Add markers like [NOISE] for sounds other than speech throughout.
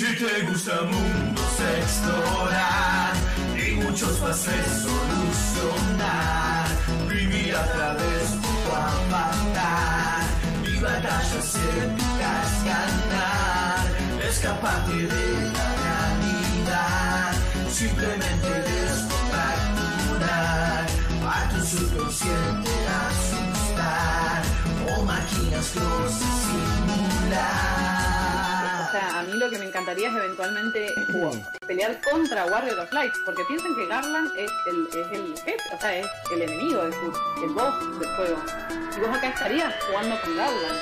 Si te gusta mundos explorar y muchos a solucionar, vivir a través de tu avatar. Y batallas épicas ganar, escaparte de la realidad, simplemente descontracturar a tu subconsciente asustar. O máquinas cosas simular. A mí lo que me encantaría es eventualmente jugar- pelear contra Warrior of Light, porque piensan que Garland es el, es el jefe, o sea, es el enemigo, es el, el boss del juego. Y vos acá estarías jugando con Garland.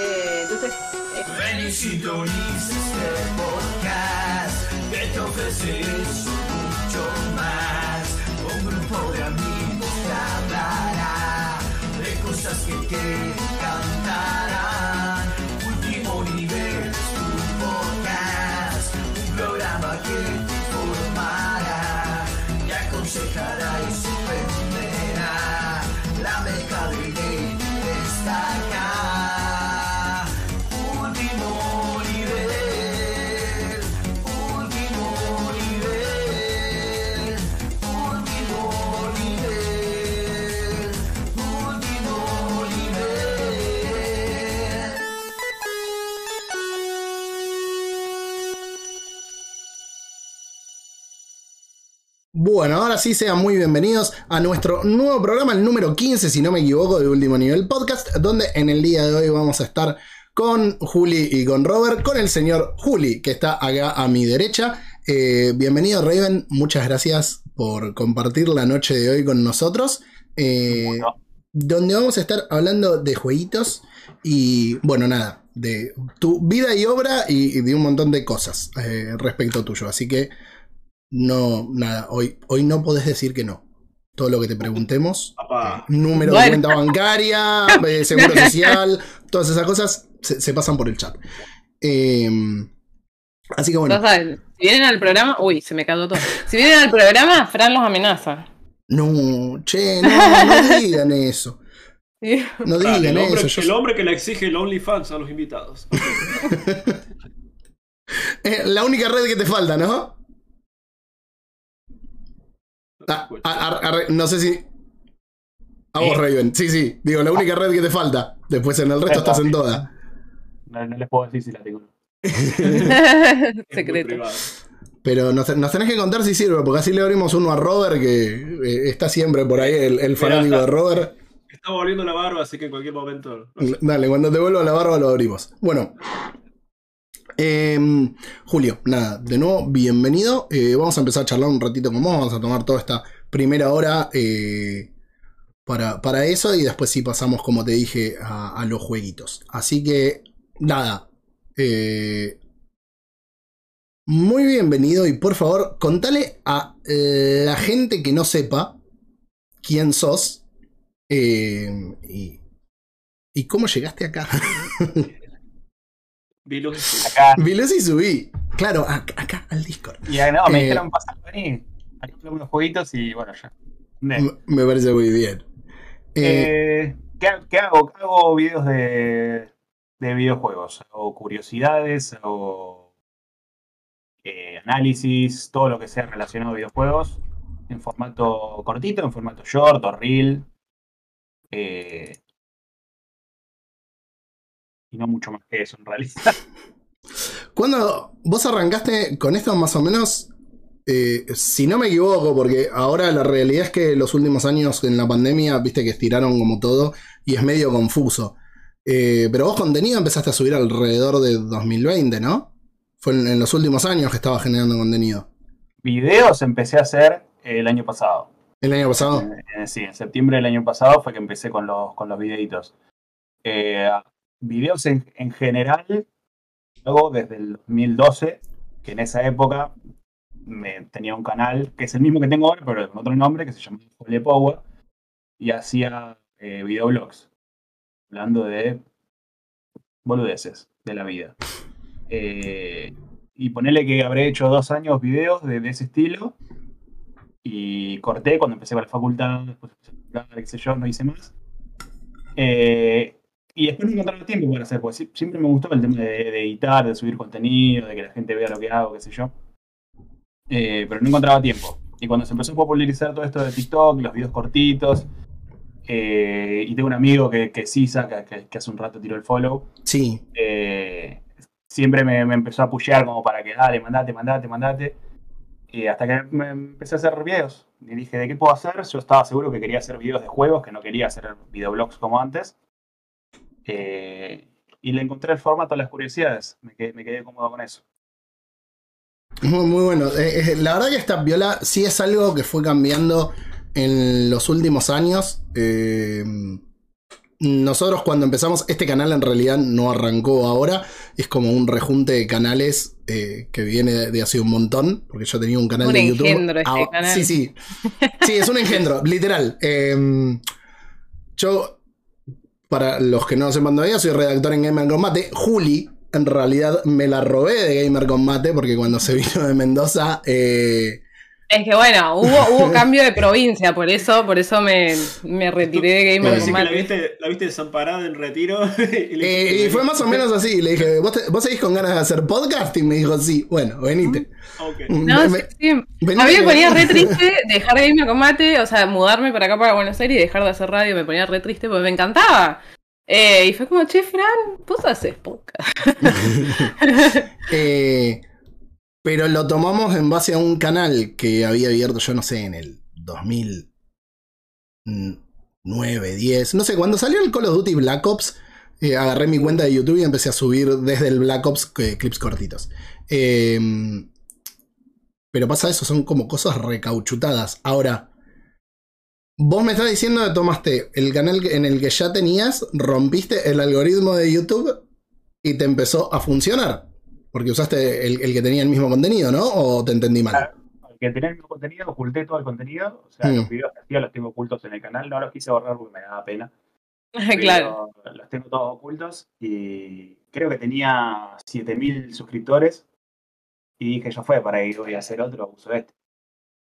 Eh, entonces, eh, Ven y sintoniza este podcast que te ofrece eso y mucho más. Un grupo de amigos te hablará de cosas que te encantarán. Bueno, ahora sí sean muy bienvenidos a nuestro nuevo programa, el número 15, si no me equivoco, de Último Nivel Podcast, donde en el día de hoy vamos a estar con Juli y con Robert, con el señor Juli, que está acá a mi derecha. Eh, bienvenido Raven, muchas gracias por compartir la noche de hoy con nosotros. Eh, donde vamos a estar hablando de jueguitos y, bueno, nada, de tu vida y obra y, y de un montón de cosas eh, respecto tuyo. Así que, no, nada, hoy, hoy no podés decir que no. Todo lo que te preguntemos, Papá. número de cuenta bancaria, eh, seguro [LAUGHS] social, todas esas cosas se, se pasan por el chat. Eh, así que bueno, si vienen al programa, uy, se me cayó todo. Si vienen al programa, Fran los amenaza. no, che, no, no [LAUGHS] digan eso. No digan el, hombre, eso. yo el hombre que le exige el OnlyFans a los invitados. [LAUGHS] Eh, la única red que te falta, ¿no? Ah, ah, ah, no sé si. A vos, ¿Eh? Raven. Sí, sí. Digo, la única red que te falta. Después en el resto estás en toda. No, no les puedo decir si la tengo. [LAUGHS] Secreto. Pero nos, nos tenés que contar si sirve, porque así le abrimos uno a Robert, que eh, está siempre por ahí, el, el fanático de Robert. Está volviendo la barba, así que en cualquier momento. Dale, cuando te vuelva la barba lo abrimos. Bueno. Em, Julio, nada, de nuevo, bienvenido. Eh, vamos a empezar a charlar un ratito con vos. Vamos a tomar toda esta primera hora eh, para, para eso y después sí pasamos, como te dije, a, los jueguitos. Así que, nada. eh, muy bienvenido y por favor, contale a la gente que no sepa quién sos y cómo llegaste acá. [LAUGHS] Vi Acá. Vilés y subí. Claro, acá, acá, al Discord. Y no, me Eh, dijeron pasar por ahí. Acá unos jueguitos y bueno, ya. Me parece muy bien. Eh, Eh, ¿qué, ha- qué hago? Hago videos de, de videojuegos. Hago curiosidades, hago eh, análisis, todo lo que sea relacionado a videojuegos. En formato cortito, en formato short o reel. Eh, y no mucho más que eso en realidad. [LAUGHS] Cuando vos arrancaste con esto, más o menos, eh, si no me equivoco, porque ahora la realidad es que los últimos años en la pandemia, viste que estiraron como todo y es medio confuso. Eh, pero vos contenido empezaste a subir alrededor de 2020, ¿no? Fue en, en los últimos años que estaba generando contenido. Videos empecé a hacer el año pasado. ¿El año pasado? Sí, en septiembre del año pasado fue que empecé con los, con los videitos. Eh, videos en, en general, luego desde el 2012, que en esa época me, tenía un canal que es el mismo que tengo ahora, pero con otro nombre, que se llama Jole Power, y hacía eh, videoblogs, hablando de boludeces de la vida. Eh, y ponele que habré hecho dos años videos de, ese estilo, y corté cuando empecé con la facultad, después empecé a qué sé yo, no hice más. Eh, y después no encontraba tiempo para hacer, porque si- siempre me gustó el tema de, de editar, de subir contenido, de que la gente vea lo que hago, qué sé yo. Eh, pero no encontraba tiempo. Y cuando se empezó a popularizar todo esto de TikTok, los videos cortitos, eh, y tengo un amigo que, que es Sisa, que, que- que hace un rato tiró el follow, Sí. eh, siempre me, me empezó a pushear como para que dale, mandate, mandate, mandate. Y hasta que me empecé a hacer videos. Y dije, ¿de qué puedo hacer? Yo estaba seguro que quería hacer videos de juegos, que no quería hacer videoblogs como antes. Eh, y le encontré el formato a las curiosidades. Me quedé, me quedé cómodo con eso. Muy, muy bueno. Eh, eh, la verdad que esta viola sí es algo que fue cambiando en los últimos años. Eh, nosotros cuando empezamos, este canal en realidad no arrancó ahora. Es como un rejunte de canales eh, que viene de, de hace un montón. Porque yo tenía un canal Un de YouTube. engendro este Ah, canal. Sí, sí. Sí, es un engendro, [LAUGHS] literal. Eh, yo, para los que no sepan todavía, soy redactor en Gamer Combate. Juli, en realidad, me la robé de Gamer Combate porque cuando se vino de Mendoza. eh, Es que bueno, hubo, hubo [LAUGHS] cambio de provincia, por eso, por eso me, me retiré de Gamer decís que la Combate. viste, la viste desamparada en retiro. [LAUGHS] y, le eh, y fue más o menos así. Le dije, ¿Vos, te- ¿vos seguís con ganas de hacer podcast? Y me dijo, sí, bueno, venite. Ok. No, Me- sí, sí. venite A mí me ponía re triste [LAUGHS] dejar Gamer Combate, o sea, mudarme para acá, para Buenos Aires y dejar de hacer radio, me ponía re triste porque me encantaba. Eh, y fue como, che, Fran, vos haces podcast. Eh, pero lo tomamos en base a un canal que había abierto, yo no sé, en el 2009, 10. No sé, cuando salió el Call of Duty Black Ops, eh, agarré mi cuenta de YouTube y empecé a subir desde el Black Ops eh, clips cortitos. Eh, pero pasa eso, son como cosas recauchutadas. Ahora, vos me estás diciendo que tomaste el canal en el que ya tenías, rompiste el algoritmo de YouTube y te empezó a funcionar. Porque usaste el, el que tenía el mismo contenido, ¿no? ¿O te entendí mal? Claro. Al que tenía el mismo contenido, oculté todo el contenido. O sea, Mm. los videos que hacía los tengo ocultos en el canal. No los quise borrar porque me daba pena. [LAUGHS] claro. pero Los tengo todos ocultos y creo que tenía 7000 suscriptores. Y dije, yo fue, para ir voy a hacer otro, uso este.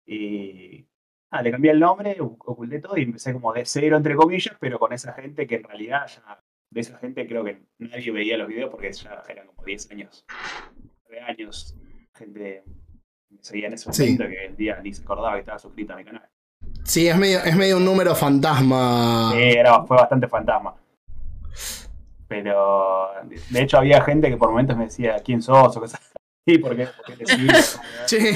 Y ah, le cambié el nombre, oculté todo y empecé como de cero, entre comillas, pero con esa gente que en realidad ya, de esa gente creo que nadie veía los videos porque ya eran como 10 años, 9 años, gente que me seguía en ese Sí. momento que el día ni se acordaba que estaba suscrito a mi canal. Sí, es medio, es medio un número fantasma. Sí, era, fue bastante fantasma. Pero de hecho había gente que por momentos me decía quién sos o cosas así, porque, porque te sigo, Che,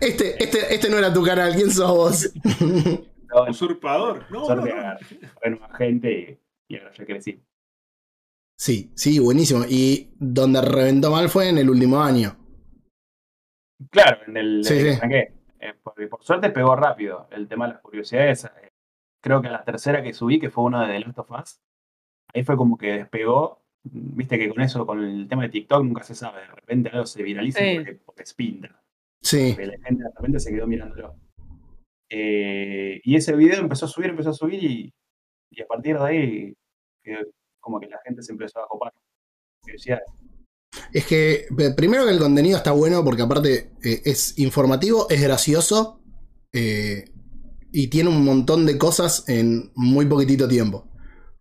este, este, este no era tu canal, ¿quién sos vos? [LAUGHS] ¿no? Usurpador. No, no, Suerte no. nueva gente y, y ahora ya crecí. Sí, sí, buenísimo. Y donde reventó mal fue en el último año. Claro, en el Sí, el que sí. Eh, por, por suerte pegó rápido el tema de las curiosidades. eh, creo que la tercera que subí, que fue uno de The Last of Us, ahí fue como que despegó. Viste que con eso, con el tema de TikTok, nunca se sabe. De repente algo se viraliza Sí. porque, porque es pinta. Sí. la gente de repente se quedó mirándolo. Eh, y ese video empezó a subir, empezó a subir y, y a partir de ahí como que la gente se empezó a copar. Curiosidades. Es que primero que el contenido está bueno porque aparte eh, es informativo, es gracioso eh, y tiene un montón de cosas en muy poquitito tiempo.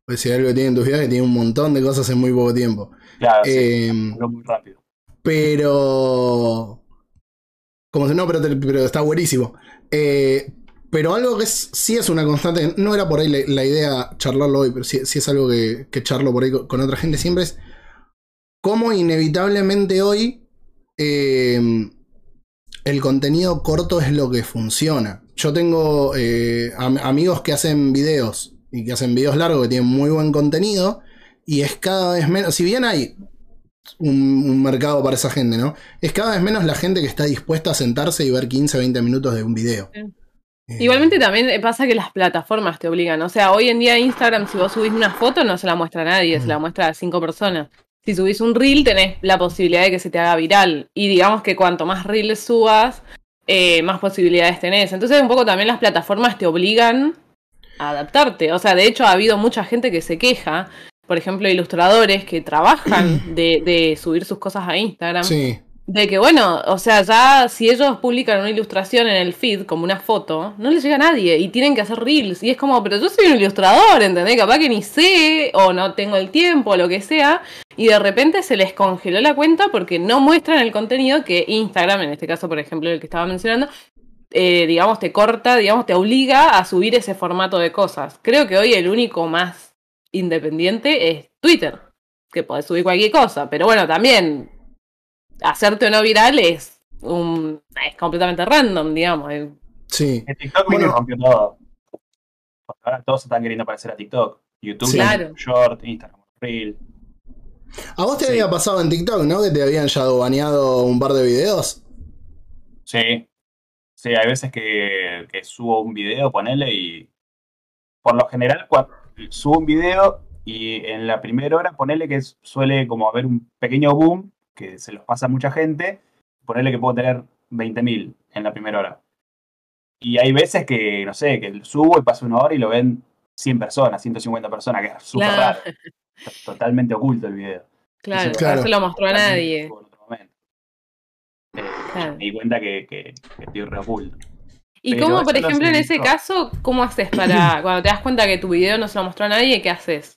Pues si algo que tienen tus videos que tiene un montón de cosas en muy poco tiempo. Claro, sí, Eh, habló muy rápido. pero... Como si no, pero, pero está buenísimo. Eh, pero algo que es- sí es una constante, no era por ahí la, idea charlarlo hoy, pero sí, sí es algo que, charlo por ahí con, otra gente siempre, es cómo inevitablemente hoy eh, el contenido corto es lo que funciona. Yo tengo eh, am- amigos que hacen videos y que hacen videos largos que tienen muy buen contenido y es cada vez menos, si bien hay un, un mercado para esa gente, ¿no? Es cada vez menos la gente que está dispuesta a sentarse y ver 15, 20 minutos de un video. Sí. Eh, Igualmente también pasa que las plataformas te obligan. O sea, hoy en día Instagram, si vos subís una foto, no se la muestra a nadie, se la muestra a cinco personas. Si subís un reel, tenés la posibilidad de que se te haga viral. Y digamos que cuanto más reels subas, eh, más posibilidades tenés. Entonces, un poco también las plataformas te obligan a adaptarte. O sea, de hecho, ha habido mucha gente que se queja. Por ejemplo, ilustradores que trabajan [CLEARS THROAT] de, de subir sus cosas a Instagram. Sí. De que, bueno, o sea, ya si ellos publican una ilustración en el feed como una foto, no les llega a nadie y tienen que hacer reels. Y es como, pero yo soy un ilustrador, ¿entendés? Capaz que ni sé o no tengo el tiempo o lo que sea. Y de repente se les congeló la cuenta porque no muestran el contenido que Instagram, en este caso, por ejemplo, el que estaba mencionando, eh, digamos, te corta, digamos, te obliga a subir ese formato de cosas. Creo que hoy el único más independiente es Twitter, que podés subir cualquier cosa. Pero bueno, también hacerte o no viral es un es completamente random, digamos. Sí. En TikTok vino Bueno. rompió todo. Porque ahora todos están queriendo parecer a TikTok. YouTube, Sí. Claro. Short, Instagram, Reel. A vos te Sí. había pasado en TikTok, ¿no? Que te habían ya baneado un par de videos. Sí. Sí, hay veces que, que subo un video, ponele, y por lo general cuando subo un video y en la primera hora ponele que suele como haber un pequeño boom que se los pasa a mucha gente, ponele que puedo tener 20.000 en la primera hora. Y hay veces que, no sé, que subo y paso una hora y lo ven 100 personas, 150 personas, que es súper Claro. raro. [LAUGHS] Totalmente oculto el video. Claro, Claro. no se lo mostró a nadie. subo en otro momento. Eh, Claro. Me di cuenta que, que, que estoy re oculto. ¿Y Pero cómo, por lo ejemplo, en ese caso, cómo haces para [COUGHS] cuando te das cuenta que tu video no se lo mostró a nadie, qué haces?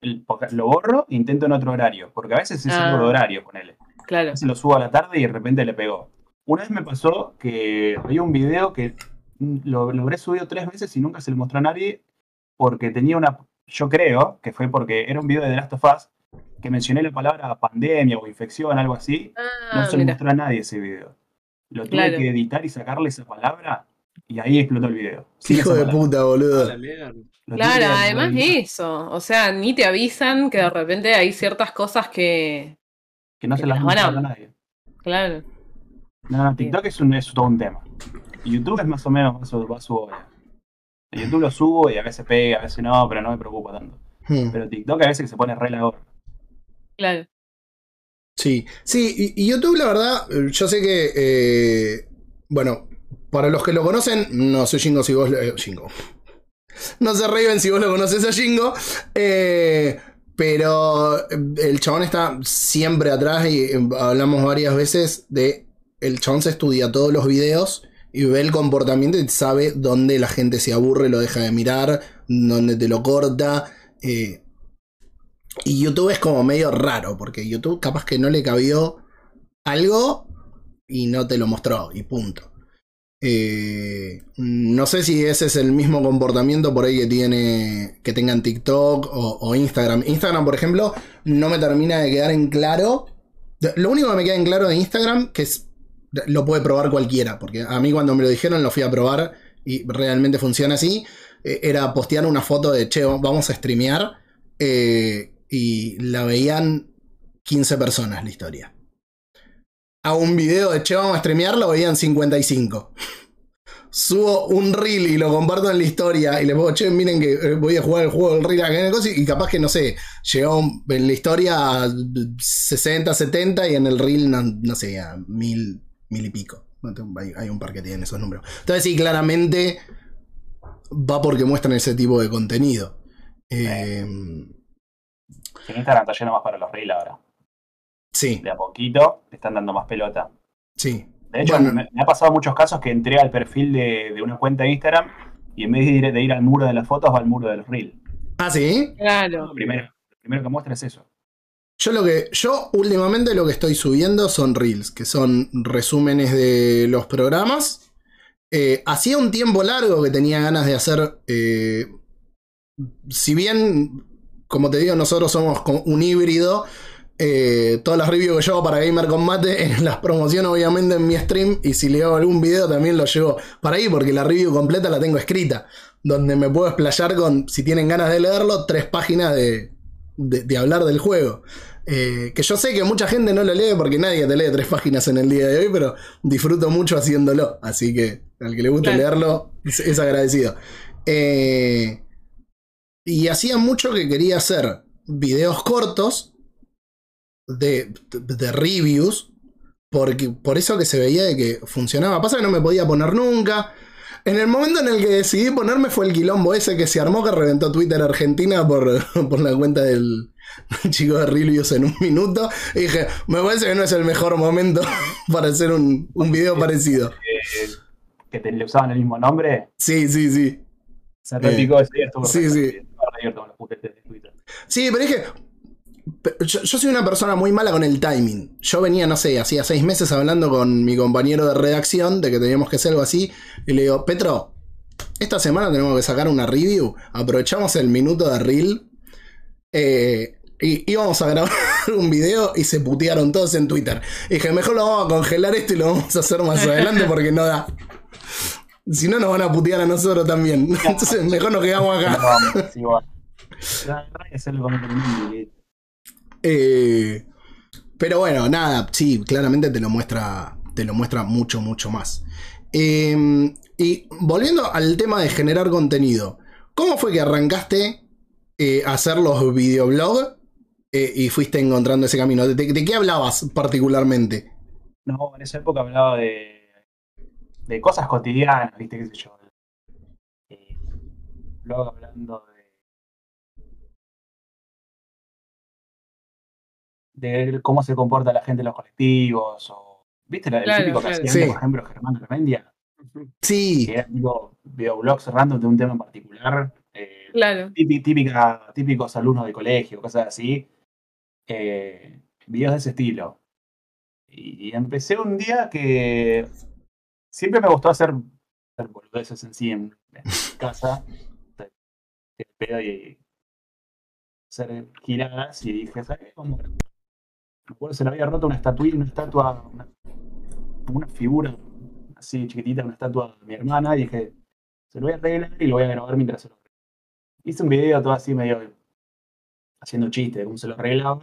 El- lo borro e intento en otro horario, porque a veces es Ah. algo de horario, ponele. A Claro. veces lo subo a la tarde y de repente le pegó. Una vez me pasó que había un video que mm, lo, lo habré subido tres veces y nunca se lo mostró a nadie porque tenía una, yo creo que fue porque era un video de The Last of Us que mencioné la palabra pandemia o infección, algo así, no Ah, se lo mira. mostró a nadie ese video. Lo tuve Claro. que editar y sacarle esa palabra y ahí explotó el video. Sin Hijo de palabra. puta, boludo. Lo Claro, además reeditar, eso. O sea, ni te avisan que de repente hay ciertas cosas que. Que no que se las van a- nadie. Claro. No, no, TikTok es, un, es todo un tema. YouTube es más o menos va a su, va su hora. En YouTube lo subo y a veces pega, a veces no, pero no me preocupa tanto. Hmm. Pero TikTok a veces que se pone re la gorra. Claro. Sí, sí, y, YouTube, la verdad, yo sé que, eh, bueno, para los que lo conocen, no sé Jingo si vos lo... eh. No se ríen si vos lo conoces a Jingo, eh, pero eh, el chabón está siempre atrás y hablamos varias veces de el chabón se estudia todos los videos y ve el comportamiento y sabe dónde la gente se aburre, lo deja de mirar, dónde te lo corta. y YouTube es como medio raro, porque YouTube capaz que no le cabió algo y no te lo mostró, y punto. Eh, no sé si ese es el mismo comportamiento por ahí que tiene que tengan TikTok o, Instagram. Instagram, por ejemplo, no me termina de quedar en claro. Lo único que me queda en claro de Instagram, que es lo puede probar cualquiera, porque a mí cuando me lo dijeron lo fui a probar y realmente funciona así, eh, era postear una foto de, che, vamos a streamear, eh, y la veían 15 personas la historia. A un video de, che, vamos a streamear, lo veían 55. Subo un reel y lo comparto en la historia y le pongo, che, miren que eh, voy a jugar el juego del reel acá en el coso", y capaz que, no sé, llegó en la historia a 60, 70 y en el reel, no, no sé, a mil, mil y pico. Hay, hay un par que tienen esos números. Entonces sí, claramente va porque muestran ese tipo de contenido. Eh, En Instagram está yendo más para los reels ahora. Sí, De a poquito le están dando más pelota. sí. De hecho, Bueno. me, me ha pasado muchos casos que entré al perfil de, de una cuenta de Instagram y en vez de ir, de ir al muro de las fotos va al muro de los reels. Ah, sí. Claro. Lo primero, lo primero que muestra es eso. Yo lo que. Yo últimamente lo que estoy subiendo son reels, que son resúmenes de los programas. Eh, hacía un tiempo largo que tenía ganas de hacer. eh, si bien, como te digo, nosotros somos como un híbrido. Eh, todas las reviews que yo hago para Gamer Combate, [LAUGHS] en las promociones obviamente en mi stream. Y si le hago algún video también lo llevo para ahí, porque la review completa la tengo escrita. Donde me puedo explayar con, si tienen ganas de leerlo, tres páginas de, de, de hablar del juego. Eh, que yo sé que mucha gente no lo lee porque nadie te lee tres páginas en el día de hoy, pero disfruto mucho haciéndolo. Así que al que le guste Claro. leerlo es, es agradecido. Eh, y hacía mucho que quería hacer videos cortos de, de reviews. Porque, por eso que se veía de que funcionaba. Pasa que no me podía poner nunca. En el momento en el que decidí ponerme fue el quilombo ese que se armó que reventó Twitter Argentina por, [LAUGHS] por la cuenta del [LAUGHS] chico de Rilius en un minuto. Y dije, me parece que no es el mejor momento [LAUGHS] para hacer un, un video parecido. Eh, que te, le usaban el mismo nombre. Sí, sí, sí. Se replicó ese día, estuvo sí, sí. de Twitter. Sí, pero dije. Yo, soy una persona muy mala con el timing. Yo venía, no sé, hacía seis meses hablando con mi compañero de redacción de que teníamos que hacer algo así. Y le digo, Petro, esta semana tenemos que sacar una review. Aprovechamos el minuto de reel. eh, y íbamos a grabar [LAUGHS] un video y se putearon todos en Twitter. Y dije, mejor lo vamos a congelar esto y lo vamos a hacer más adelante porque no da. Si no, nos van a putear a nosotros también. [LAUGHS] Entonces, mejor nos quedamos acá. No, sí, bueno. Eh, pero bueno, nada, sí, claramente te lo muestra, te lo muestra mucho, mucho más. Eh, y volviendo al tema de generar contenido, ¿cómo fue que arrancaste eh, a hacer los videoblogs eh, y fuiste encontrando ese camino? ¿De, qué hablabas particularmente? No, en esa época hablaba de, de cosas cotidianas, ¿viste? ¿Qué sé yo? Luego hablando de. De cómo se comporta la gente en los colectivos, o. ¿Viste la- el Claro, típico que claro. hacía, Sí. por ejemplo, Germán Garmendia? Sí, Que era tipo videoblogs random de un tema en particular. eh, Claro. típi- típica, típicos alumnos de colegio, cosas así. Eh, videos de ese estilo. Y, y empecé un día que siempre me gustó hacer, hacer boludeces en sí en, en [LAUGHS] casa. pedo y hacer giradas y dije, ¿sabes qué? Se le había roto una estatua, una estatua, una, figura así chiquitita, una estatua de mi hermana, y dije, se lo voy a arreglar y lo voy a grabar mientras se lo arreglo. Hice un video todo así medio haciendo chiste de cómo se lo arreglaba.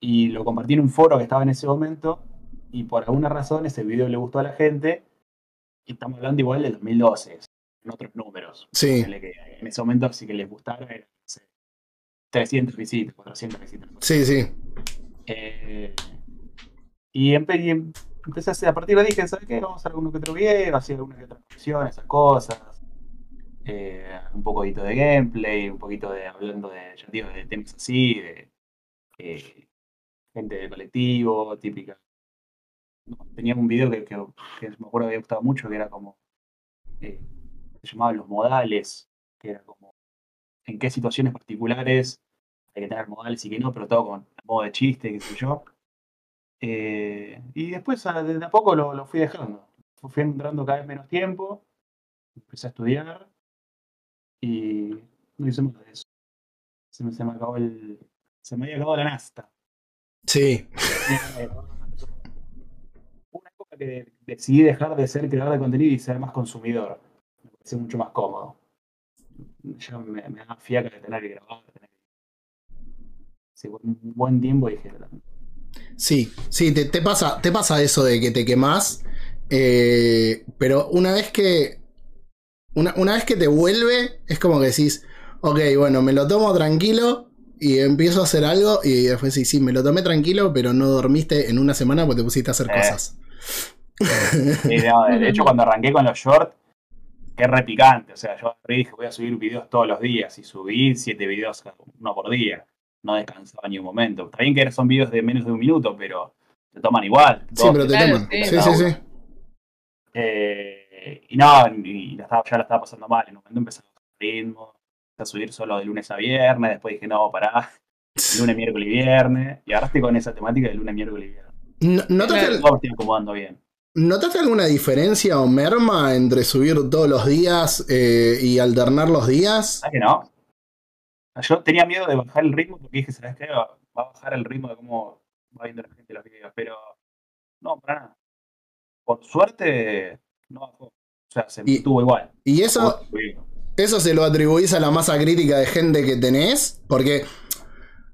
Y lo compartí en un foro que estaba en ese momento. Y por alguna razón ese video le gustó a la gente. Y estamos hablando igual del 2012, en otros números. sí, En ese momento, si que les gustara, eran no sé, 300 visitas, 400 visitas. sí, sí. Eh, y, em- empecé a hacer, a partir de ahí dije, ¿sabes qué? Vamos a hacer alguno que otro video, hacer alguna que otra cuestión, esas cosas. Eh, un poquito de gameplay, un poquito de hablando de, temas así, de eh, gente del colectivo, típica. Tenía un video que, me acuerdo que había gustado mucho, que era como, se llamaba Los Modales, que era como en qué situaciones particulares hay que tener modales y que no, pero todo con modo de chiste, qué sé yo. Eh, y después, a, de a poco lo, lo fui dejando. Fui entrando cada vez menos tiempo, empecé a estudiar y no hice más de eso. Se me, se me acabó el. Se me había acabado la nasta. Sí, [LAUGHS] Una época que decidí dejar de ser creador de contenido y ser más consumidor. Me parece mucho más cómodo. Ya me, me da fiaca de tener que grabar. Tener Sí, un buen tiempo dije, Sí, sí, te, te pasa, te pasa eso de que te quemás. eh, pero una vez que. Una, una vez que te vuelve, es como que decís, ok, bueno, me lo tomo tranquilo y empiezo a hacer algo. Y después sí, sí, me lo tomé tranquilo, pero no dormiste en una semana porque te pusiste a hacer Eh. cosas. Sí, no, de [LAUGHS] hecho, cuando arranqué con los shorts, qué repicante. O sea, yo dije, voy a subir videos todos los días. Y subí siete videos, uno por día. No descansaba ni un momento. Está bien que son videos de menos de un minuto, pero te toman igual. Sí, pero te toman. sí, Sí, sí. Eh, y no, y la estaba, ya la estaba pasando mal. En un momento empecé a el ritmo. A subir solo de lunes a viernes. Después dije, no, pará. Lunes, miércoles y viernes. Y estoy con esa temática de lunes, miércoles y viernes. No- ¿Notaste, estoy acomodando bien. ¿Notaste alguna diferencia o merma entre subir todos los días eh, y alternar los días? ¿Sabes que no? Yo tenía miedo de bajar el ritmo porque dije, ¿sabes qué? Va va a bajar el ritmo de cómo va viendo la gente los videos, pero no, para nada. Por suerte, no bajó. O sea, se mantuvo igual. Y eso, ¿Eso se lo atribuís a la masa crítica de gente que tenés? Porque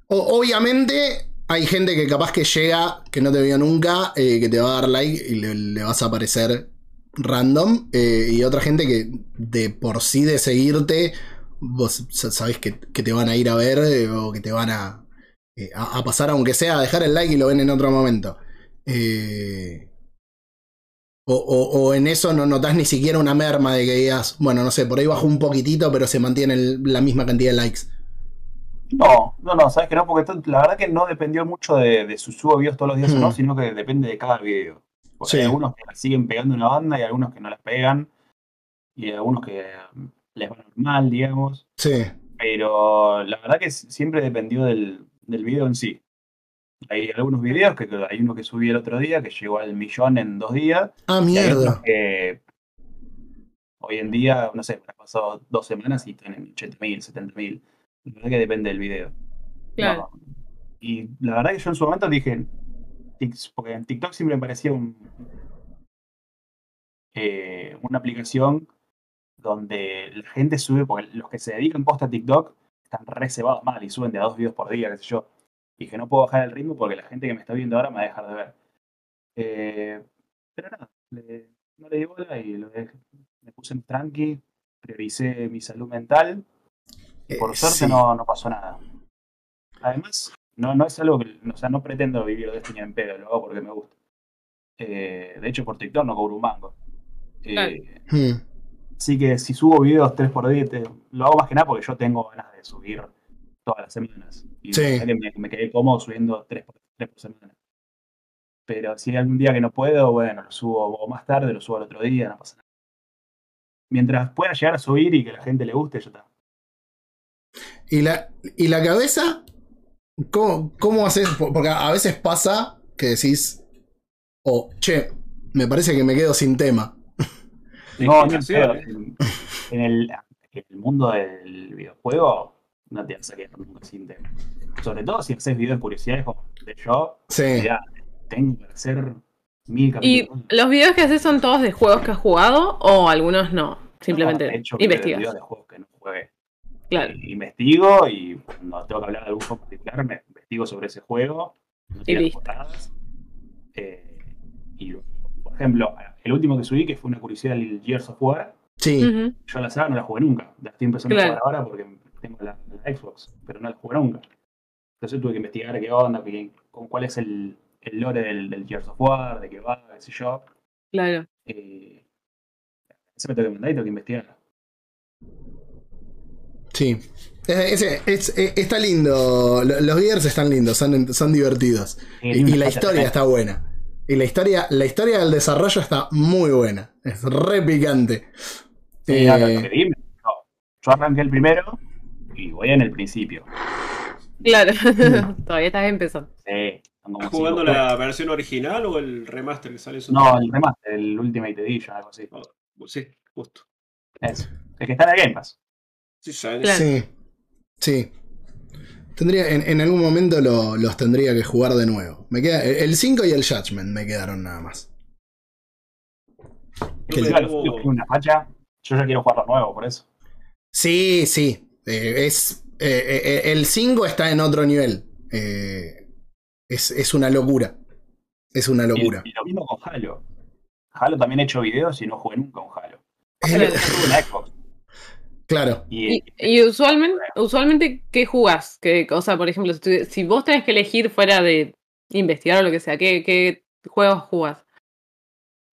o- obviamente hay gente que capaz que llega, que no te vio nunca, eh, que te va a dar like y le, le vas a aparecer random. eh, y otra gente que de por sí de seguirte, vos sa- sabés que, que te van a ir a ver eh, o que te van a, eh, a, a pasar, aunque sea a dejar el like y lo ven en otro momento. Eh, O, o- o en eso no notás ni siquiera una merma de que digas, bueno, no sé, por ahí bajó un poquitito, pero se mantiene el- la misma cantidad de likes. No, no, no, sabes que no, porque la verdad que no dependió mucho de, de si subo videos todos los días o no, sino que depende de cada video. Porque Sí. hay algunos que siguen pegando una banda y algunos que no las pegan, y algunos que les va normal, digamos. Sí. Pero la verdad que siempre dependió del, del video en sí. Hay algunos videos que hay uno que subí el otro día que llegó al millón en dos días. Ah, mierda. que hoy en día, no sé, han pasado dos semanas y tienen 80.000, 70.000. La verdad que depende del video. Claro. No. Y la verdad que yo en su momento dije, porque en TikTok siempre me parecía un, eh, una aplicación donde la gente sube, porque los que se dedican posta a TikTok están reservados mal y suben de a dos videos por día, qué sé yo. Y dije, no puedo bajar el ritmo porque la gente que me está viendo ahora me va a dejar de ver. Eh, pero nada, le- no le di bola y lo dejé. me puse en tranqui, prioricé mi salud mental y por Eh, suerte sí. no, no pasó nada. Además, no, no es algo que, o sea, no pretendo vivir de esto ni en pedo, lo hago porque me gusta. Eh, de hecho, por TikTok no cobro un mango. Eh. Hmm. Así que si subo videos 3 por día, te- lo hago más que nada porque yo tengo ganas de subir todas las semanas. Y Sí. me, me quedé cómodo subiendo 3 por, semana. Pero si hay algún día que no puedo, bueno, lo subo o más tarde, lo subo al otro día, no pasa nada. Mientras pueda llegar a subir y que la gente le guste, ya está. ¿Y la, y la cabeza? ¿Cómo, ¿Cómo haces? Por- Porque a veces pasa que decís, oh, che, me parece que me quedo sin tema. No, ni en. En, el, en el mundo del videojuego no te vas a quedar nunca sin tema. Sobre todo si haces videos de curiosidades como de yo, Sí. tengo que hacer mil ¿Y capítulos. los videos que haces son todos de juegos que has jugado o algunos no? Simplemente No, de hecho, videos investigas. de juegos que no juegue. Claro. Investigo y cuando tengo que hablar de algún juego particular, me investigo sobre ese juego. no tirar listo. Eh, y, por ejemplo, el último que subí, que fue una curiosidad del Gears of War, Sí. Yo la saga no la jugué nunca. La estoy empezando Claro. a jugar ahora porque tengo la, la Xbox, pero no la jugué nunca. Entonces tuve que investigar qué onda, qué- con cuál es el, el lore del, del Gears of War, de qué va, qué sé yo. Claro. Eh, ese me tengo que mandar y tengo que investigar. Sí. Ese- ese- es- es- está lindo. Lo- Los Gears están lindos, son, son divertidos. Eh, Y, y la historia está buena. Y la historia, la historia del desarrollo está muy buena. Es re picante. Sí, Eh, gustó. yo arranqué el primero y voy en el principio. Claro. Mm. [LAUGHS] Todavía estás empezando. Sí, ¿Estás jugando cinco la versión original o el remaster que sale eso? No, el remaster, el Ultimate Edition, algo así. Sí, justo. Eso. El que está en el Game Pass. Sí. Sí. Sí. Tendría, en, en algún momento lo- los tendría que jugar de nuevo. Me queda, el 5 y el Judgment me quedaron nada más. Que una facha. Yo ya quiero jugarlo nuevo, por eso. Sí, sí. Eh, es, eh, eh, el 5 está en otro nivel. Eh, es, es una locura. Es una locura. y lo mismo con Halo. Halo también he hecho videos y no jugué nunca un Halo. Tuve una Xbox. Claro. Y, usualmente, usualmente, ¿qué jugás? ¿Qué, o sea, por ejemplo, si, tu- si vos tenés que elegir fuera de investigar o lo que sea, ¿qué, qué juegos jugás?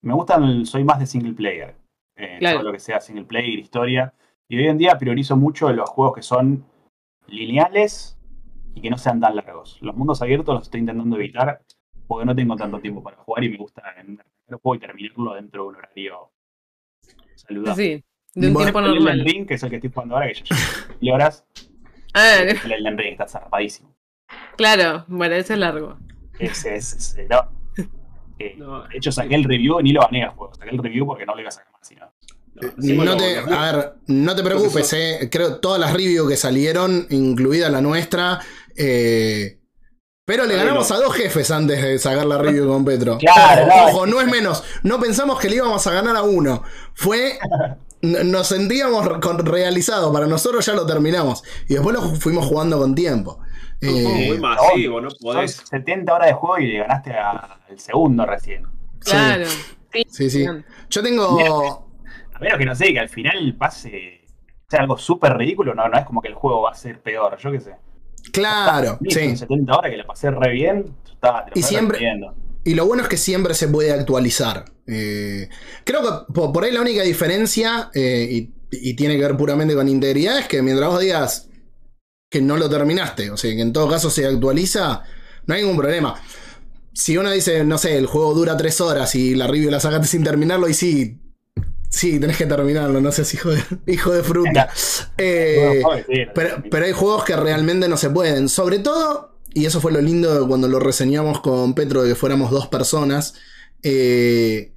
me gustan, soy más de single player. Eh, Claro. Todo lo que sea single player, historia. Y hoy en día priorizo mucho los juegos que son lineales y que no sean tan largos. Los mundos abiertos los estoy intentando evitar porque no tengo tanto tiempo para jugar y me gusta en el juego y terminarlo dentro de un horario saludable. Sí, de un Bueno, tiempo el Elden normal. Ring, que es el que estoy jugando ahora, que ya llevo horas, Ah, el Elden Ring está zarpadísimo. claro, bueno, ese es largo. Ese es, es enorme. [LAUGHS] Eh, No. de hecho, saqué el review y ni lo baneé al juego. Saqué el review porque no lo iba a sacar más. Sino. No, lo- te, a ver, no te preocupes, eh. Creo todas las reviews que salieron, incluida la nuestra. eh, pero le ganamos a dos jefes antes de sacar la review con Petro. [LAUGHS] Claro, ojo, no es menos. No pensamos que le íbamos a ganar a uno. Fue. [LAUGHS] Nos sentíamos realizados. Para nosotros ya lo terminamos. Y después lo fuimos jugando con tiempo. Eh, muy masivo, no Son podés. 70 horas de juego y le ganaste al segundo recién. Claro. Sí, sí, sí. Yo tengo. A menos que no sé, que al final pase. sea algo súper ridículo, no, no es como que el juego va a ser peor, yo qué sé. Claro, Listo, sí. en 70 horas que la pasé re bien, está, te lo Y siempre-. Y lo bueno es que siempre se puede actualizar. Eh, creo que po- por ahí la única diferencia, eh, y, y tiene que ver puramente con integridad, es que mientras vos digas que no lo terminaste, o sea, que en todo caso se actualiza, no hay ningún problema. Si uno dice, no sé, el juego dura tres horas y la review la sacaste sin terminarlo, y sí, sí, tenés que terminarlo, no seas hijo de, [LAUGHS] hijo de fruta. [LAUGHS] Eh, pero, pero hay juegos que realmente no se pueden. Sobre todo, y eso fue lo lindo de cuando lo reseñamos con Petro, de que fuéramos dos personas, eh,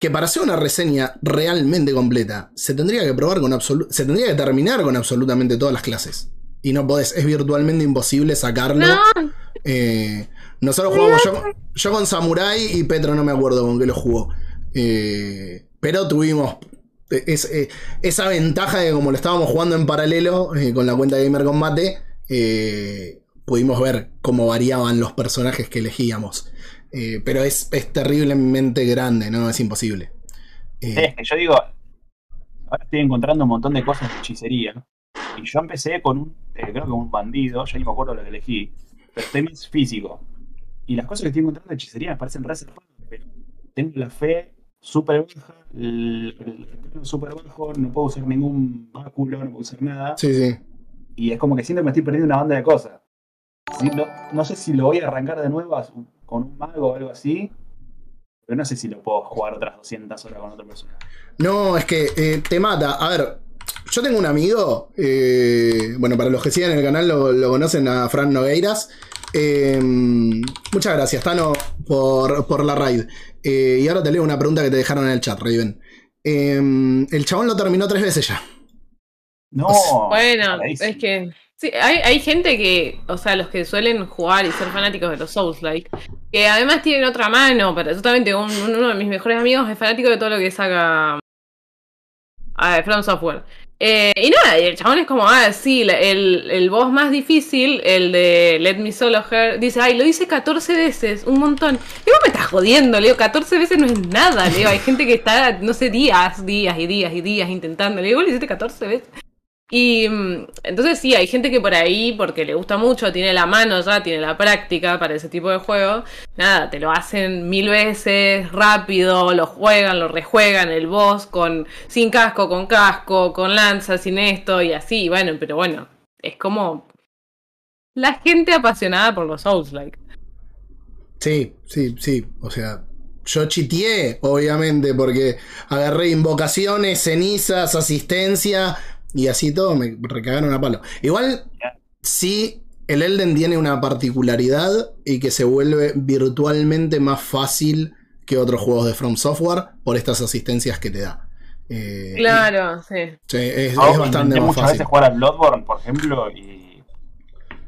que para hacer una reseña realmente completa, se tendría que probar con se tendría que terminar con absolutamente todas las clases. Y no podés, es virtualmente imposible sacarlo. No, Eh, nosotros jugamos yo, yo con Samurai y Petro no me acuerdo con qué lo jugó. Eh, pero tuvimos es- eh, esa ventaja de que como lo estábamos jugando en paralelo eh, con la cuenta Gamer Combate, eh, pudimos ver cómo variaban los personajes que elegíamos. Eh, pero es, es terriblemente grande, ¿no? Es imposible. Eh, Sí, es que yo digo, ahora estoy encontrando un montón de cosas de hechicería. ¿no? Y yo empecé con un, eh, creo que un bandido, ya ni me acuerdo lo que elegí, pero estoy más físico. Y las cosas que estoy encontrando de hechicería me parecen re zarpadas, pero tengo la fe súper baja, el, el súper bajo, no puedo usar ningún báculo, no puedo usar nada. sí, sí. Y es como que siento que me estoy perdiendo una banda de cosas. No, no sé si lo voy a arrancar de nuevo con un mago o algo así, pero no sé si lo puedo jugar otras 200 horas con otra persona. No, es que eh, te mata. A ver, yo tengo un amigo, eh, bueno, para los que siguen el canal lo, lo conocen a Fran Nogueiras. Eh, muchas gracias, Tano, por, por la raid. Eh, y ahora te leo una pregunta que te dejaron en el chat, Raven. Eh, el chabón lo terminó tres veces ya. No. bueno, es que. Sí, hay, gente que, o sea, los que suelen jugar y ser fanáticos de los Souls-like, que además tienen otra mano, pero yo uno de mis mejores amigos es fanático de todo lo que saca a From Software. Eh, y nada, el chabón es como, ah, sí, el, el boss más difícil, el de Let Me Solo Her, dice, ay, lo hice 14 veces, un montón. Y vos me estás jodiendo, Leo, 14 veces no es nada, Leo. Hay gente que está, no sé, días, días y días y días intentando. Le digo, lo hiciste 14 veces. Y mm, entonces sí, hay gente que por ahí, porque le gusta mucho, tiene la mano ya, tiene la práctica para ese tipo de juego, nada, te lo hacen mil veces rápido, lo juegan, lo rejuegan, el boss con sin casco, con casco, con lanza, sin esto y así, bueno, pero bueno, es como la gente apasionada por los Souls-like. Sí, sí, sí. O sea, yo chiteé, obviamente, porque agarré invocaciones, cenizas, asistencia y así todo me recagaron a palo. Igual, sí, el Elden tiene una particularidad y que se vuelve virtualmente más fácil que otros juegos de From Software por estas asistencias que te da. Eh, Claro, sí. sí, es, Yo es bastante más muchas fácil. veces jugar al Bloodborne, por ejemplo, y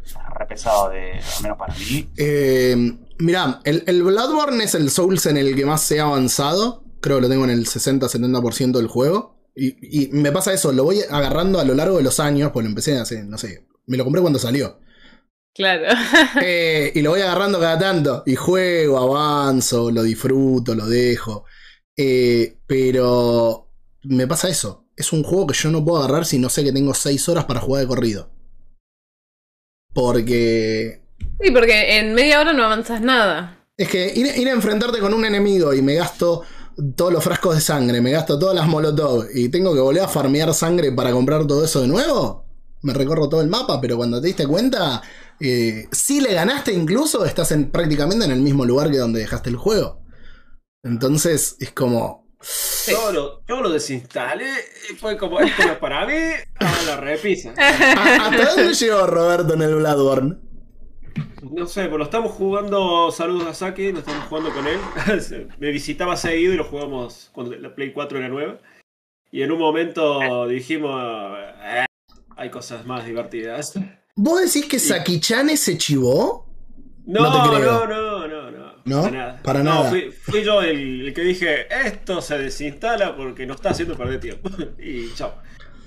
es re pesado, de, al menos para mí. Eh, mirá, el, el Bloodborne es el Souls en el que más se ha avanzado. Creo que lo tengo en el 60-70% del juego. Y, y me pasa eso, lo voy agarrando a lo largo de los años, pues lo empecé hace, no sé, me lo compré cuando salió. Claro. [LAUGHS] Eh, y lo voy agarrando cada tanto. Y juego, avanzo, lo disfruto, lo dejo. Eh, pero me pasa eso. Es un juego que yo no puedo agarrar si no sé que tengo 6 horas para jugar de corrido. Porque Sí, porque en media hora no avanzas nada. Es que ir, ir a enfrentarte con un enemigo y me gasto todos los frascos de sangre, me gasto todas las molotov y tengo que volver a farmear sangre para comprar todo eso de nuevo. Me recorro todo el mapa, pero cuando te diste cuenta, eh, si le ganaste incluso, estás en, prácticamente en el mismo lugar que donde dejaste el juego. Entonces es como... Yo lo, yo lo desinstalé y fue como, esto no es para mí, a la repisa. [LAUGHS] ¿a- ¿Hasta dónde llegó Roberto en el Bloodborne? No sé, pues lo estamos jugando, saludos a Saki, lo estamos jugando con él. [LAUGHS] Me visitaba seguido y lo jugamos cuando la Play 4 era nueva. Y en un momento dijimos, "Eh, hay cosas más divertidas. ¿Vos decís que Saki-chan se chivó? No, No no, no, no, no, ¿No? Para nada. Para No, nada. Fui, fui yo el, el que dije, esto se desinstala porque nos está haciendo perder tiempo. [LAUGHS] y chao.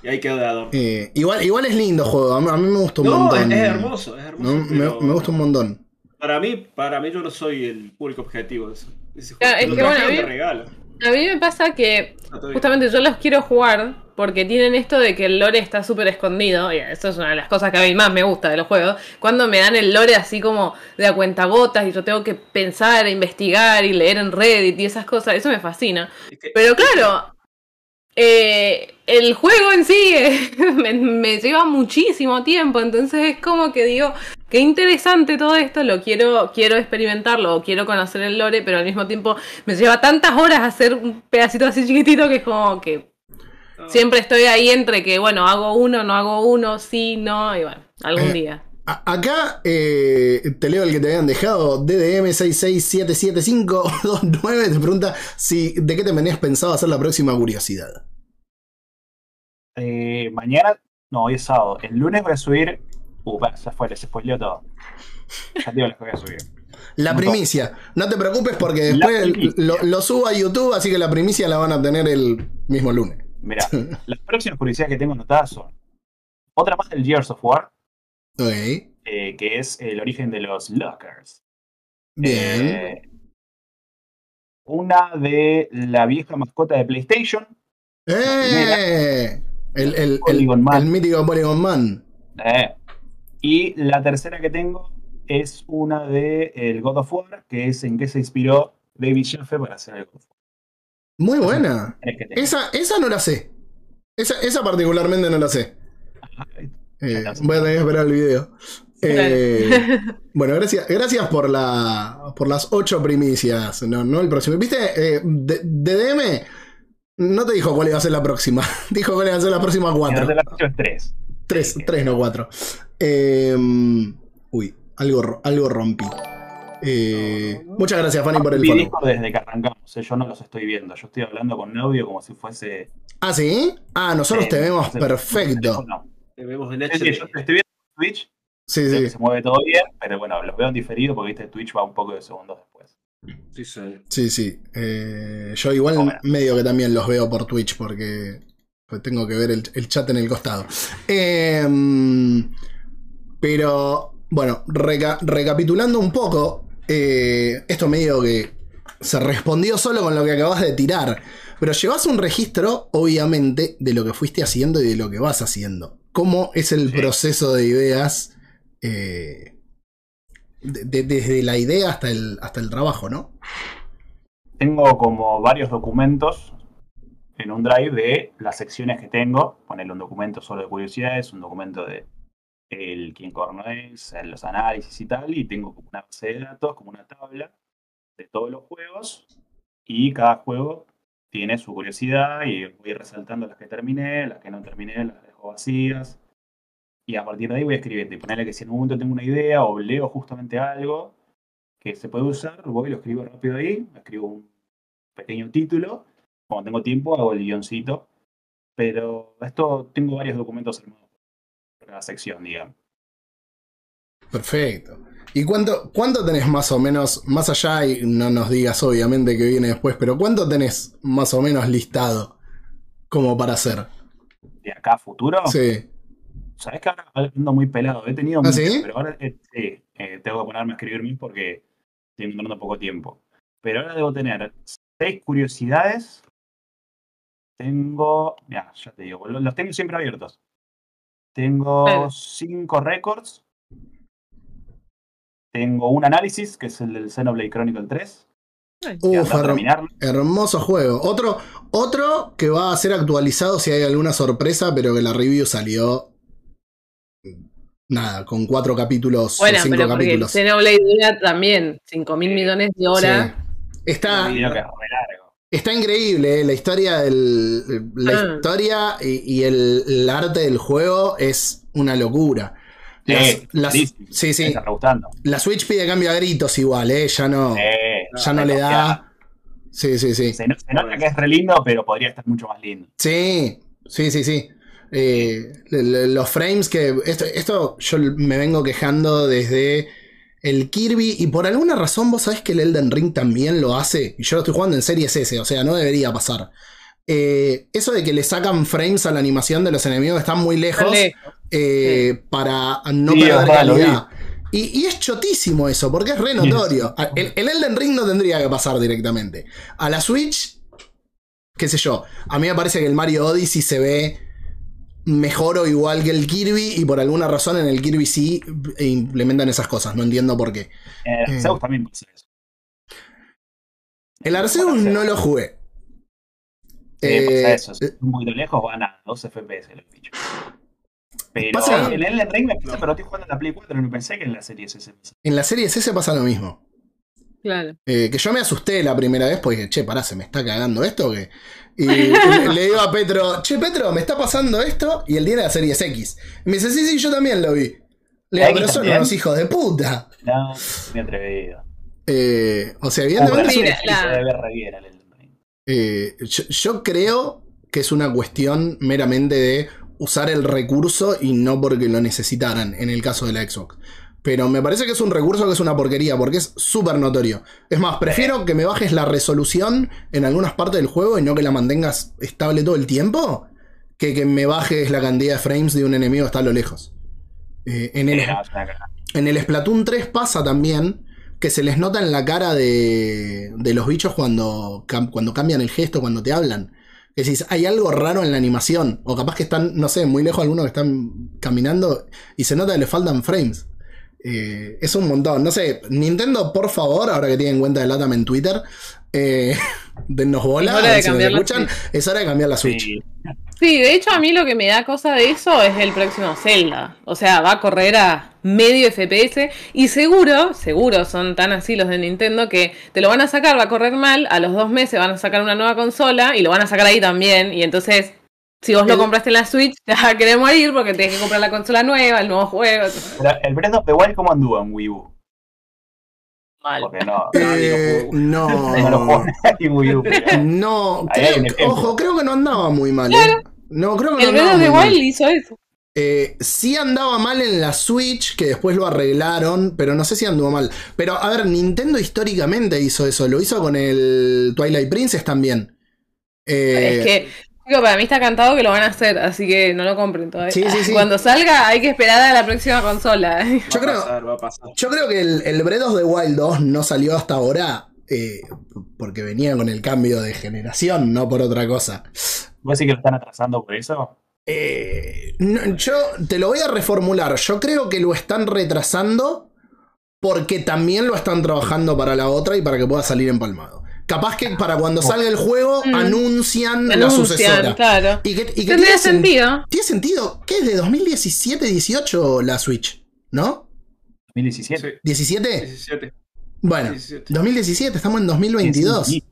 Y ahí quedó de adorno. Eh, igual, igual es lindo juego, a mí, a mí me gusta un No, montón. es hermoso, es hermoso. No, me, pero me gusta un montón. Para mí, para mí yo no soy el público objetivo de eso. Ese Claro, juego. es que, bueno, a mí- regalo. A mí me pasa que bien. justamente yo los quiero jugar, porque tienen esto de que el lore está súper escondido, y eso es una de las cosas que a mí más me gusta de los juegos, cuando me dan el lore así como de a cuentagotas y yo tengo que pensar, e investigar y leer en Reddit y esas cosas, eso me fascina. Es que- Pero claro, eh, el juego en sí eh, [LAUGHS] me, me lleva muchísimo tiempo, entonces es como que digo, qué interesante todo esto, lo quiero, quiero experimentarlo, o quiero conocer el lore, pero al mismo tiempo me lleva tantas horas hacer un pedacito así chiquitito que es como que siempre estoy ahí entre que, bueno, hago uno, no hago uno, sí, no, y bueno, algún Eh, [CLEARS THROAT] día. Acá eh, te leo el que te habían dejado. DDM667759 te pregunta si de qué te tenías pensado hacer la próxima curiosidad. Eh, mañana, no, hoy es sábado. El lunes voy a subir. Uh, ya fue, les spoileó todo. Ya digo que voy a subir. La primicia. No te preocupes porque después lo, lo subo a YouTube, así que la primicia la van a tener el mismo lunes. Mirá, [LAUGHS] las próximas curiosidades que tengo anotadas son. Otra más del Gears of War, Eh, que es el origen de los Lockers. Bien. Eh, una de la vieja mascota de PlayStation. ¡Eh! El, el, el, Polygon Man. el mítico Polygon Man. eh, y la tercera que tengo es una de el God of War, que es en que se inspiró David Jaffe para hacer el God of War. Muy buena. Es que tengo. Esa, esa no la sé. Esa, esa particularmente no la sé. Eh, voy a tener que esperar el video. Eh, [LAUGHS] bueno, gracias, gracias por la por las ocho primicias. No, no el próximo. ¿Viste? Eh, DDM no te dijo cuál iba a ser la próxima. [LAUGHS] Dijo cuál iba a ser la próxima cuatro. la próxima es tres. Tres, tres, no cuatro. Eh, uy, algo, algo rompí. Eh, muchas gracias, Fanny, por el follow. Discord desde que arrancamos, eh, yo no los estoy viendo. Yo estoy hablando con audio como si fuese. Ah, ¿sí? Ah, nosotros te vemos perfecto. Te vemos en Sí, sí, yo te estoy viendo en Twitch, Sí, sí. se mueve todo bien, pero bueno, los veo en diferido porque viste Twitch va un poco de segundos después. Sí, sí. Sí, sí. Eh, yo igual Bueno. medio que también los veo por Twitch porque pues tengo que ver el, el chat en el costado. Eh, pero, bueno, reca- recapitulando un poco, eh, esto medio que se respondió solo con lo que acabas de tirar. Pero llevas un registro, obviamente, de lo que fuiste haciendo y de lo que vas haciendo. ¿Cómo es el Sí. proceso de ideas? eh, de- de- desde la idea hasta el, hasta el trabajo, ¿no? Tengo como varios documentos en un drive de las secciones que tengo. Ponerle un documento solo de curiosidades, un documento de el quién corno es, los análisis y tal, y tengo como una base de datos, como una tabla de todos los juegos, y cada juego tiene su curiosidad, y voy resaltando las que terminé, las que no terminé, las dejo vacías, y a partir de ahí voy escribiendo, y ponerle que si en un momento tengo una idea o leo justamente algo que se puede usar, voy y lo escribo rápido ahí, escribo un pequeño título, cuando tengo tiempo hago el guioncito, pero esto tengo varios documentos armados por cada sección, digamos. Perfecto. ¿Y cuánto, cuánto tenés más o menos, más allá, y no nos digas obviamente que viene después, pero cuánto tenés más o menos listado como para hacer? De acá a futuro, Sí. sabes que ahora ando muy pelado, he tenido ¿Ah, muchos, sí? pero ahora eh, sí, eh, tengo que ponerme a escribir mil porque estoy encontrando poco tiempo. Pero ahora debo tener seis curiosidades. Tengo, ya, ya te digo, lo- los tengo siempre abiertos. Tengo cinco récords. Tengo un análisis, que es el del Xenoblade Chronicle 3. Uf, hermoso juego. Otro, otro que va a ser actualizado si hay alguna sorpresa, pero que la review salió. Nada, con cuatro capítulos Bueno, cinco pero capítulos. Xenoblade dura también 5 mil millones de horas. Sí. Está. Está increíble, eh, la historia del. La Ah. historia y, y el, el arte del juego es una locura. Sí, las- sí. La Switch pide cambio a gritos igual, ¿eh? Ya no, Sí, ya no le da. Sí, sí, sí. Se, no- se nota que es re lindo, pero podría estar mucho más lindo. Sí, sí, sí, sí. Eh, le- le- los frames que. Esto, esto yo me vengo quejando desde el Kirby. Y por alguna razón, vos sabés que el Elden Ring también lo hace. Y yo lo estoy jugando en Series S, o sea, no debería pasar. Eh, eso de que le sacan frames a la animación de los enemigos está muy lejos. Eh, para no Sí, perder vi. calidad. Y, y es chotísimo eso, porque es re notorio. El, el Elden Ring no tendría que pasar directamente. A la Switch qué sé yo. A mí me parece que el Mario Odyssey se ve mejor o igual que el Kirby y por alguna razón en el Kirby sí implementan esas cosas. No entiendo por qué. El Eh. Arceus también pasa eso. El Arceus no lo jugué. Eh, Eh, pasa eso. Si poquito lejos van a 2 FPS los bichos. Pero Pasa- el Elden Ring me pasa, pero estoy jugando en la Play 4 y no pensé que en la serie S pasaba. En la serie S pasa lo mismo. Claro. Eh, que yo me asusté la primera vez porque, che, pará, se me está cagando esto. Que... Y le, le digo a Petro, che, Petro, me está pasando esto. Y el día de la serie X. Y me dice, sí, sí, yo también lo vi. Le digo, ¿X pero son también? unos hijos de puta. No, muy atrevido. Eh, o sea, Uh, evidentemente. eh, yo, yo creo que es una cuestión meramente de usar el recurso y no porque lo necesitaran en el caso de la Xbox. Pero me parece que es un recurso que es una porquería porque es súper notorio. Es más, prefiero que me bajes la resolución en algunas partes del juego y no que la mantengas estable todo el tiempo que que me bajes la cantidad de frames de un enemigo está a lo lejos. Eh, en, el, Eh, en el Splatoon 3 pasa también que se les nota en la cara de, de los bichos cuando, cuando cambian el gesto, cuando te hablan. Que decís, hay algo raro en la animación. O capaz que están, no sé, muy lejos algunos que están caminando y se nota que le faltan frames. Eh, es un montón. No sé, Nintendo, por favor, ahora que tienen cuenta de Latam en Twitter, eh, [LAUGHS] dennos bola. Es hora de si nos cambiar la escuchan. Es hora de cambiar la Switch. Sí. Sí, de hecho a mí lo que me da cosa de eso es el próximo Zelda. O sea, va a correr a medio FPS y seguro, seguro son tan así los de Nintendo que te lo van a sacar, va a correr mal, a los dos meses van a sacar una nueva consola y lo van a sacar ahí también y entonces... Si vos lo compraste en la Switch, [LAUGHS] te vas a querer morir porque tenés que comprar la consola nueva, el nuevo juego. Pero el Breath of the Wild, ¿cómo anduvo en Wii U? Mal. Porque no, Eh, no [LAUGHS] creo- ojo, creo que no andaba muy mal. ¿eh? No, creo que no El andaba mal. Wild hizo eso. Eh, sí andaba mal en la Switch, que después lo arreglaron, pero no sé si anduvo mal. Pero a ver, Nintendo históricamente hizo eso, lo hizo con el Twilight Princess también. Eh, Es que, para mí está cantado que lo van a hacer, así que no lo compren todavía. Sí, sí, sí. Cuando salga hay que esperar a la próxima consola. [LAUGHS] yo, creo, a pasar, va a pasar. yo creo que el, el Breath of the Wild 2 no salió hasta ahora eh, porque venía con el cambio de generación, no por otra cosa. ¿Vos decís que lo están atrasando por eso? Eh, no, yo te lo voy a reformular. Yo creo que lo están retrasando porque también lo están trabajando para la otra y para que pueda salir empalmado. Capaz que para cuando salga el juego Mm. anuncian, la Anuncian, sucesora. claro. Y que, y que Tendría tiene, sen- sentido. tiene sentido. ¿Qué es de 2017-18 la Switch? ¿No? 2017. Sí, ¿17? 17. Bueno, 17. 2017, estamos en 2022. Sí, sí.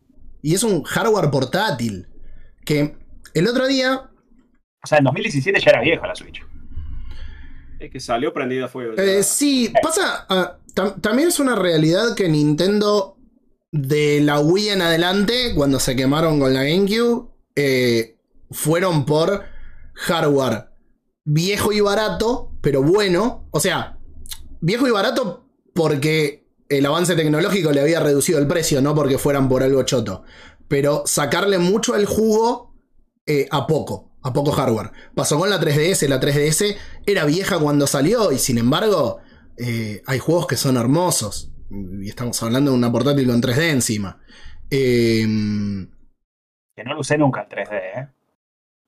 Y es un hardware portátil. Que el otro día O sea, en 2017 ya era vieja la Switch. Es que salió prendida a fuego. Eh, sí, pasa. ah, tam- también es una realidad que Nintendo, de la Wii en adelante, cuando se quemaron con la GameCube, eh, fueron por hardware viejo y barato, pero bueno. O sea, viejo y barato porque el avance tecnológico le había reducido el precio, no porque fueran por algo choto. Pero sacarle mucho el jugo eh, a poco, a poco hardware. Pasó con la 3DS, la 3DS era vieja cuando salió y sin embargo eh, hay juegos que son hermosos. Y estamos hablando de una portátil con 3D encima. Eh, Que no lo usé nunca el 3D, ¿eh?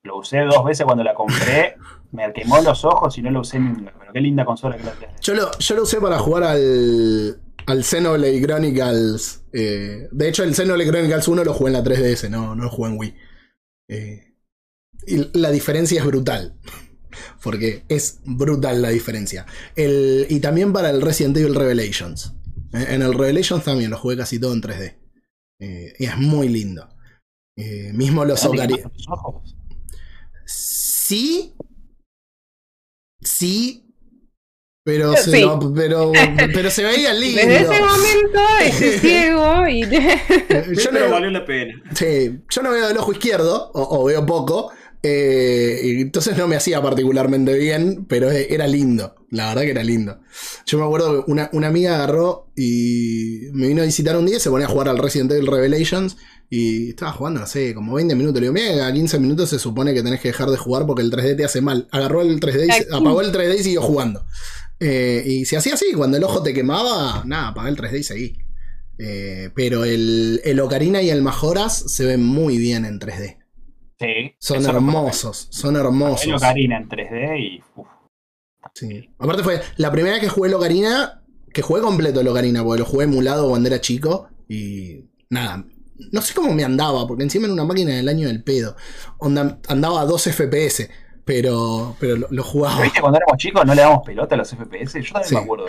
Lo usé dos veces cuando la compré. [LAUGHS] Me quemó los ojos y no lo usé nunca. Pero qué linda consola que la 3D. yo, lo, yo lo usé para jugar al, al Xenoblade Chronicles. eh, de hecho, el Xenoblade Chronicles 1 lo jugué en la 3DS, no, no lo jugué en Wii. Eh, y la diferencia es brutal. [LAUGHS] Porque es brutal la diferencia. El, y también para el Resident Evil Revelations. Eh, En el Revelations también lo jugué casi todo en 3D. Eh, y es muy lindo. Eh, mismo los ¿No te Ocari- quemaste los ojos? Sí. Sí. Pero Sí. se, lo- pero, pero se veía lindo. [LAUGHS] Desde ese momento estoy [LAUGHS] ciego y Yo Pero no, valió la pena. sí, yo no veo del ojo izquierdo, o, o veo poco. Eh, entonces no me hacía particularmente bien, pero e- era lindo. La verdad que era lindo. Yo me acuerdo que una, una amiga agarró y me vino a visitar un día y se ponía a jugar al Resident Evil Revelations. Y estaba jugando, no sé, como 20 minutos. Le digo, mira, a 15 minutos se supone que tenés que dejar de jugar porque el 3D te hace mal. Agarró el 3D, y se- apagó el 3D y siguió jugando. Eh, y se hacía así, cuando el ojo te quemaba, nada, apagá el 3D y seguí. Eh, pero el, el Ocarina y el Majoras se ven muy bien en 3D. Sí. Son hermosos, son hermosos. El Ocarina en 3D y. uf, Sí. Aparte fue la primera vez que jugué el Ocarina, que jugué completo el Ocarina, porque lo jugué emulado cuando era chico y nada. No sé cómo me andaba, porque encima era una máquina del año del pedo. Onda, andaba a 2 FPS, pero, pero lo, lo jugaba. ¿Viste cuando éramos chicos no le damos pelota a los FPS? Yo también Sí. me acuerdo.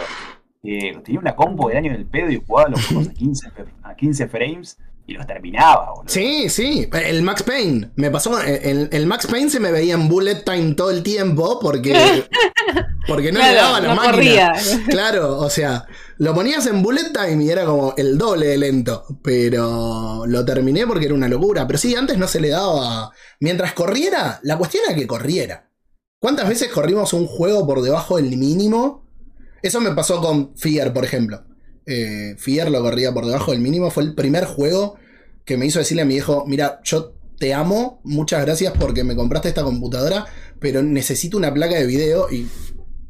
Eh, tenía una combo del año del pedo y jugaba los juegos a 15, f- a 15 frames y los terminaba, boludo. Sí, sí, el Max Payne. Me pasó, el, el Max Payne se me veía en bullet time todo el tiempo porque, [LAUGHS] porque no le daba la no máquina. corría. [LAUGHS] Claro, o sea, lo ponías en bullet time y era como el doble de lento. Pero lo terminé porque era una locura. Pero sí, antes no se le daba. Mientras corriera, la cuestión era que corriera. ¿Cuántas veces corrimos un juego por debajo del mínimo? Eso me pasó con Fear, por ejemplo. Eh, Fear lo corría por debajo del mínimo. Fue el primer juego que me hizo decirle a mi viejo: Mira, yo te amo, muchas gracias porque me compraste esta computadora, pero necesito una placa de video y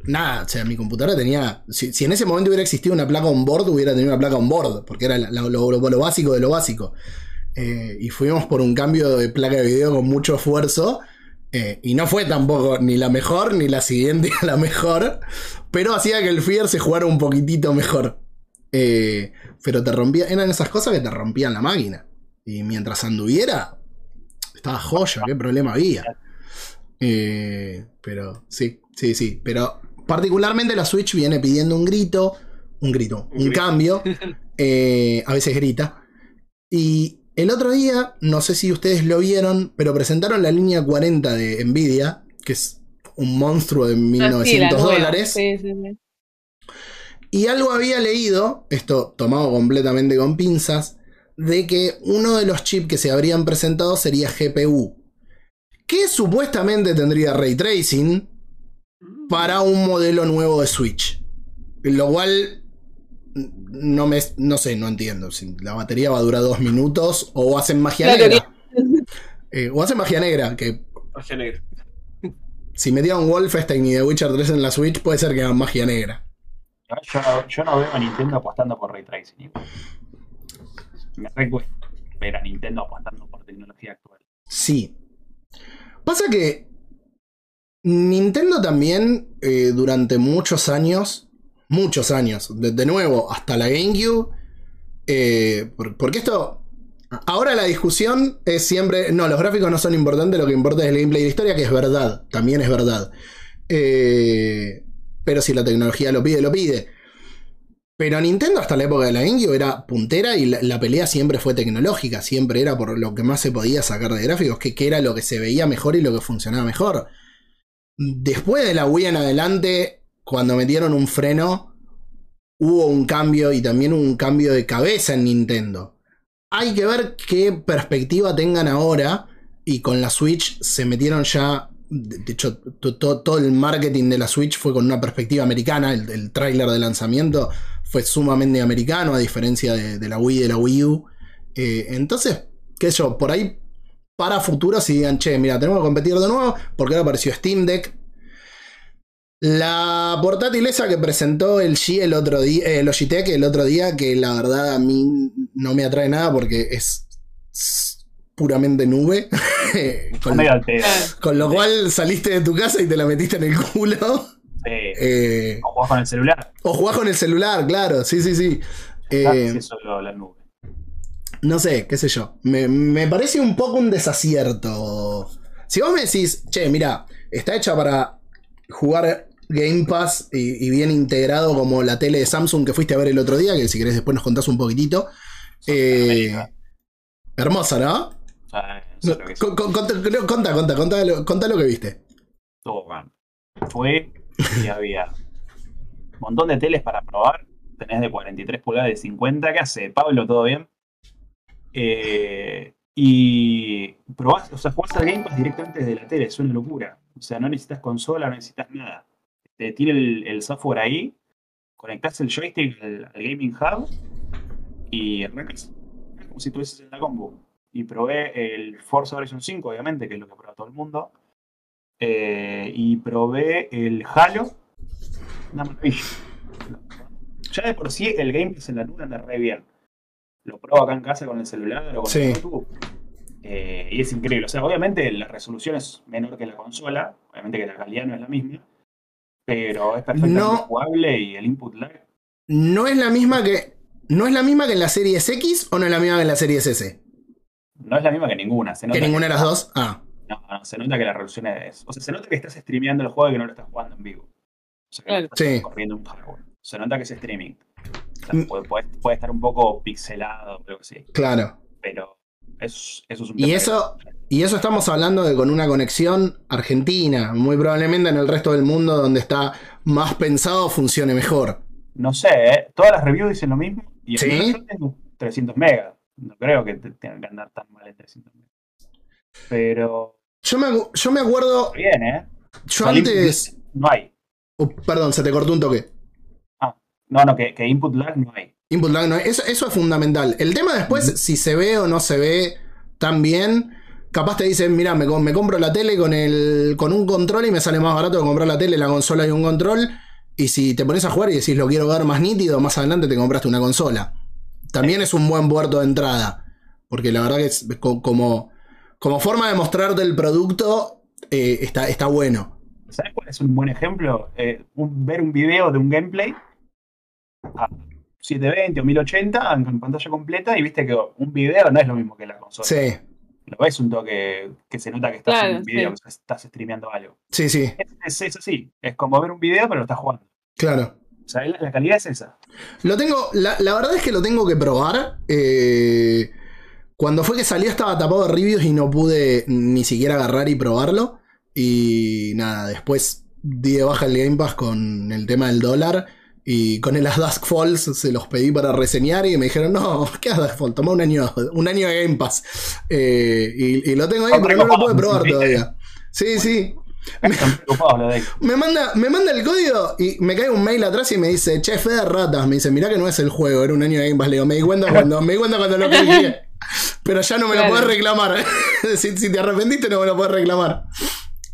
nada, o sea, mi computadora tenía. Si, en ese momento hubiera existido una placa on board, hubiera tenido una placa on board, porque era lo básico de lo básico. Eh, y fuimos por un cambio de placa de video con mucho esfuerzo. eh, y no fue tampoco ni la mejor ni la siguiente a [LAUGHS] la mejor. Pero hacía que el Fear se jugara un poquitito mejor. Eh, pero te rompía. Eran esas cosas que te rompían la máquina. Y mientras anduviera, estaba joya, qué problema había. Eh, pero sí, sí, sí. Pero particularmente la Switch viene pidiendo un grito, un grito, Un un grito. cambio. [LAUGHS] Eh, a veces grita. Y el otro día, no sé si ustedes lo vieron, pero presentaron la línea 40 de Nvidia, que es un monstruo de Ah, sí, la 1900 nueva. dólares. Sí, sí, sí. Y algo había leído, esto tomado completamente con pinzas, de que uno de los chips que se habrían presentado sería GPU, que supuestamente tendría ray tracing para un modelo nuevo de Switch. Lo cual no me no sé, no entiendo. Si la batería va a durar dos minutos o hacen magia Claro negra. Eh, o hacen magia negra, que Magia negra. si metieron Wolfenstein y The Witcher 3 en la Switch, puede ser que hagan magia negra. Yo, no veo a Nintendo apostando por Ray Tracing. Me recuerdo ver a Nintendo apostando por tecnología actual. Sí. Pasa que Nintendo también eh, durante muchos años, muchos años, de, de nuevo hasta la GameCube, eh, por- porque esto, ahora la discusión es siempre, no, los gráficos no son importantes, lo que importa es el gameplay y la historia, que es verdad, también es verdad. Eh, pero si la tecnología lo pide, lo pide. Pero Nintendo hasta la época de la GameCube era puntera y la, pelea siempre fue tecnológica, siempre era por lo que más se podía sacar de gráficos, que, que era lo que se veía mejor y lo que funcionaba mejor. Después de la Wii en adelante, cuando metieron un freno, hubo un cambio y también un cambio de cabeza en Nintendo. Hay que ver qué perspectiva tengan ahora y con la Switch se metieron ya... De hecho, to- to- todo el marketing de la Switch fue con una perspectiva americana. El, el tráiler de lanzamiento fue sumamente americano, a diferencia de, la Wii y de la Wii U. Eh, entonces, qué sé yo, por ahí para futuro si digan, che, mira, tenemos que competir de nuevo, porque ahora apareció Steam Deck. La portátil esa que presentó el G el otro día, eh, Logitech el otro día, que la verdad a mí no me atrae nada porque es puramente nube. [LAUGHS] [LAUGHS] con, lo cual saliste de tu casa y te la metiste en el culo. Sí. Eh, O jugás con el celular. o jugás con el celular, claro, sí, sí, sí. Eh, ¿sabes? Eso lo- la nube. no sé, qué sé yo. Me, me parece un poco un desacierto. Si vos me decís, che, mira, está hecha para jugar Game Pass y, y bien integrado como la tele de Samsung que fuiste a ver el otro día, que si querés después nos contás un poquitito. Eh, hermosa, ¿no? Eso es lo que Con- con- Conta, conta, conta, conta lo, que viste. Fue y había un montón de teles para probar. Tenés de 43 pulgadas de 50. ¿Qué hace? Pablo, ¿todo bien? Eh, y probás, o sea, jugás al Game Pass directamente desde la tele, es una locura. O sea, no necesitas consola, no necesitas nada. Te tira el, el software ahí, conectás el joystick al, al Gaming Hub y arrancas. Es como si estuvieses en la combo. Y probé el Forza Horizon 5, obviamente, que es lo que prueba todo el mundo. Eh, y probé el Halo. Una maravilla. Ya de por sí el Game en la nube anda re bien. lo pruebo acá en casa con el celular o con Sí. el YouTube. eh, y es increíble. O sea, obviamente la resolución es menor que la consola, obviamente que la calidad no es la misma, pero es perfectamente No. jugable y el input lag. ¿No es la misma que. ¿No es la misma que en la Series X o no es la misma que en la Series S? No es la misma que ninguna. Se nota ¿Que ninguna de las dos? Ah, No, no, se nota que la resolución es. O sea, se nota que estás streameando el juego y que no lo estás jugando en vivo. O sea, que Claro. estás Sí. corriendo un hardware. Se nota que es streaming. O sea, Mm. puede, puede- puede estar un poco pixelado, creo que sí. claro. Pero eso, eso es un Y tema eso- que- Y eso estamos hablando de con una conexión argentina. Muy probablemente en el resto del mundo donde está más pensado funcione mejor. No sé, ¿eh? todas las reviews dicen lo mismo. Y el ¿Sí? mío yo tengo 300 megas. No creo que te- tengan que andar tan mal en 300 megas. Pero. Yo me, yo me acuerdo. Bien, ¿eh? Yo antes. No hay. oh, perdón, se te cortó un toque. No, no, que, que input lag no hay. Input lag no eso, eso es fundamental. El tema después, si se ve o no se ve tan bien, capaz te dicen, mira, me, me compro la tele con el con un control y me sale más barato que comprar la tele, la consola y un control. Y si te pones a jugar y decís, lo quiero ver más nítido, más adelante te compraste una consola. También es un buen puerto de entrada. Porque la verdad que es co- como, como forma de mostrarte el producto, eh, está, está bueno. ¿Sabes cuál es un buen ejemplo? Eh, un- ver un video de un gameplay a 720 o 1080 en, en pantalla completa y viste que un video no es lo mismo que la consola. Sí, Lo ves un toque que se nota que estás Claro, en un video, sí. que estás streameando algo. sí, sí, Es, es, es así, es como ver un video pero lo estás jugando. claro. O sea, la, la calidad es esa. Lo tengo, la, la verdad es que lo tengo que probar. Eh, cuando fue que salió estaba tapado de reviews y no pude ni siquiera agarrar y probarlo. Y nada, después di de baja el Game Pass con el tema del dólar. Y con el As Dusk Falls se los pedí para reseñar y me dijeron, no, ¿qué As Dusk Falls? Toma un año, un año de Game Pass. Eh, y, y lo tengo ahí, pero no lo pude probar [LAUGHS] todavía. Sí, sí. Están preocupados los de ahí. Me manda, me manda el código y me cae un mail atrás y me dice, che, fe de ratas. Me dice, mirá que no es el juego, era un año de Game Pass. Le digo, me di cuenta [LAUGHS] cuando, me di cuenta cuando lo [LAUGHS] cogí. Pero ya no me lo podés reclamar. [LAUGHS] si, si te arrepentiste, no me lo podés reclamar.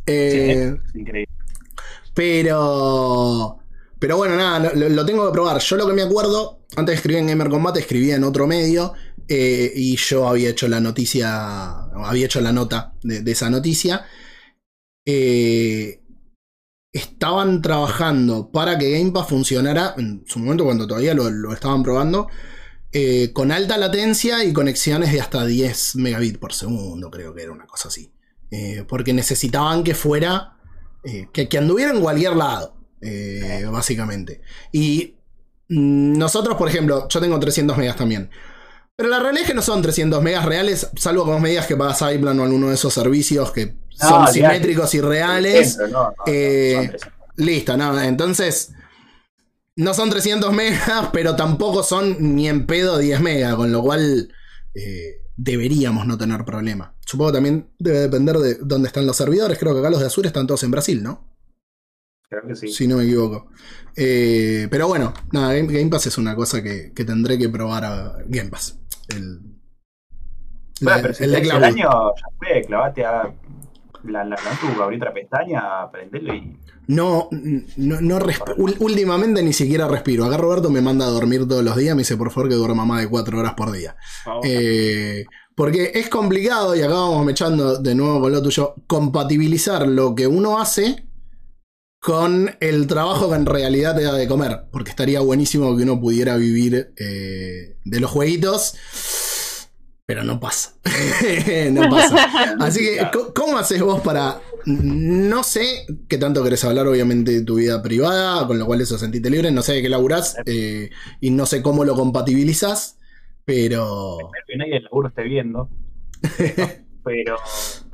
Eh, es increíble. pero. Pero bueno, nada, lo, tengo que probar. Yo lo que me acuerdo, antes de escribir en Gamer Combate, escribía en otro medio. eh, y yo había hecho la noticia. Había hecho la nota de, de esa noticia. Eh, estaban trabajando para que Game Pass funcionara. En su momento, cuando todavía lo, lo estaban probando. eh, con alta latencia y conexiones de hasta 10 megabits por segundo, creo que era una cosa así. Eh, porque necesitaban que fuera. que, que anduviera en cualquier lado, básicamente. Y nosotros, por ejemplo, yo tengo 300 megas también. Pero la realidad es que no son 300 megas reales, salvo que vos me digas que pagas iPlan o alguno de esos servicios que No, son simétricos y reales. No, eh, son 300. Listo, no, entonces. No son 300 [LAUGHS] megas, pero tampoco son ni en pedo 10 megas, con lo cual eh, deberíamos no tener problema. Supongo que también debe depender de dónde están los servidores. Creo que acá los de Azure están todos en Brasil, ¿no? Creo que sí. Si no me equivoco. Eh, pero bueno, nada, Game, Pass es una cosa que, que tendré que probar a Game Pass. El, Bueno, la- pero si el el año, ya fue, clavate a la, la abrí otra pestaña, prendelo y. No, no, no ul- últimamente ni siquiera respiro. Acá Roberto me manda a dormir todos los días, me dice por favor que duerma más de 4 horas por día. Favor. Eh, porque es complicado, y acá vamos mechando de nuevo con lo tuyo, compatibilizar lo que uno hace con el trabajo que en realidad te da de comer. Porque estaría buenísimo que uno pudiera vivir eh, de los jueguitos. Pero no pasa. [LAUGHS] no pasa. [LAUGHS] Así que, co- ¿cómo haces vos para.? No sé qué tanto querés hablar, obviamente, de tu vida privada, con lo cual eso sentite libre. No sé de qué laburás eh, y no sé cómo lo compatibilizás, pero. Espero que nadie del laburo esté viendo. Pero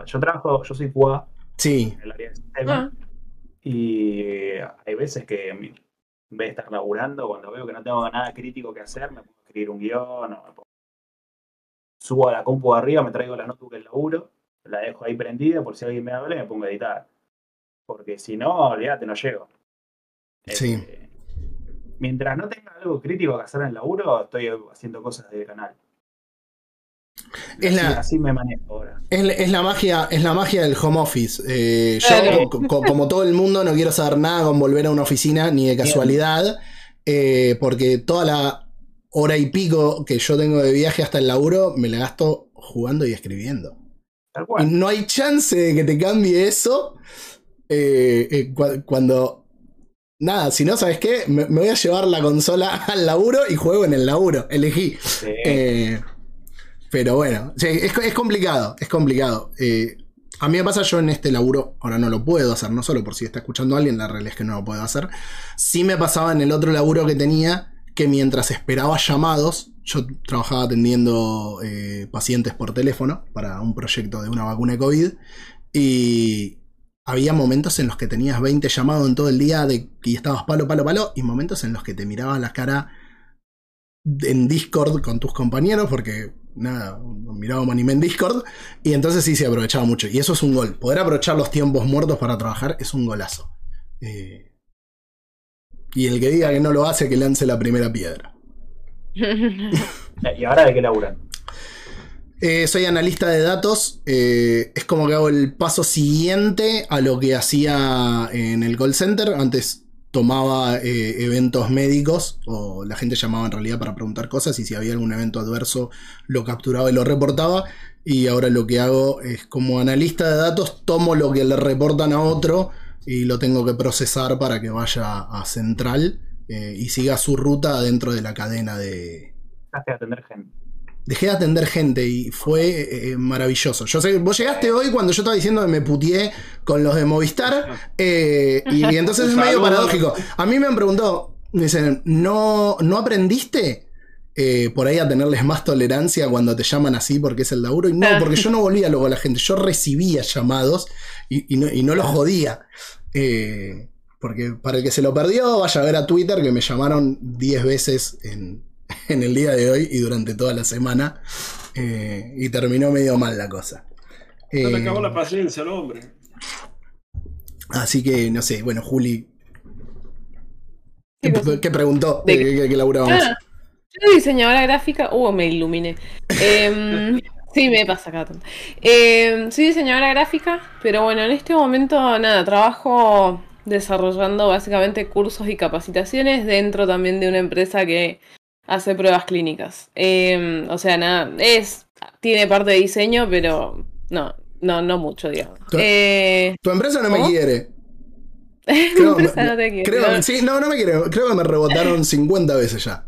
yo trabajo, yo soy QA Sí, en el área de sistema. Y hay veces que en vez de estar laburando, cuando veo que no tengo nada crítico que hacer, me pongo a escribir un guion o me pongo- subo a la compu de arriba, me traigo la notebook del laburo, la dejo ahí prendida por si alguien me habla y me pongo a editar. Porque si no, olvídate, no llego. Sí. Este, mientras no tenga algo crítico que hacer en el laburo, estoy haciendo cosas de canal. Es así, la- así me manejo ahora. es, la- es la magia, es la magia del home office. Eh, yo, como todo el mundo, no quiero saber nada con volver a una oficina ni de casualidad. eh, porque toda la hora y pico que yo tengo de viaje hasta el laburo, me la gasto jugando y escribiendo. Tal Y cual. no hay chance de que te cambie eso eh, eh, cu- cuando... Nada, si no, ¿sabes qué? Me, me voy a llevar la consola [LAUGHS] al laburo y juego en el laburo. Elegí. Sí. Eh, pero bueno, sí, es, es complicado, es complicado. A mí me pasa yo en este laburo, ahora no lo puedo hacer, no solo por si está escuchando alguien, la realidad es que no lo puedo hacer. Sí me pasaba en el otro laburo que tenía, que mientras esperaba llamados, yo trabajaba atendiendo eh, pacientes por teléfono para un proyecto de una vacuna de COVID, y había momentos en los que tenías 20 llamados en todo el día de, y estabas palo, palo, palo, y momentos en los que te mirabas la cara en Discord con tus compañeros, porque nada, mirábamos anime en Discord, y entonces sí se aprovechaba mucho. Y eso es un gol. Poder aprovechar los tiempos muertos para trabajar es un golazo. Eh, y el que diga que no lo hace, que lance la primera piedra. [LAUGHS] ¿Y ahora de qué laburan? Eh, soy analista de datos. eh, es como que hago el paso siguiente a lo que hacía en el call center. Antes tomaba eh, eventos médicos, o la gente llamaba en realidad para preguntar cosas, y si había algún evento adverso lo capturaba y lo reportaba. Y ahora lo que hago es como analista de datos, tomo lo que le reportan a otro y lo tengo que procesar para que vaya a central eh, y siga su ruta dentro de la cadena de, Dejaste de atender gente. dejé de atender gente y fue eh, maravilloso. Yo sé, vos llegaste hoy cuando yo estaba diciendo que me putié con los de Movistar [LAUGHS] eh, y, y entonces es medio paradójico. A mí me han preguntado, me dicen, ¿no, ¿no aprendiste eh, por ahí a tenerles más tolerancia cuando te llaman así porque es el laburo? Y no, porque yo no volvía loco a la gente, yo recibía llamados y, y no, y no los jodía. Eh, porque para el que se lo perdió, vaya a ver a Twitter que me llamaron 10 veces en, [LAUGHS] en el día de hoy y durante toda la semana. eh, y terminó medio mal la cosa. No le acabó la paciencia al hombre. así que, no sé, bueno, Juli. ¿Qué ¿Qué, preguntó? ¿De ¿De qué, qué- qué laburábamos? Ah, yo soy diseñadora gráfica. Uh, me iluminé. Em, [LAUGHS] sí, me pasa acá. Em, soy diseñadora gráfica, pero bueno, en este momento nada, trabajo desarrollando básicamente cursos y capacitaciones dentro también de una empresa que hace pruebas clínicas. Em, o sea, nada, es tiene parte de diseño, pero no, no, no mucho, digamos. Tu- Eh, Tu empresa no me quiere. [LAUGHS] Creo, empresa no te quiere, creo- no. sí, no, no me quiere. Creo que me rebotaron 50 veces ya.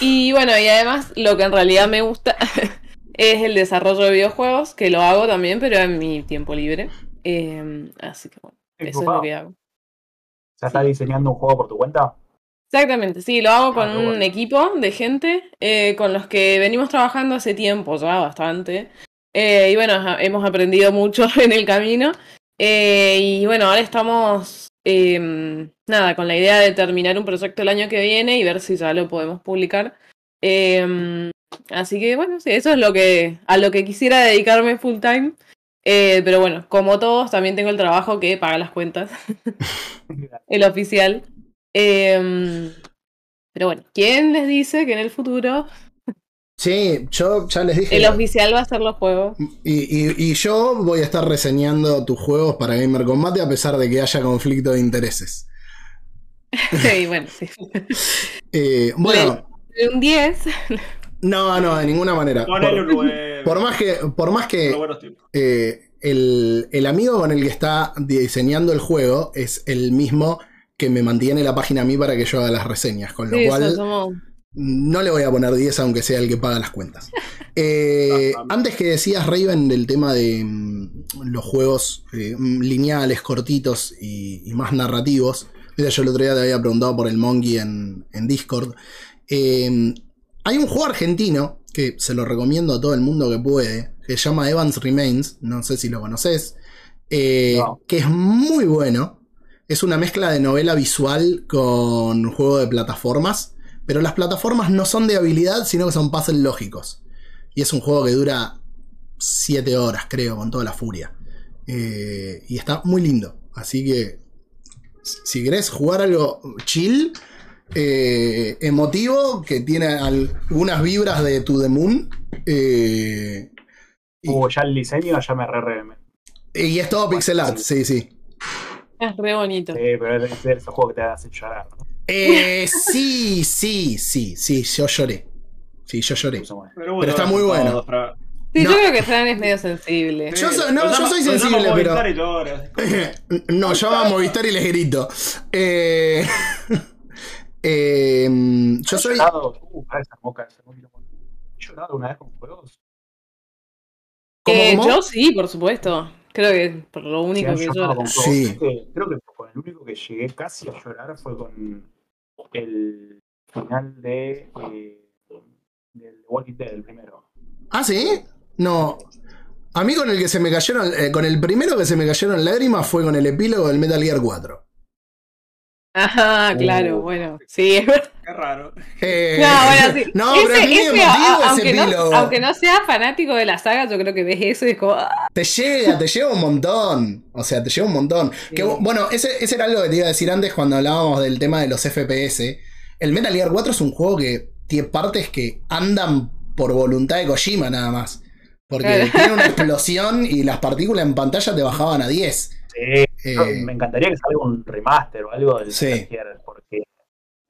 Y bueno, y además lo que en realidad me gusta [LAUGHS] es el desarrollo de videojuegos, que lo hago también, pero en mi tiempo libre. Eh, así que bueno, eso es lo que hago. ¿Ya estás diseñando un juego por tu cuenta? Exactamente, sí, lo hago con Ah, qué un bueno. equipo de gente eh, con los que venimos trabajando hace tiempo, ya bastante. Eh, y bueno, hemos aprendido mucho [LAUGHS] en el camino. Eh, y bueno, ahora estamos, eh, nada, con la idea de terminar un proyecto el año que viene y ver si ya lo podemos publicar. Eh, así que bueno, sí, eso es lo que, a lo que quisiera dedicarme full time. Eh, pero bueno, como todos, también tengo el trabajo que paga las cuentas [LAUGHS] el oficial. Em, pero bueno, ¿quién les dice que en el futuro Sí, yo ya les dije. el oficial va a ser los juegos? Y, y- y yo voy a estar reseñando tus juegos para Gamer Combate a pesar de que haya conflicto de intereses. [LAUGHS] Sí, bueno, sí. [LAUGHS] Eh, bueno, Un 10. no, no, de ninguna manera. Por, 9. por más que, por más que Pero buenos tiempos. eh, el, el amigo con el que está diseñando el juego es el mismo que me mantiene la página a mí para que yo haga las reseñas, con lo Sí, cual somos- no le voy a poner 10 aunque sea el que paga las cuentas. [LAUGHS] Eh, Ah, ah. antes que decías, Raven, del tema de mm, los juegos eh, mm, lineales, cortitos y, y más narrativos. Mira, yo el otro día te había preguntado por el Monkey en, en Discord. Eh, hay un juego argentino que se lo recomiendo a todo el mundo que puede, que se llama Evans Remains, no sé si lo conoces, No. que es muy bueno. Es una mezcla de novela visual con juego de plataformas, pero las plataformas no son de habilidad, sino que son puzzles lógicos. Y es un juego que dura 7 horas, creo, con toda la furia. Eh, y está muy lindo. Así que, si querés jugar algo chill, eh, emotivo, que tiene algunas vibras de To The Moon. eh, y, Uh, ya el diseño ya me re, re y es todo pixel art, sí, sí. Es re bonito. Sí, pero es de esos juegos que te hacen llorar. ¿no? Eh, sí, sí, sí, sí, yo lloré. Sí, yo lloré. Puso bueno. Pero, Pero está muy bueno. Sí, No. yo creo que Fran es medio sensible. Yo soy- no, yo soy sensible, pero-. [LAUGHS] No, yo amo a Movistar y les grito. Eh, [LAUGHS] eh, yo ¿Has soy. Uh, pará, esa moca, esa moca. ¿Has llorado una vez con juegos? ¿Cómo, Eh, cómo? Yo sí, por supuesto. Creo que por lo único Sí, que yo. llorado con juegos. Sí. Creo que- Creo que con el único que llegué casi a llorar fue con el final de eh, del Walking Dead, el primero. ¿Ah, sí? No. A mí con el que se me cayeron. eh, con el primero que se me cayeron lágrimas fue con el epílogo del Metal Gear 4. Ajá, claro, Uh. bueno. Sí, es verdad. Qué raro. Eh, No, bueno, sí. [LAUGHS] no, pero es muy Ese- ese, emotivo a- ese aunque, no, epílogo. aunque no seas fanático de la saga, yo creo que ves eso y es como. ah, Te llega, te lleva un montón. O sea, te lleva un montón. Que, bueno, ese, ese era algo que te iba a decir antes cuando hablábamos del tema de los FPS. El Metal Gear 4 es un juego que tiene partes que andan por voluntad de Kojima nada más. Porque Claro. tiene una [LAUGHS] explosión y las partículas en pantalla te bajaban a 10. Sí, Eh, me encantaría que salga un remaster o algo del Sí. Gear, porque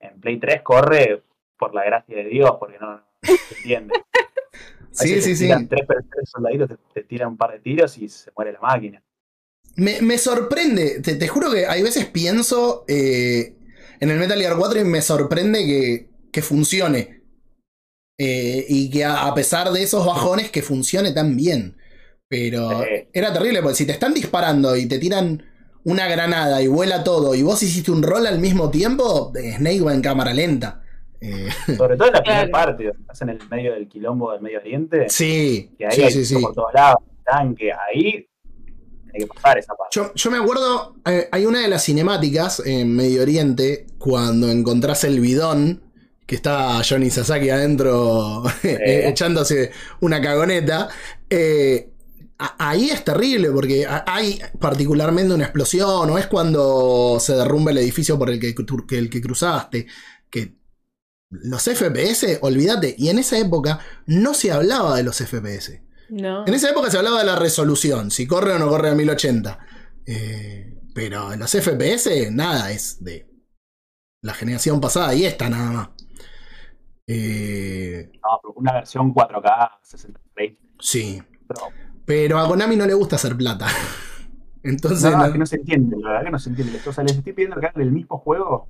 en Play 3 corre por la gracia de Dios, porque no, no se entiende. [LAUGHS] Sí, sí, sí. tres, tres soldaditos, te, te tiran un par de tiros y se muere la máquina. Me, me sorprende, te, te juro que hay veces pienso eh, en el Metal Gear 4 y me sorprende que, que funcione. Eh, y que a, a pesar de esos bajones, que funcione tan bien. Pero Sí. era terrible, porque si te están disparando y te tiran una granada y vuela todo, y vos hiciste un rol al mismo tiempo, Snake va en cámara lenta. Eh, [LAUGHS] Sobre todo en la Claro. primera parte, en el medio del quilombo del Medio Oriente, sí, que ahí sí, hay sí, sí. por todos lados, tanque, ahí hay que pasar esa parte. Yo, yo me acuerdo, eh, hay una de las cinemáticas en Medio Oriente, cuando encontrás el bidón, que está Johnny Sasaki adentro [LAUGHS] eh, echándose una cagoneta. eh, ahí es terrible, porque hay particularmente una explosión, o es cuando se derrumba el edificio por el que, el que cruzaste, que los FPS, olvídate, y en esa época no se hablaba de los FPS. No. En esa época se hablaba de la resolución, si corre o no corre a 1080. Eh, pero en los FPS, nada, es de la generación pasada y esta nada más. Eh, No, pero una versión 4K, 60 frames. sí, Pero, pero a Konami no le gusta hacer plata. [LAUGHS] Entonces, no, no- es que no se entiende, la verdad que no se entiende. O sea, les estoy pidiendo que hagan el mismo juego,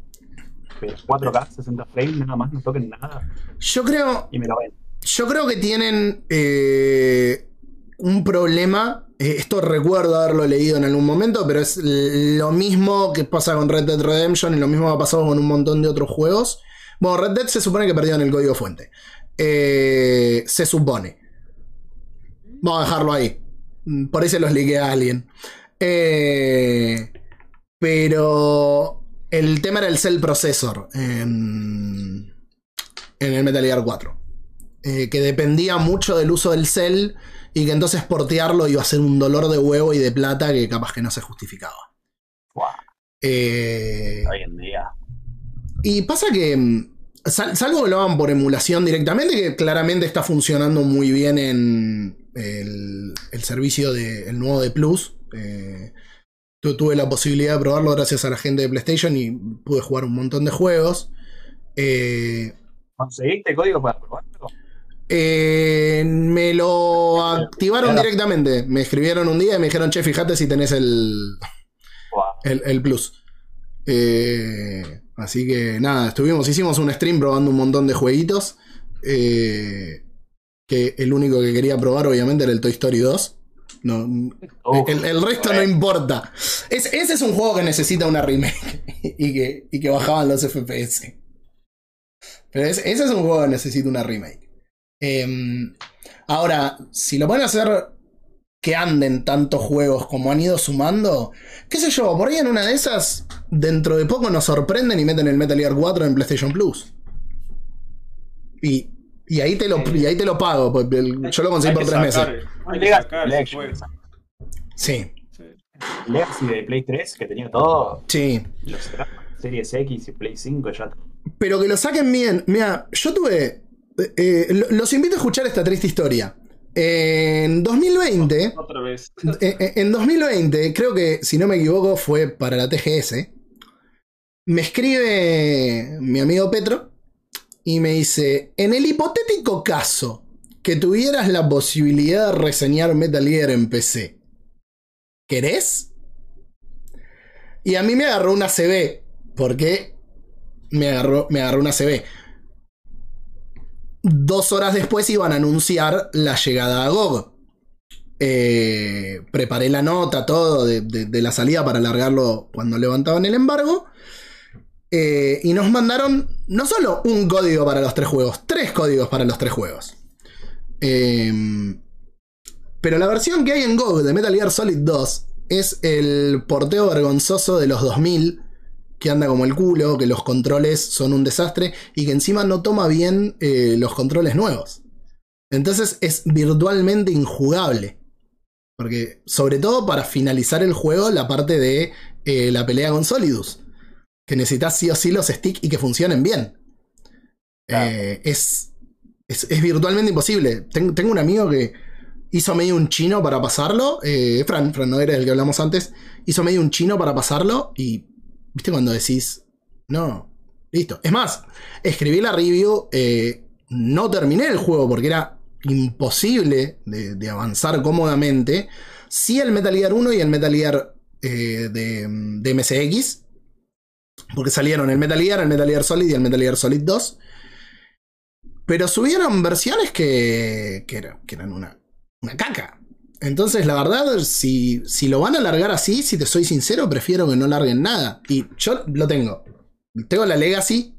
pero 4K, 60 frames, nada más, no toquen nada yo creo, y me lo ven. yo creo que tienen eh, un problema. eh, esto recuerdo haberlo leído en algún momento, pero es lo mismo que pasa con Red Dead Redemption y lo mismo que ha pasado con un montón de otros juegos. Bueno, Red Dead se supone que perdieron el código fuente. Eh, se supone. Vamos a dejarlo ahí. Mm, Por ahí se los liquea a alguien. Eh, pero el tema era el Cell Processor en, en el Metal Gear 4. Eh, que dependía mucho del uso del Cell y que entonces portearlo iba a ser un dolor de huevo y de plata que capaz que no se justificaba. Buah, Eh, hoy en día. y pasa que, mm, sal- salvo que lo hagan por emulación directamente, que claramente está funcionando muy bien en el, el servicio de, el nuevo de Plus. Eh, tu- tuve la posibilidad de probarlo gracias a la gente de PlayStation y pude jugar un montón de juegos. Eh, ¿Conseguiste código para probarlo? eh, me lo activaron Claro. directamente. Me escribieron un día y me dijeron, che, fíjate si tenés el, el, el plus. Eh, así que nada, estuvimos, hicimos un stream probando un montón de jueguitos. eh, que el único que quería probar, obviamente, era el Toy Story 2. No, el, el resto no importa. Es- ese es un juego que necesita una remake [LAUGHS] y que, y que bajaban los FPS. Pero es- ese es un juego que necesita una remake. Em, ahora, si lo pueden hacer que anden tantos juegos como han ido sumando, qué sé yo, por ahí en una de esas, dentro de poco nos sorprenden y meten el Metal Gear 4 en PlayStation Plus. Y, y ahí te lo, y ahí te lo pago, porque el- yo lo conseguí por tres meses. Hay que Legacy sacar juego. Sí, Legacy de Play 3, que tenía todo, sí. yo sé, Series X y Play 5 ya. Pero que lo saquen bien. Mira, yo tuve. eh, eh, lo- los invito a escuchar esta triste historia. En 2020. Otra vez. eh, eh, En 2020, creo que, si no me equivoco, fue para la TGS. me escribe mi amigo Petro y me dice, en el hipotético caso que tuvieras la posibilidad de reseñar Metal Gear en PC, ¿querés? Y a mí me agarró una CB, porque me agarró, me agarró una CB. Dos horas después iban a anunciar la llegada a GOG. Eh, preparé la nota, todo de, la salida para alargarlo cuando levantaban el embargo. Eh, y nos mandaron no solo un código para los tres juegos, tres códigos para los tres juegos. Em, pero la versión que hay en GOG de Metal Gear Solid 2 es el porteo vergonzoso de los 2000, que anda como el culo, que los controles son un desastre y que encima no toma bien eh, los controles nuevos. Entonces es virtualmente injugable. Porque, sobre todo para finalizar el juego, la parte de eh, la pelea con Solidus. Que necesitas sí o sí los sticks y que funcionen bien. Claro. Eh, es, es, es virtualmente imposible. Ten- tengo un amigo que hizo medio un chino para pasarlo. eh, Fran, Fran no era el que hablamos antes. Hizo medio un chino para pasarlo y, viste, cuando decís, no, listo. Es más, escribí la review, eh, no terminé el juego porque era imposible de, de avanzar cómodamente. Sí el Metal Gear 1 y el Metal Gear de, de MSX. Porque salieron el Metal Gear, el Metal Gear Solid y el Metal Gear Solid 2. Pero subieron versiones que, que, era- que eran una, una caca. Entonces, la verdad, si, si lo van a largar así, si te soy sincero, prefiero que no larguen nada. Y yo lo tengo. Tengo la Legacy,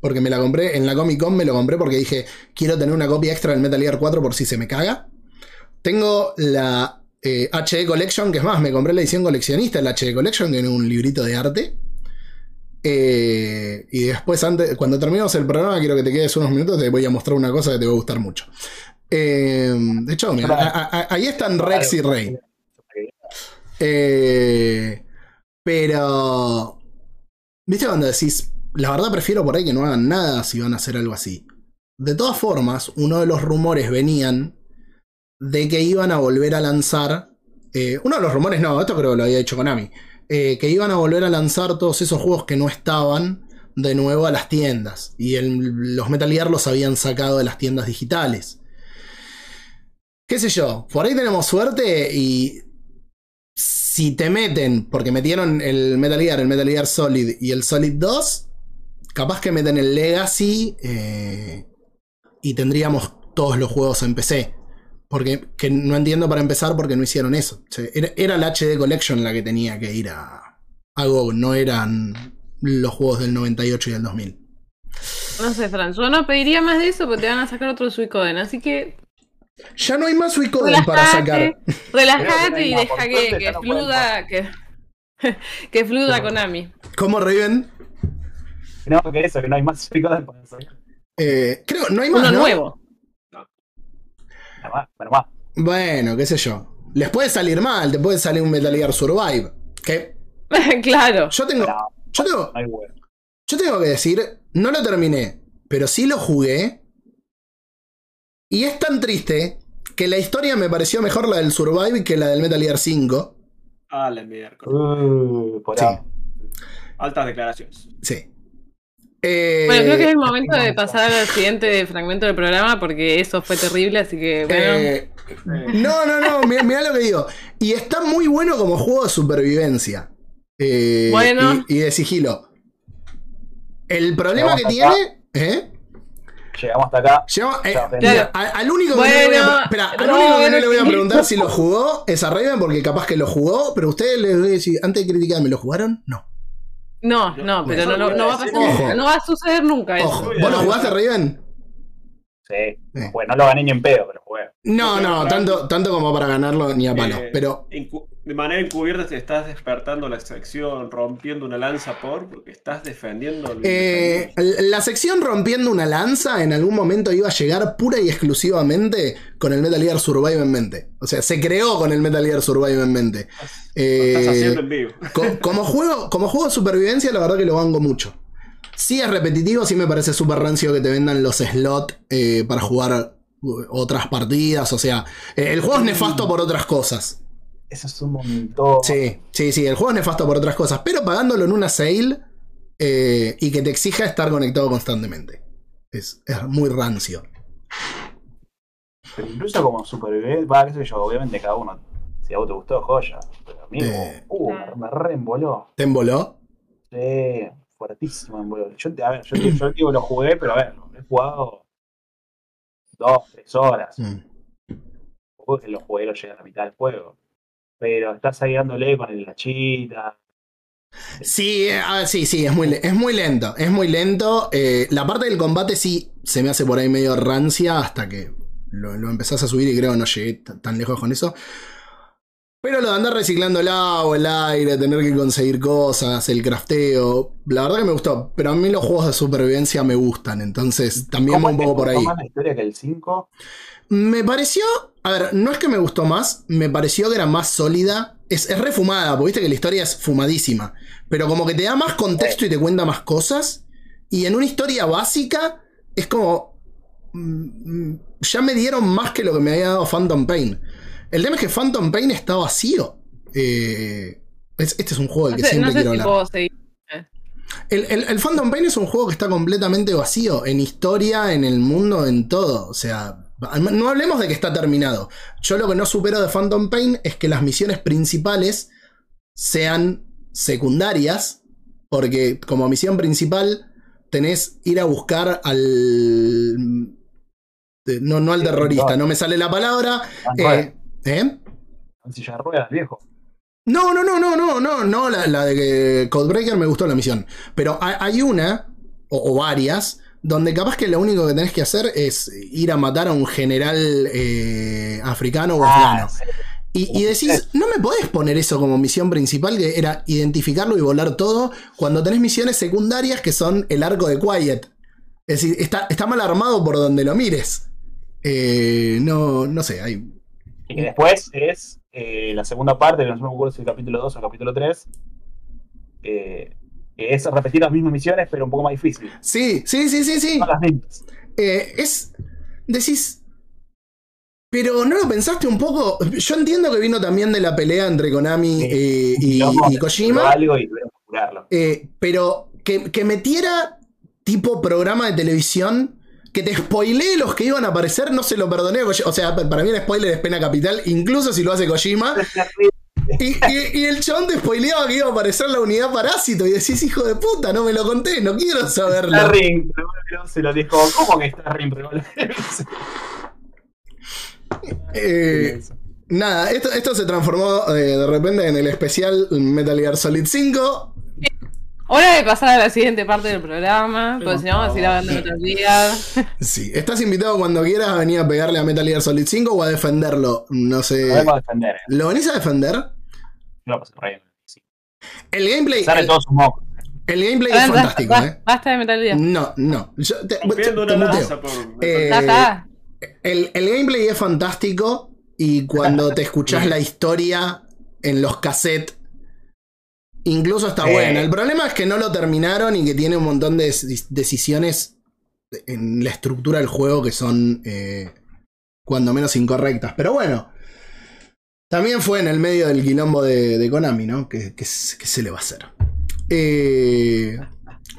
porque me la compré en la Comic Con, me lo compré porque dije, quiero tener una copia extra del Metal Gear 4 por si se me caga. Tengo la eh, HD Collection, que es más, me compré la edición coleccionista, la HD Collection, que es un librito de arte. Eh, y después, antes, cuando terminemos el programa, quiero que te quedes unos minutos, te voy a mostrar una cosa que te va a gustar mucho. Eh, de hecho, mira, a- a- ahí están Rex y Rey. Eh, pero. ¿Viste cuando decís? La verdad prefiero por ahí que no hagan nada si van a hacer algo así. De todas formas, uno de los rumores venían de que iban a volver a lanzar. eh, uno de los rumores, no, esto creo que lo había hecho Konami. Eh, que iban a volver a lanzar todos esos juegos que no estaban de nuevo a las tiendas. Y el- los Metal Gear los habían sacado de las tiendas digitales. Qué sé yo, por ahí tenemos suerte y si te meten, porque metieron el Metal Gear, el Metal Gear Solid y el Solid 2, capaz que meten el Legacy eh, y tendríamos todos los juegos en PC. Porque que no entiendo para empezar por qué no hicieron eso. O sea, era, era la HD Collection la que tenía que ir a, a GOG, no eran los juegos del 98 y del 2000. No sé, Fran, yo no pediría más de eso porque te van a sacar otro Suicoden, así que Ya no hay más Suicoden para sacar. relájate y deja que, [LAUGHS] que fluya, que, que fluya Konami. ¿Cómo Raven? No, que eso, que no hay más picones para salir. Eh, creo, no hay más. Uno ¿no? nuevo. Bueno, qué sé yo. Les puede salir mal, te puede salir un Metal Gear Survive. Que [LAUGHS] claro. yo tengo. Pero Yo tengo, yo tengo que decir, no lo terminé, pero sí lo jugué. Y es tan triste que la historia me pareció mejor la del Survive que la del Metal Gear 5. Ah, la miércoles. Uh, Sí. Altas declaraciones. Sí. Eh, Bueno, creo que es el momento de pasar al siguiente fragmento del programa porque eso fue terrible, así que bueno. eh, no, no, no, mi- mirá lo que digo. Y está muy bueno como juego de supervivencia. Eh, Bueno. Y, y de sigilo. El problema que tiene. ¿eh? Llegamos hasta acá. Eh, Claro. al único que no le voy a, Bueno, espera, al único que no le voy a Robert. preguntar si lo jugó es a Raven, porque capaz que lo jugó, pero ustedes les voy a decir, antes de criticarme, ¿lo jugaron? No. No, no, pero no, no, no va a pasar, Ojo. no va a suceder nunca eso. Ojo, ¿vos lo jugaste, Raven? Sí. Eh. Bueno, no lo gané ni en pedo, pero jugué. No, no, tanto, tanto como para ganarlo ni a palo. Eh, Pero de manera encubierta te estás despertando la sección rompiendo una lanza por porque estás defendiendo el eh, la sección rompiendo una lanza en algún momento iba a llegar pura y exclusivamente con el Metal Gear Survive en mente. O sea, se creó con el Metal Gear Survive en mente. Lo estás Eh, haciendo en vivo. Co- como, juego, como juego de supervivencia, la verdad que lo banco mucho. Sí es repetitivo, sí me parece súper rancio que te vendan los slots eh, para jugar uh, otras partidas. O sea, eh, el juego es nefasto por otras cosas. Eso es un montón. Sí, sí, sí, el juego es nefasto por otras cosas. Pero pagándolo en una sale, eh, y que te exija estar conectado constantemente. Es, es muy rancio. Pero incluso como superviviente, va, qué sé yo, obviamente cada uno, si a vos te gustó, joya. Pero a mí, Eh. uh, me, me reemboló. ¿Te emboló? Sí, fuertísimo emboló. Yo, te- a ver, yo, yo digo lo jugué, pero a ver, lo he jugado dos, tres horas. Mm. Tampoco es que lo jugué lo llegué a la mitad del juego. Pero estás ahí dándole con el hachita. Sí, ah, sí, sí, es muy, es muy lento. Es muy lento. Eh, la parte del combate sí se me hace por ahí medio rancia hasta que lo, lo empezás a subir y creo que no llegué tan lejos con eso. Pero lo de andar reciclando el agua, el aire, tener que conseguir cosas, el crafteo, la verdad que me gustó. Pero a mí los juegos de supervivencia me gustan, entonces también va ¿Cómo un poco por ahí. más la historia que el 5? Me pareció. A ver, no es que me gustó más, me pareció que era más sólida. Es, es refumada, porque viste que la historia es fumadísima. Pero como que te da más contexto y te cuenta más cosas. Y en una historia básica, es como. mm, mm, Ya me dieron más que lo que me había dado Phantom Pain. El tema es que Phantom Pain está vacío. Eh, es- este es un juego del No que sé, siempre no sé quiero si hablar. puedo seguir. El, el, el Phantom Pain es un juego que está completamente vacío en historia, en el mundo, en todo. O sea, no hablemos de que está terminado. Yo lo que no supero de Phantom Pain es que las misiones principales sean secundarias, porque como misión principal tenés ir a buscar al... No, no al terrorista, no me sale la palabra. Ah, Eh, ¿eh? En silla de ruedas, viejo. No, no, no, no, no, no, no, la, la de Codebreaker me gustó la misión. Pero hay, hay una, o, o varias, donde capaz que lo único que tenés que hacer es ir a matar a un general eh, africano o afgano. Ah, sí. Y, y decís, no me podés poner eso como misión principal, que era identificarlo y volar todo, cuando tenés misiones secundarias que son el arco de Quiet. Es decir, está, está mal armado por donde lo mires. Eh, no, no sé, hay, Y que después es eh, la segunda parte, que no me acuerdo si el capítulo 2 o el capítulo 3. eh, que es repetir las mismas misiones, pero un poco más difícil. Sí, sí, sí, sí, sí. Las mismas. Eh, es. Decís. Pero no lo pensaste un poco. Yo entiendo que vino también de la pelea entre Konami Sí. y, y logró Kojima. algo y pero que, que metiera tipo programa de televisión. Que te spoilee los que iban a aparecer, no se lo perdoné. O sea, para mí el spoiler es pena capital, incluso si lo hace Kojima. Y, y- y el chabón te spoileaba que iba a aparecer la unidad parásito. Y decís, hijo de puta, no me lo conté, no quiero saberlo. Starring, se lo dijo. ¿Cómo que Starring? [LAUGHS] Eh, Nada, esto, esto se transformó eh, de repente en el especial Metal Gear Solid 5. Hora de pasar a la siguiente parte del programa, porque si no vamos a ir hablando de otros días. [LAUGHS] Sí, estás invitado cuando quieras a venir a pegarle a Metal Gear Solid 5 o a defenderlo. No sé. Lo vengo a defender. eh. ¿Lo venís a defender? Yo lo pasé re bien. Sí. El gameplay, Sale el, todo su moco. el gameplay es Basta, fantástico, basta, ¿eh? basta de Metal Gear. No, no. Yo te, te- por. Eh. El, el gameplay es fantástico y cuando te escuchás la historia en los cassettes, incluso está Sí. buena. El problema es que no lo terminaron y que tiene un montón de decisiones en la estructura del juego que son eh, cuando menos incorrectas. Pero bueno, también fue en el medio del quilombo de, de Konami, ¿no? ¿Qué, qué se le va a hacer? Eh,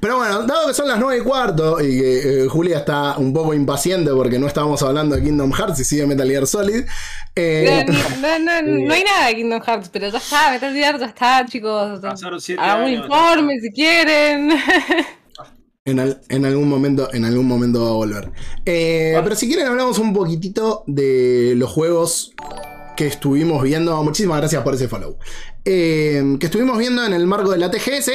pero bueno, dado que son las 9 y cuarto y que eh, Julia está un poco impaciente porque no estábamos hablando de Kingdom Hearts y sigue Metal Gear Solid. eh, No, no, [LAUGHS] no, no hay nada de Kingdom Hearts, pero ya está, Metal Gear ya está, chicos. Hagan un informe si quieren. en, al- en algún momento, en algún momento va a volver. Eh, pero si quieren hablamos un poquitito de los juegos que estuvimos viendo. Muchísimas gracias por ese follow. Eh, que estuvimos viendo en el marco de la TGS.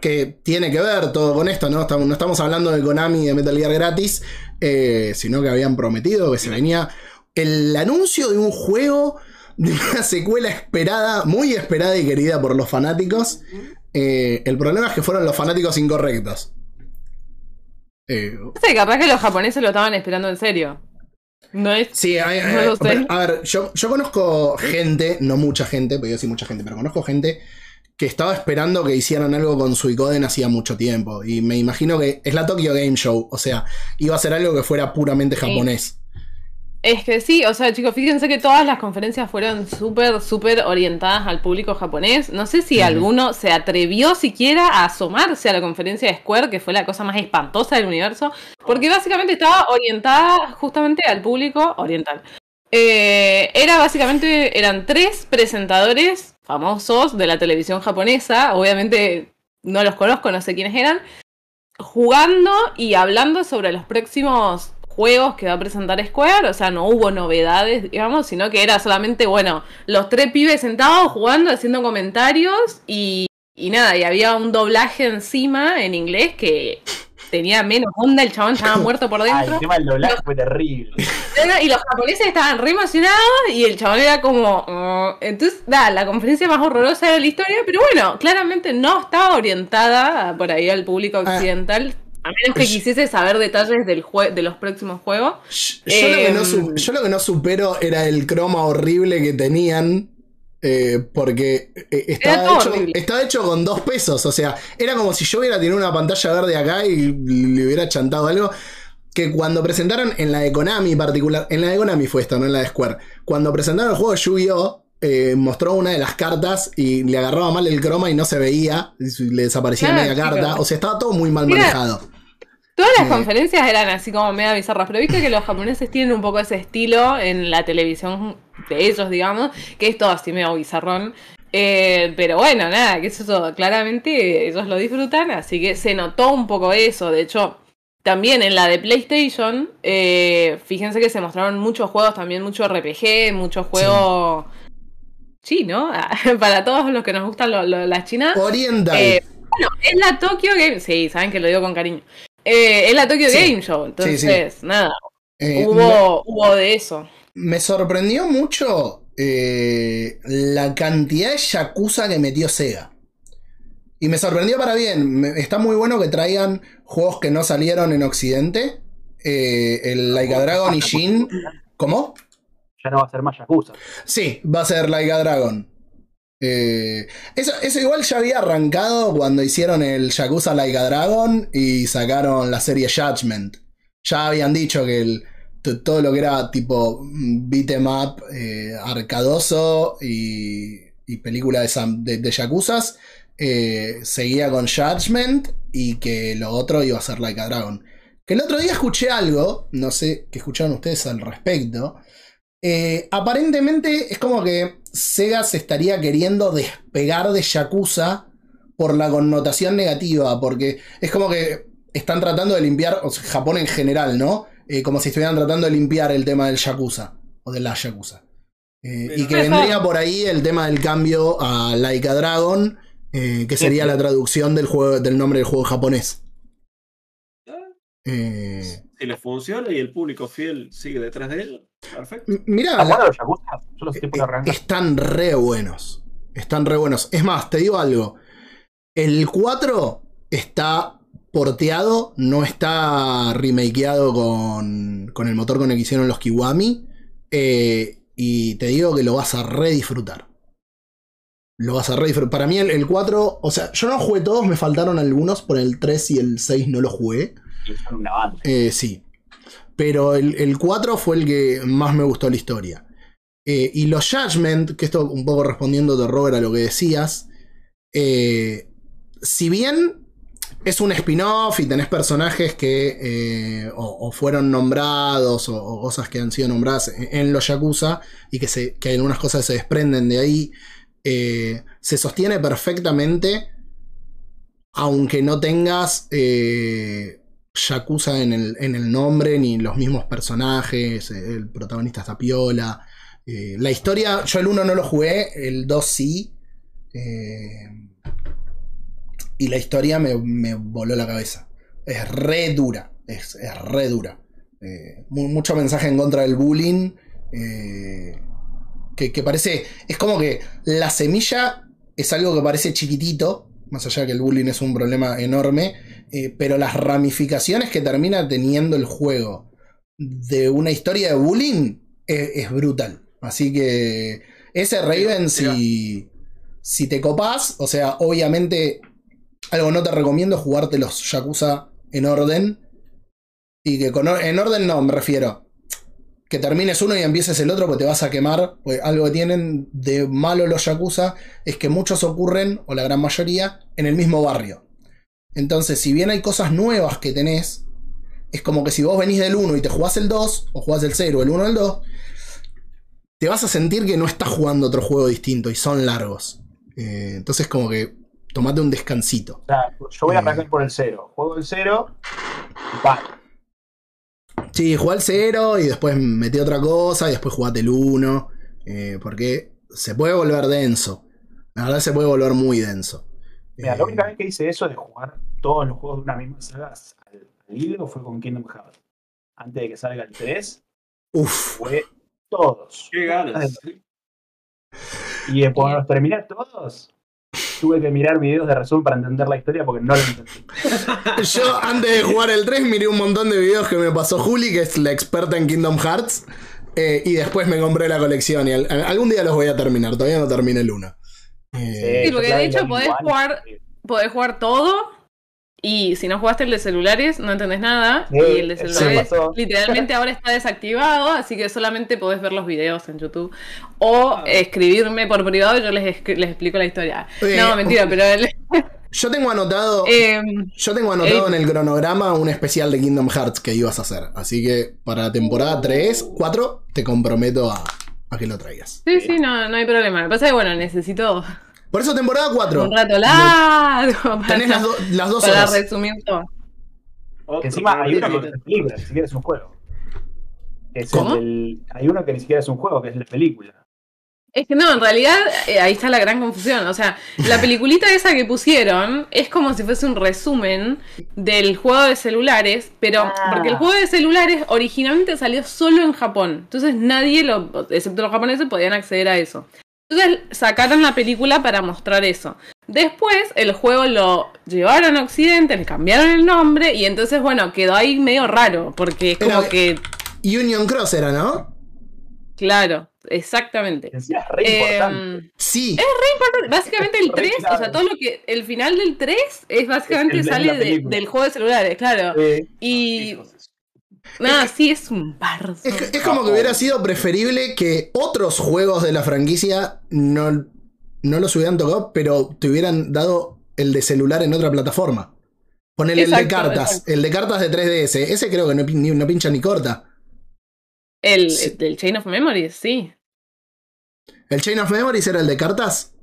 Que tiene que ver todo con esto, ¿no? Estamos, no estamos hablando de Konami y de Metal Gear gratis. eh, sino que habían prometido que se venía el anuncio de un juego. De una secuela esperada, muy esperada y querida por los fanáticos. Eh, el problema es que fueron los fanáticos incorrectos. Eh, sé, capaz que los japoneses lo estaban esperando en serio. No es. Sí, hay- No a ver, yo, yo conozco gente, no mucha gente, pero yo sí mucha gente, pero conozco gente que estaba esperando que hicieran algo con Suicoden hacía mucho tiempo. Y me imagino que es la Tokyo Game Show, o sea, iba a ser algo que fuera puramente japonés. Es que sí, o sea, chicos, fíjense que todas las conferencias fueron súper, súper orientadas al público japonés. No sé si alguno se atrevió siquiera a asomarse a la conferencia de Square, que fue la cosa más espantosa del universo, porque básicamente estaba orientada justamente al público oriental. Eh, era básicamente, eran tres presentadores famosos de la televisión japonesa, obviamente no los conozco, no sé quiénes eran, jugando y hablando sobre los próximos juegos que va a presentar Square, o sea, no hubo novedades, digamos, sino que era solamente, bueno, los tres pibes sentados jugando, haciendo comentarios y, y nada, y había un doblaje encima en inglés que tenía menos onda, el chabón estaba [LAUGHS] muerto por Ah, dentro. el tema del doblaje fue terrible. Y los japoneses estaban re emocionados y el chabón era como... "Mm". entonces, nada, la conferencia más horrorosa de la historia, pero bueno, claramente no estaba orientada por ahí al público Ah. occidental, a menos que quisiese saber detalles del jue- de los próximos juegos. Yo, lo que no Em. yo lo que no supero era el croma horrible que tenían. Eh, porque eh, estaba hecho, estaba hecho con dos pesos. O sea, era como si yo hubiera tenido una pantalla verde acá y le hubiera chantado algo. Que cuando presentaron en la de Konami particular, en la de Konami fue esto, no en la de Square. Cuando presentaron el juego de Yu-Gi-Oh! eh, mostró una de las cartas y le agarraba mal el croma y no se veía, le desaparecía Claro, media carta. O sea, estaba todo muy mal Mira, manejado. Todas las conferencias eran así como media bizarras, pero viste que los japoneses tienen un poco ese estilo en la televisión de ellos, digamos, que es todo así medio bizarrón. Eh, pero bueno, nada, que eso claramente ellos lo disfrutan, así que se notó un poco eso. De hecho, también en la de PlayStation, eh, fíjense que se mostraron muchos juegos, también mucho RPG, muchos juegos chino, [LAUGHS] para todos los que nos gustan lo- lo- las chinas. Oriental. Eh, bueno, es la Tokyo Game. Sí, saben que lo digo con cariño. Eh, es la Tokyo Sí. Game Show. Entonces, Sí, nada, Eh, hubo, hubo de eso. Me sorprendió mucho eh, la cantidad de Yakuza que metió Sega. Y me sorprendió para bien. Me- está muy bueno que traigan juegos que no salieron en Occidente. Eh, el Like a Dragon y Shin. ¿Cómo? Ya no va a ser más Yakuza. Sí, va a ser Like a Dragon. Eh, eso, eso igual ya había arrancado cuando hicieron el Yakuza Like Dragon y sacaron la serie Judgment. Ya habían dicho que el- todo lo que era tipo mm, beat 'em up, eh, arcadoso y, y película de, de, eh, seguía con Judgment y que lo otro iba a ser Like a Dragon. Que el otro día escuché algo, no sé qué escucharon ustedes al respecto. Aparentemente es como que Sega se estaría queriendo despegar de Yakuza por la connotación negativa, porque es como que están tratando de limpiar, o sea, Japón en general, ¿no? Eh, como si estuvieran tratando de limpiar el tema del Yakuza, o de la Yakuza. Eh, y que vendría por ahí el tema del cambio a Like a Dragon, eh, que sería la traducción del, juego, del nombre del juego japonés. Ah, Eh, Si le funciona y el público fiel sigue detrás de él, perfecto. m- mirá, ¿Están la- buenos los Yakuza? Yo los estoy por arrancar. Están re buenos. Están re buenos. Es más, te digo algo. El 4 está porteado, no está remakeado con, con el motor con el que hicieron los Kiwami. eh, y te digo que lo vas a re disfrutar. Lo vas a re disfrutar. Para mí el, el 4, o sea, yo no jugué todos, me faltaron algunos, por el 3 y el 6 no los jugué. Son. Eh, sí. Pero el, el 4 fue el que más me gustó la historia. Eh, y los Judgment, que esto un poco respondiendo de Robert a lo que decías. eh, si bien es un spin-off y tenés personajes que o, fueron nombrados o, cosas que han sido nombradas en, los Yakuza y que, se, que algunas cosas se desprenden de ahí, se sostiene perfectamente aunque no tengas Yakuza en el, en el nombre, ni los mismos personajes, eh, el protagonista está piola. eh, la historia, yo el 1 no lo jugué, el 2 sí. eh, y la historia me, me voló la cabeza. Es re dura, es, es re dura. Mu- mucho mensaje en contra del bullying. que, que parece, es como que la semilla es algo que parece chiquitito, más allá de que el bullying es un problema enorme, eh, pero las ramificaciones que termina teniendo el juego de una historia de bullying es, es brutal. Así que ese Raven, si, si te copás, o sea, obviamente algo no te recomiendo jugarte los Yakuza en orden. Y que con en orden no, me refiero. que termines uno y empieces el otro porque te vas a quemar. Pues algo que tienen de malo los Yakuza es que muchos ocurren, o la gran mayoría, en el mismo barrio. Entonces, si bien hay cosas nuevas que tenés, es como que si vos venís del 1 y te jugás el 2, o jugás el 0, el 1 o el 2, te vas a sentir que no estás jugando otro juego distinto y son largos. Eh, entonces, como que tomate un descansito. O sea, yo voy a Eh. arrancar por el cero. Juego el cero y pa. Sí, jugá el 0 y después metí otra cosa y después jugate el 1. eh, porque se puede volver denso. La verdad se puede volver muy denso. Mira, Eh, la única vez que hice eso de jugar todos los juegos de una misma saga al, al hilo fue con Kingdom Hearts. Antes de que salga el 3, Uf, jugué todos. Qué ganas. Y eh, cuando los terminé todos, tuve que mirar videos de resumen para entender la historia porque no lo entendí. [LAUGHS] Yo antes de jugar el 3 miré un montón de videos que me pasó Juli, que es la experta en Kingdom Hearts. eh, y después me compré la colección y al- algún día los voy a terminar. Todavía no terminé el 1. Eh, Sí, porque de hecho podés jugar- Podés jugar todo. Y si no jugaste el de celulares, no entendés nada. Sí, y el de celulares literalmente ahora está desactivado, así que solamente podés ver los videos en YouTube. O Ah. escribirme por privado y yo les, les explico la historia. Eh, no, mentira, pero el- [LAUGHS] yo tengo anotado. em, Yo tengo anotado Eh. en el cronograma un especial de Kingdom Hearts que ibas a hacer. Así que para la temporada 3, 4, te comprometo a, a que lo traigas. sí, sí, no, no hay problema. Lo que pasa es que, bueno, necesito Por eso temporada 4. un rato largo para, Tenés las, do- las dos para horas. resumir todo. Que encima hay uno que película, ni siquiera es un juego. Es ¿Cómo? el hay uno que ni siquiera es un juego, que es la película. Es que no, en realidad eh, ahí está la gran confusión. O sea, la [LAUGHS] peliculita esa que pusieron es como si fuese un resumen del juego de celulares, pero Ah. porque el juego de celulares originalmente salió solo en Japón. Entonces nadie, lo, excepto los japoneses, podían acceder a eso. Entonces sacaron la película para mostrar eso. Después el juego lo llevaron a Occidente, le cambiaron el nombre y entonces, bueno, quedó ahí medio raro, porque es como Era- que, Union Cross era, ¿no? claro, exactamente. Es re importante. Em, Sí. Básicamente el Re 3, clave. o sea, todo lo que. El final del 3 es básicamente Es el sale de- del juego de celulares, claro. Eh, Y. Nada, sí, es un barzo. Es, es como que hubiera sido preferible que otros juegos de la franquicia no, no los hubieran tocado, pero te hubieran dado el de celular en otra plataforma. Ponele el de cartas, exacto. el de cartas de 3DS. Ese creo que no, ni- no pincha ni corta. El, Sí. el Chain of Memories, sí. ¿El Chain of Memories era el de cartas?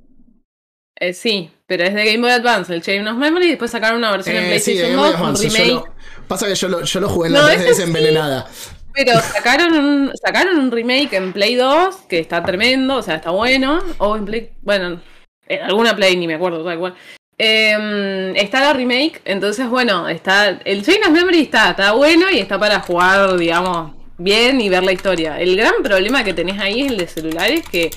Eh, sí, pero es de Game Boy Advance, el Chain of Memories, y después sacaron una versión en Eh, sí, de PlayStation Boy 2, un remake. Pasa que yo lo, yo lo jugué en la No, 3DS ese sí. envenenada. Pero sacaron un, sacaron un remake en Play 2 que está tremendo, o sea, está bueno. O en Play. Bueno, en alguna Play, ni me acuerdo, da igual. Eh, está la remake, entonces, bueno, está. El Chain of Memory está, está bueno y está para jugar, digamos, bien y ver la historia. El gran problema que tenés ahí es el de celulares, que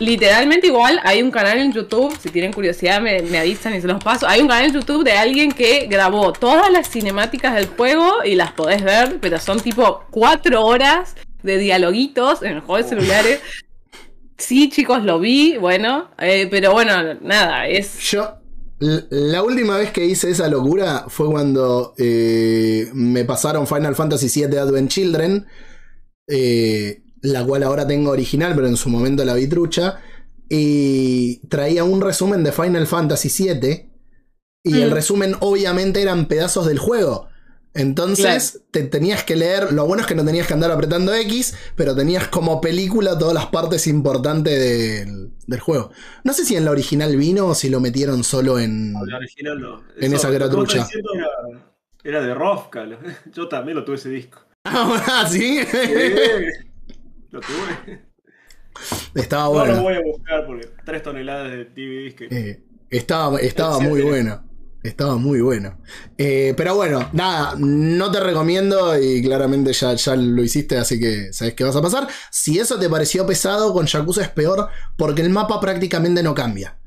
literalmente igual hay un canal en YouTube, si tienen curiosidad me, me avisan y se los paso. Hay un canal en YouTube de alguien que grabó todas las cinemáticas del juego y las podés ver, pero son tipo cuatro horas de dialoguitos en el juego de celulares. Sí, chicos, lo vi, bueno, eh, pero bueno, nada, es... Yo, la última vez que hice esa locura fue cuando eh, me pasaron Final Fantasy VII Advent Children, eh, la cual ahora tengo original, pero en su momento la vi trucha, y traía un resumen de Final Fantasy VII, y el Mm. resumen obviamente eran pedazos del juego. Entonces te tenías que leer, lo bueno es que no tenías que andar apretando X, pero tenías como película todas las partes importantes del, del juego. No sé si en la original vino o si lo metieron solo en... La original no. En esa que era Era, de Rofka. [LAUGHS] Yo también lo tuve ese disco. [LAUGHS] Ah, ¿sí? Sí, lo tuve. Estaba No lo bueno. voy a buscar porque tres toneladas de DVDs que. Eh, estaba estaba Sí, muy sí. bueno. Estaba muy bueno. Eh, pero bueno, nada, no te recomiendo y claramente ya, ya lo hiciste, así que sabes qué vas a pasar. Si eso te pareció pesado, con Yakuza es peor porque el mapa prácticamente no cambia.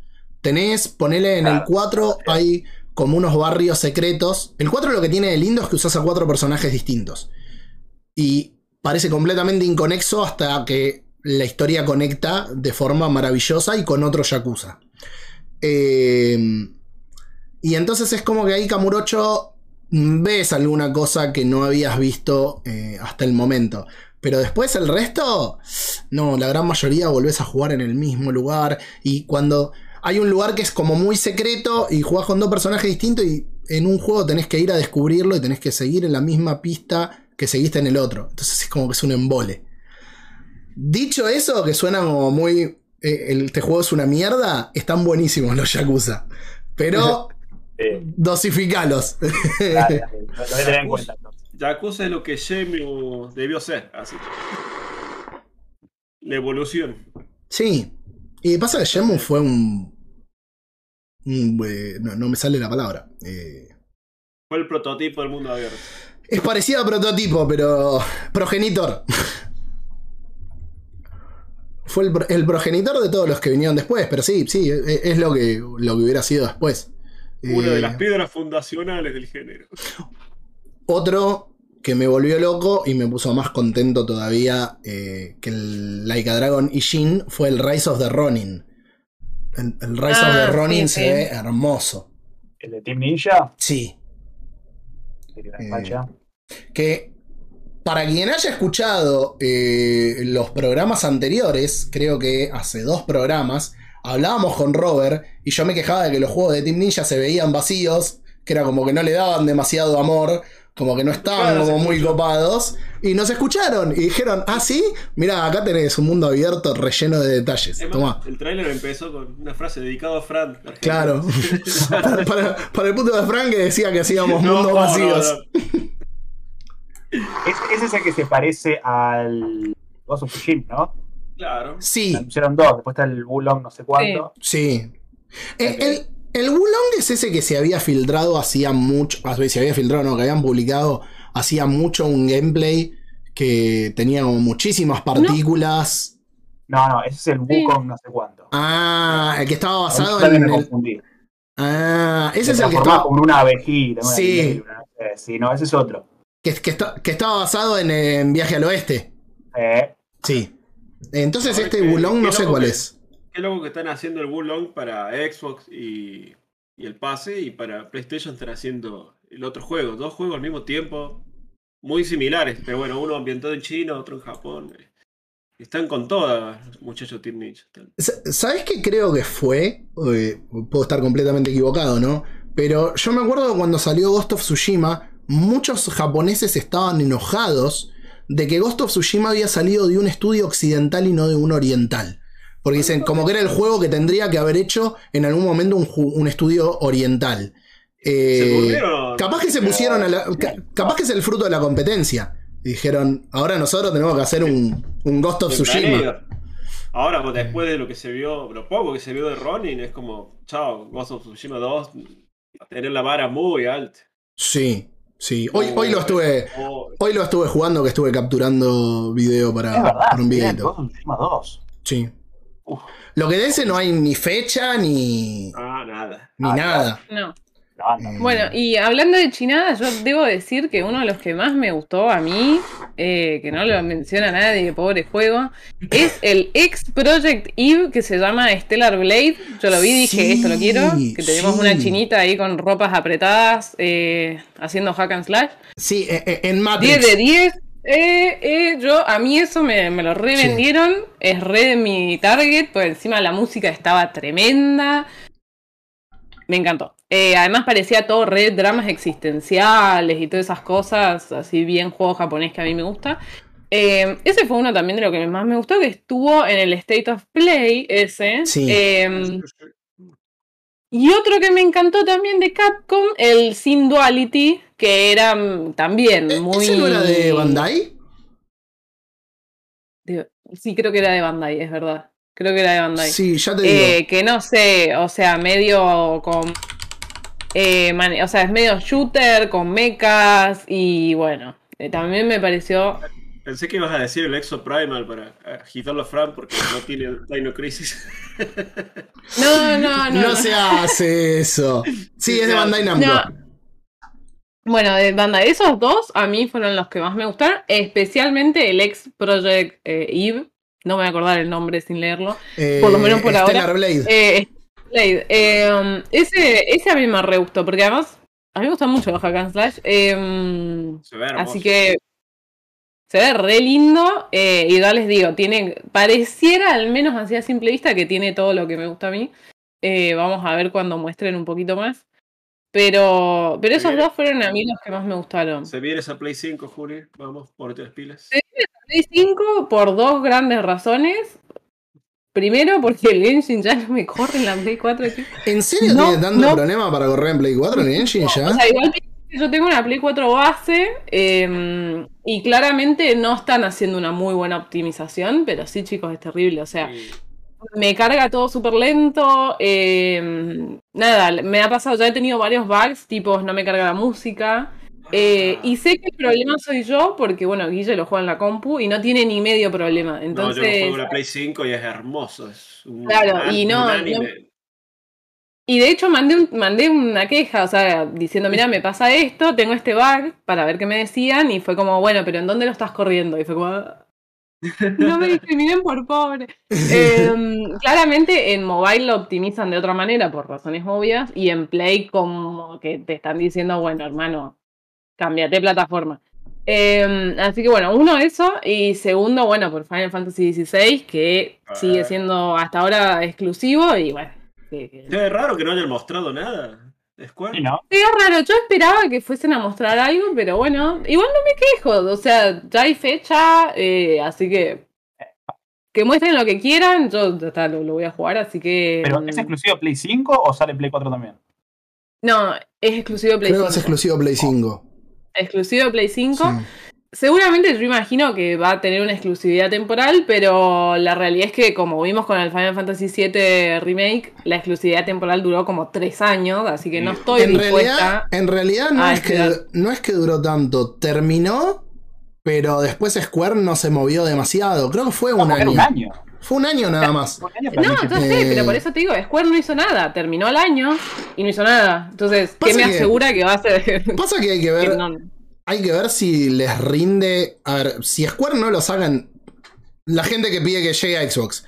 Tenés, ponele en el Claro. 4, hay como unos barrios secretos. El 4 lo que tiene de lindo es que usas a cuatro personajes distintos. Y parece completamente inconexo hasta que la historia conecta de forma maravillosa y con otro Yakuza. Eh, y entonces es como que ahí Kamurocho ves alguna cosa que no habías visto eh, hasta el momento. Pero después el resto, no, la gran mayoría volvés a jugar en el mismo lugar. Y cuando hay un lugar que es como muy secreto y jugás con dos personajes distintos y en un juego tenés que ir a descubrirlo y tenés que seguir en la misma pista que seguiste en el otro. Entonces es como que es un embole. Dicho eso, que suena como muy... eh, el- este juego es una mierda, están buenísimos los Yakuza. Pero [LAUGHS] dosificalos. dale, dale, lo voy a tener en cuenta. entonces. Yakuza es lo que Shenmue debió ser, así. La evolución. Sí. Y pasa que Shenmue fue un. un, eh, no, no me sale la palabra. Eh, Fue el prototipo del mundo abierto. Es parecido a prototipo, pero. progenitor. Fue el, pro- el progenitor de todos los que vinieron después, pero sí, sí, es, es lo, que, lo que hubiera sido después. Una Eh, de las piedras fundacionales del género. Otro que me volvió loco y me puso más contento todavía eh, que el Laika Dragon Ishin fue el Rise of the Ronin. El, el Rise of Ah, the Ronin sí, se sí. ve hermoso. El de Team Ninja, Sí, Eh. Que para quien haya escuchado eh, los programas anteriores, creo que hace dos programas, hablábamos con Robert y yo me quejaba de que los juegos de Team Ninja se veían vacíos, que era como que no le daban demasiado amor, como que no estaban Claro, como muy copados, y nos escucharon y dijeron, ah, sí, mira, acá tenés un mundo abierto relleno de detalles. Tomá. el tráiler empezó con una frase dedicada a Fran. argentino. Claro. [LAUGHS] [LAUGHS] para, para el punto de Frank que decía que hacíamos No, mundos no, vacíos. no. Es, ese es el que se parece al Ghost of Tsushima, ¿no? Claro. Sí, Anunciaron dos, después está el Wulong no sé cuánto. Sí. El, Ok. el, el Wulong es ese que se había filtrado hacía mucho. Se había filtrado, no, que habían publicado hacía mucho un gameplay que tenía como muchísimas partículas. No, no, ese es el Wukong no sé cuánto. Ah, el que estaba basado en me el. Ah, ese Se es el que estaba. como en una abejita. una Sí. Sí, no, ese es otro. Que, que está- que estaba basado en, en Viaje al Oeste. Eh, Sí. Entonces este que- Wulong no sé cuál que- es. Qué loco que están haciendo el Wulong para Xbox y, y el pase y para PlayStation están haciendo el otro juego. Dos juegos al mismo tiempo. Muy similares. Pero bueno, uno ambientado en China, otro en Japón. Están con todas, muchachos Team Ninja. ¿Sabes qué creo que fue? Eh, puedo estar completamente equivocado, ¿no? Pero yo me acuerdo cuando salió Ghost of Tsushima, muchos japoneses estaban enojados de que Ghost of Tsushima había salido de un estudio occidental y no de un oriental. Porque dicen, como que era el juego que tendría que haber hecho en algún momento un, un estudio oriental. Eh, capaz que se pusieron a la, ca- capaz que es el fruto de la competencia. Dijeron, ahora nosotros tenemos que hacer un, un Ghost of Tsushima. Ahora, pues, después de lo que se vio, lo poco que se vio de Ronin, es como, chao, Ghost of Tsushima 2, a tener la vara muy alta. Sí, sí. Hoy, hoy lo estuve. Hoy lo estuve jugando, que estuve capturando video para, es verdad. para un bien, videito. Of Tsushima 2. Sí. Uf. Lo que de ese no hay ni fecha ni, ah, nada. ni Ah, nada. No. La banda. Eh, Bueno, y hablando de chinada, yo debo decir que uno de los que más me gustó a mí, eh, que no lo menciona nadie, pobre juego, es el ex Project Eve que se llama Stellar Blade. Yo lo vi y dije, Sí, esto lo quiero. Que tenemos sí. una chinita ahí con ropas apretadas, eh, haciendo hack and slash. Sí, eh, eh, en 10 Matrix. de 10. Eh, eh, yo, a mí eso me, me lo revendieron. Es re de mi target. Por encima la música estaba tremenda. Me encantó. Eh, además parecía todo re dramas existenciales y todas esas cosas. Así bien juego japonés que a mí me gusta. Eh, ese fue uno también de lo que más me gustó. Que estuvo en el State of Play ese. Sí. Eh, y otro que me encantó también de Capcom, el Sin Duality, que era mm, también Eh, muy. ¿Ese no era de Bandai? de- Sí, creo que era de Bandai, es verdad. Creo que era de Bandai. Sí, ya te digo. Eh, que no sé, o sea, medio con. eh, o sea, es medio shooter con mechas y bueno, eh, también me pareció. Pensé que ibas a decir el Exo Primal para agitarlo a Fran porque no tiene Dino Crisis. [LAUGHS] No, no, no. [LAUGHS] no, no. se hace eso. Sí, es de Bandai Namco. No. Bueno, de Bandai, esos dos a mí fueron los que más me gustaron, especialmente el ex Project eh, Eve. No me voy a acordar el nombre sin leerlo. Eh, por lo menos por ahora. Stellar Blade. Eh, Blade, eh, um, ese, ese a mí me re gustó, porque además a mí me gusta mucho los hack and slash. eh, Se ve hermoso. así que Se ve re lindo eh, y ya les digo, tiene, pareciera al menos así a simple vista que tiene todo lo que me gusta a mí. Eh, vamos a ver cuando muestren un poquito más. Pero, pero esos dos fueron a mí los que más me gustaron. Se viene esa Play 5, Juli. Vamos, por tres pilas. Sí. Play 5 por dos grandes razones. Primero, porque el Genshin ya no me corre en la Play 4. tío. ¿En serio No, tiene tanto no. problema para correr en Play 4 en Engine ya? O sea, igual que yo tengo una Play 4 base eh, y claramente no están haciendo una muy buena optimización, pero sí, chicos, es terrible. O sea, me carga todo súper lento. eh, nada, me ha pasado, ya he tenido varios bugs, tipo no me carga la música. eh, y sé que el problema soy yo, porque bueno, Guille lo juega en la compu y no tiene ni medio problema. No, yo Entonces, lo juego en la Play 5 y es hermoso. Es un, Claro, y un no-. Y de hecho mandé, un- mandé una queja, o sea, diciendo, mira, me pasa esto, tengo este bug, para ver qué me decían, y fue como, bueno, pero ¿en dónde lo estás corriendo? Y fue como, "Ah, no me [LAUGHS] discriminen por pobre. Em, claramente en mobile lo optimizan de otra manera, por razones obvias, y en Play como que te están diciendo, bueno, hermano, cámbiate plataforma. Em, así que bueno, uno eso, y segundo, bueno, por Final Fantasy XVI, que sigue siendo hasta ahora exclusivo, y bueno. que- que- Qué raro que no hayan mostrado nada. Square. Sí, ¿no? Sí, es raro, yo esperaba que fuesen a mostrar algo, pero bueno, igual no me quejo, o sea, ya hay fecha, eh, así que que muestren lo que quieran, yo ya está, lo, lo voy a jugar, así que... ¿Pero mm, es exclusivo Play 5 o sale Play 4 también? No, es exclusivo de Play Creo que 5. es exclusivo Play 5. Exclusivo de Play 5. Sí. Seguramente yo imagino que va a tener una exclusividad temporal, pero la realidad es que como vimos con el Final Fantasy VII Remake, la exclusividad temporal duró como tres años, así que no estoy En dispuesta... realidad, en realidad no, es que, no es que duró tanto. Terminó, pero después Square no se movió demasiado. Creo que fue un año. un año. Fue un año nada más. No, yo sé, Eh, pero por eso te digo, Square no hizo nada, terminó el año y no hizo nada. Entonces, ¿qué Pasa me que- asegura que va a ser? Pasa que hay que [LAUGHS] que ver, no- hay que ver si les rinde. A ver, si Square no lo sacan. La gente que pide que llegue a Xbox.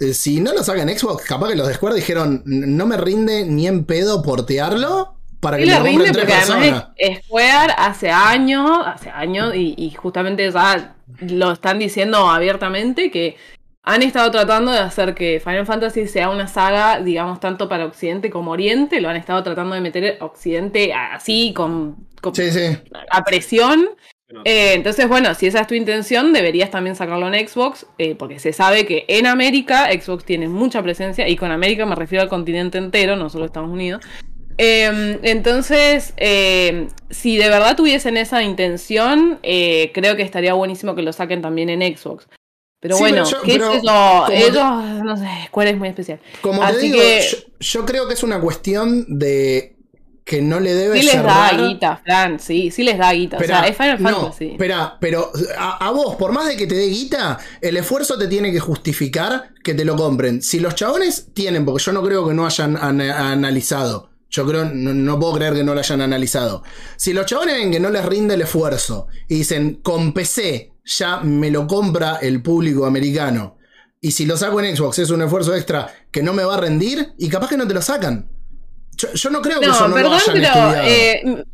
eh, Si no lo sacan Xbox, capaz que los de Square dijeron, no me rinde ni en pedo portearlo para que Sí lo rinde porque personas. además Square hace años, hace años, y, y justamente ya lo están diciendo abiertamente que han estado tratando de hacer que Final Fantasy sea una saga, digamos, tanto para Occidente como Oriente. Lo han estado tratando de meter Occidente así, con- Sí, sí. a presión. Eh, entonces, bueno, si esa es tu intención, deberías también sacarlo en Xbox, eh, porque se sabe que en América Xbox tiene mucha presencia, y con América me refiero al continente entero, no solo Estados Unidos. Eh, entonces, eh, si de verdad tuviesen esa intención, eh, creo que estaría buenísimo que lo saquen también en Xbox. Pero Sí, bueno, pero yo- qué pero como te- ellos, no sé, Square es muy especial. Como te digo, que- yo, yo creo que es una cuestión de que no le debe Sí les da guita, Fran, sí, sí les da guita. o Espera, sea, es Final no, Fantasy. espera, pero a, a vos, por más de que te dé guita, el esfuerzo te tiene que justificar que te lo compren. Si los chabones tienen, porque yo no creo que no hayan ana- analizado. Yo creo, no, no puedo creer que no lo hayan analizado. Si los chabones ven que no les rinde el esfuerzo y dicen, con PC ya me lo compra el público americano. Y si lo saco en Xbox es un esfuerzo extra que no me va a rendir y capaz que no te lo sacan. Yo, yo no creo que eso No, no perdón, lo hayan pero estudiado. eh,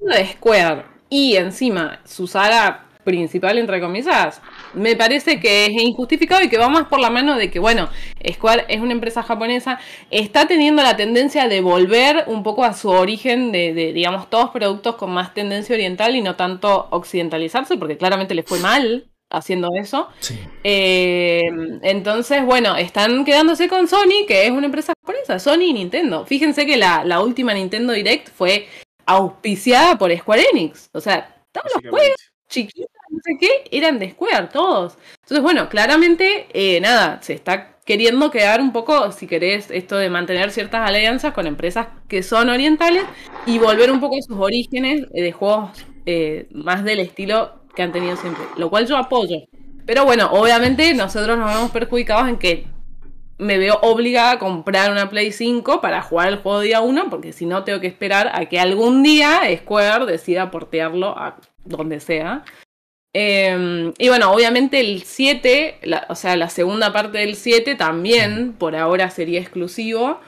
de Square y encima su saga principal, entre comillas, me parece que es injustificado y que va más por la mano de que, bueno, Square es una empresa japonesa, está teniendo la tendencia de volver un poco a su origen de, de, digamos, todos productos con más tendencia oriental y no tanto occidentalizarse, porque claramente les fue mal haciendo eso. Sí. Eh, entonces, bueno, están quedándose con Sony, que es una empresa japonesa, Sony y Nintendo. Fíjense que la, la última Nintendo Direct fue auspiciada por Square Enix. O sea, todos los juegos chiquitos, no sé qué, eran de Square, todos. Entonces, bueno, claramente, eh, nada, se está queriendo quedar un poco, si querés, esto de mantener ciertas alianzas con empresas que son orientales y volver un poco a sus orígenes eh, de juegos eh, más del estilo que han tenido siempre, lo cual yo apoyo. Pero bueno, obviamente nosotros nos vemos perjudicados en que me veo obligada a comprar una Play 5 para jugar el juego día 1, porque si no tengo que esperar a que algún día Square decida portearlo a donde sea. Eh, y bueno, obviamente el 7, la- o sea, la segunda parte del 7 también por ahora sería exclusivo.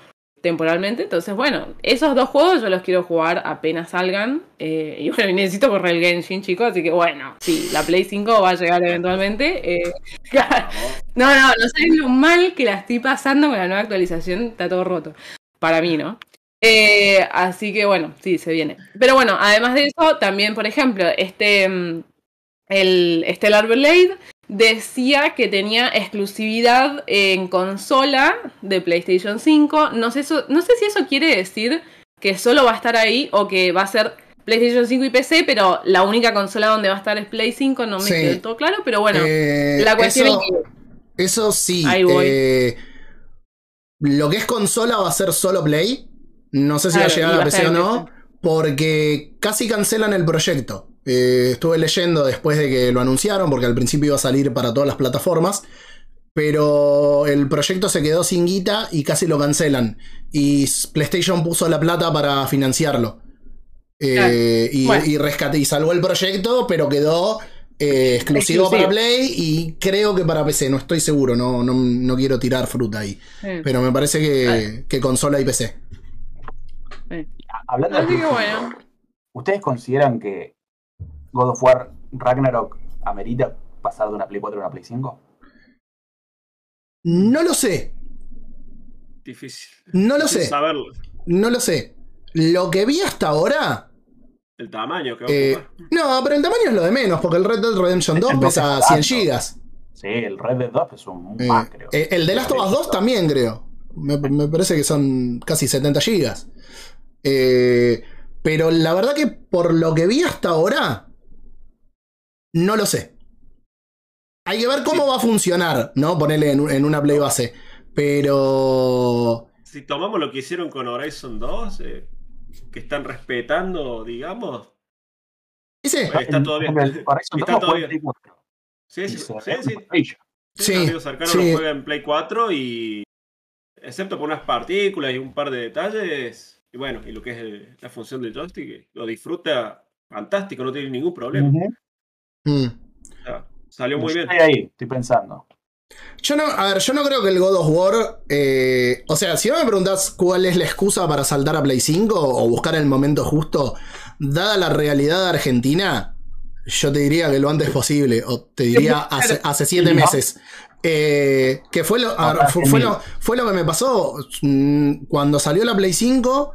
Temporalmente. Entonces, bueno, esos dos juegos yo los quiero jugar apenas salgan. eh, y necesito correr el Genshin, chicos. Así que bueno, sí, la Play 5 va a llegar eventualmente. eh, [LAUGHS] no, no, no saben lo mal que la estoy pasando con la nueva actualización. Está todo roto. Para mí, ¿no? Eh, así que bueno, sí, se viene. Pero bueno, además de eso, también, por ejemplo, este. mm, El Stellar Blade decía que tenía exclusividad en consola de PlayStation 5. No sé, eso, no sé si eso quiere decir que solo va a estar ahí o que va a ser PlayStation 5 y PC, pero la única consola donde va a estar es Play 5. No me Sí. quedó todo claro, pero bueno, Eh, la cuestión eso, es que. eso sí. Ahí voy. eh, lo que es consola va a ser solo Play. No sé si va a llegar a PC o no. Porque casi cancelan el proyecto. Eh, estuve leyendo después de que lo anunciaron, porque al principio iba a salir para todas las plataformas. Pero el proyecto se quedó sin guita y casi lo cancelan. Y PlayStation puso la plata para financiarlo. Eh, Claro. y, Bueno. y rescate y salvó el proyecto, pero quedó eh, exclusivo, Exclusivo. para Play y creo que para PC. No estoy seguro, no, no, no quiero tirar fruta ahí. eh, Pero me parece que, que consola y PC. eh. Hablando de que bueno. 5, ¿ustedes consideran que God of War Ragnarok amerita pasar de una Play 4 a una Play 5? No lo sé, Difícil. no lo Sin sé, saberlo. no lo sé. Lo que vi hasta ahora. El tamaño que va eh, a ocupar. no, pero el tamaño es lo de menos, porque el Red Dead Redemption 2 El pesa dos 100 es tanto. gigas. Sí, el Red Dead 2 es un Eh, más, creo. eh, el de Last of Us 2 también, creo. Me, me parece que son casi 70 gigas. Eh, pero la verdad que por lo que vi hasta ahora, no lo sé. Hay que ver cómo va a funcionar, ¿no? Ponerle en, en una play base. Pero. Si tomamos lo que hicieron con Horizon 2, eh, que están respetando, digamos. Ese, Está todavía- Horizon está 2 fue todavía- en Play 4. Sí, sí, se sí, sí. Sí, Sí, amigo cercano sí. lo juega en Play 4 y. Excepto por unas partículas y un par de detalles. Y bueno, y lo que es el- la función del joystick, lo disfruta fantástico, no tiene ningún problema. Ujú. Mm. O sea, salió muy Yo bien. Estoy ahí, estoy pensando. Yo no, a ver, yo no creo que el God of War. eh, o sea, si no me preguntás cuál es la excusa para saltar a Play 5 o buscar el momento justo, dada la realidad argentina, yo te diría que lo antes posible, o te diría hace, hace siete meses. Eh, que fue lo, ver, fue, lo, fue lo que me pasó mm, cuando salió la Play 5.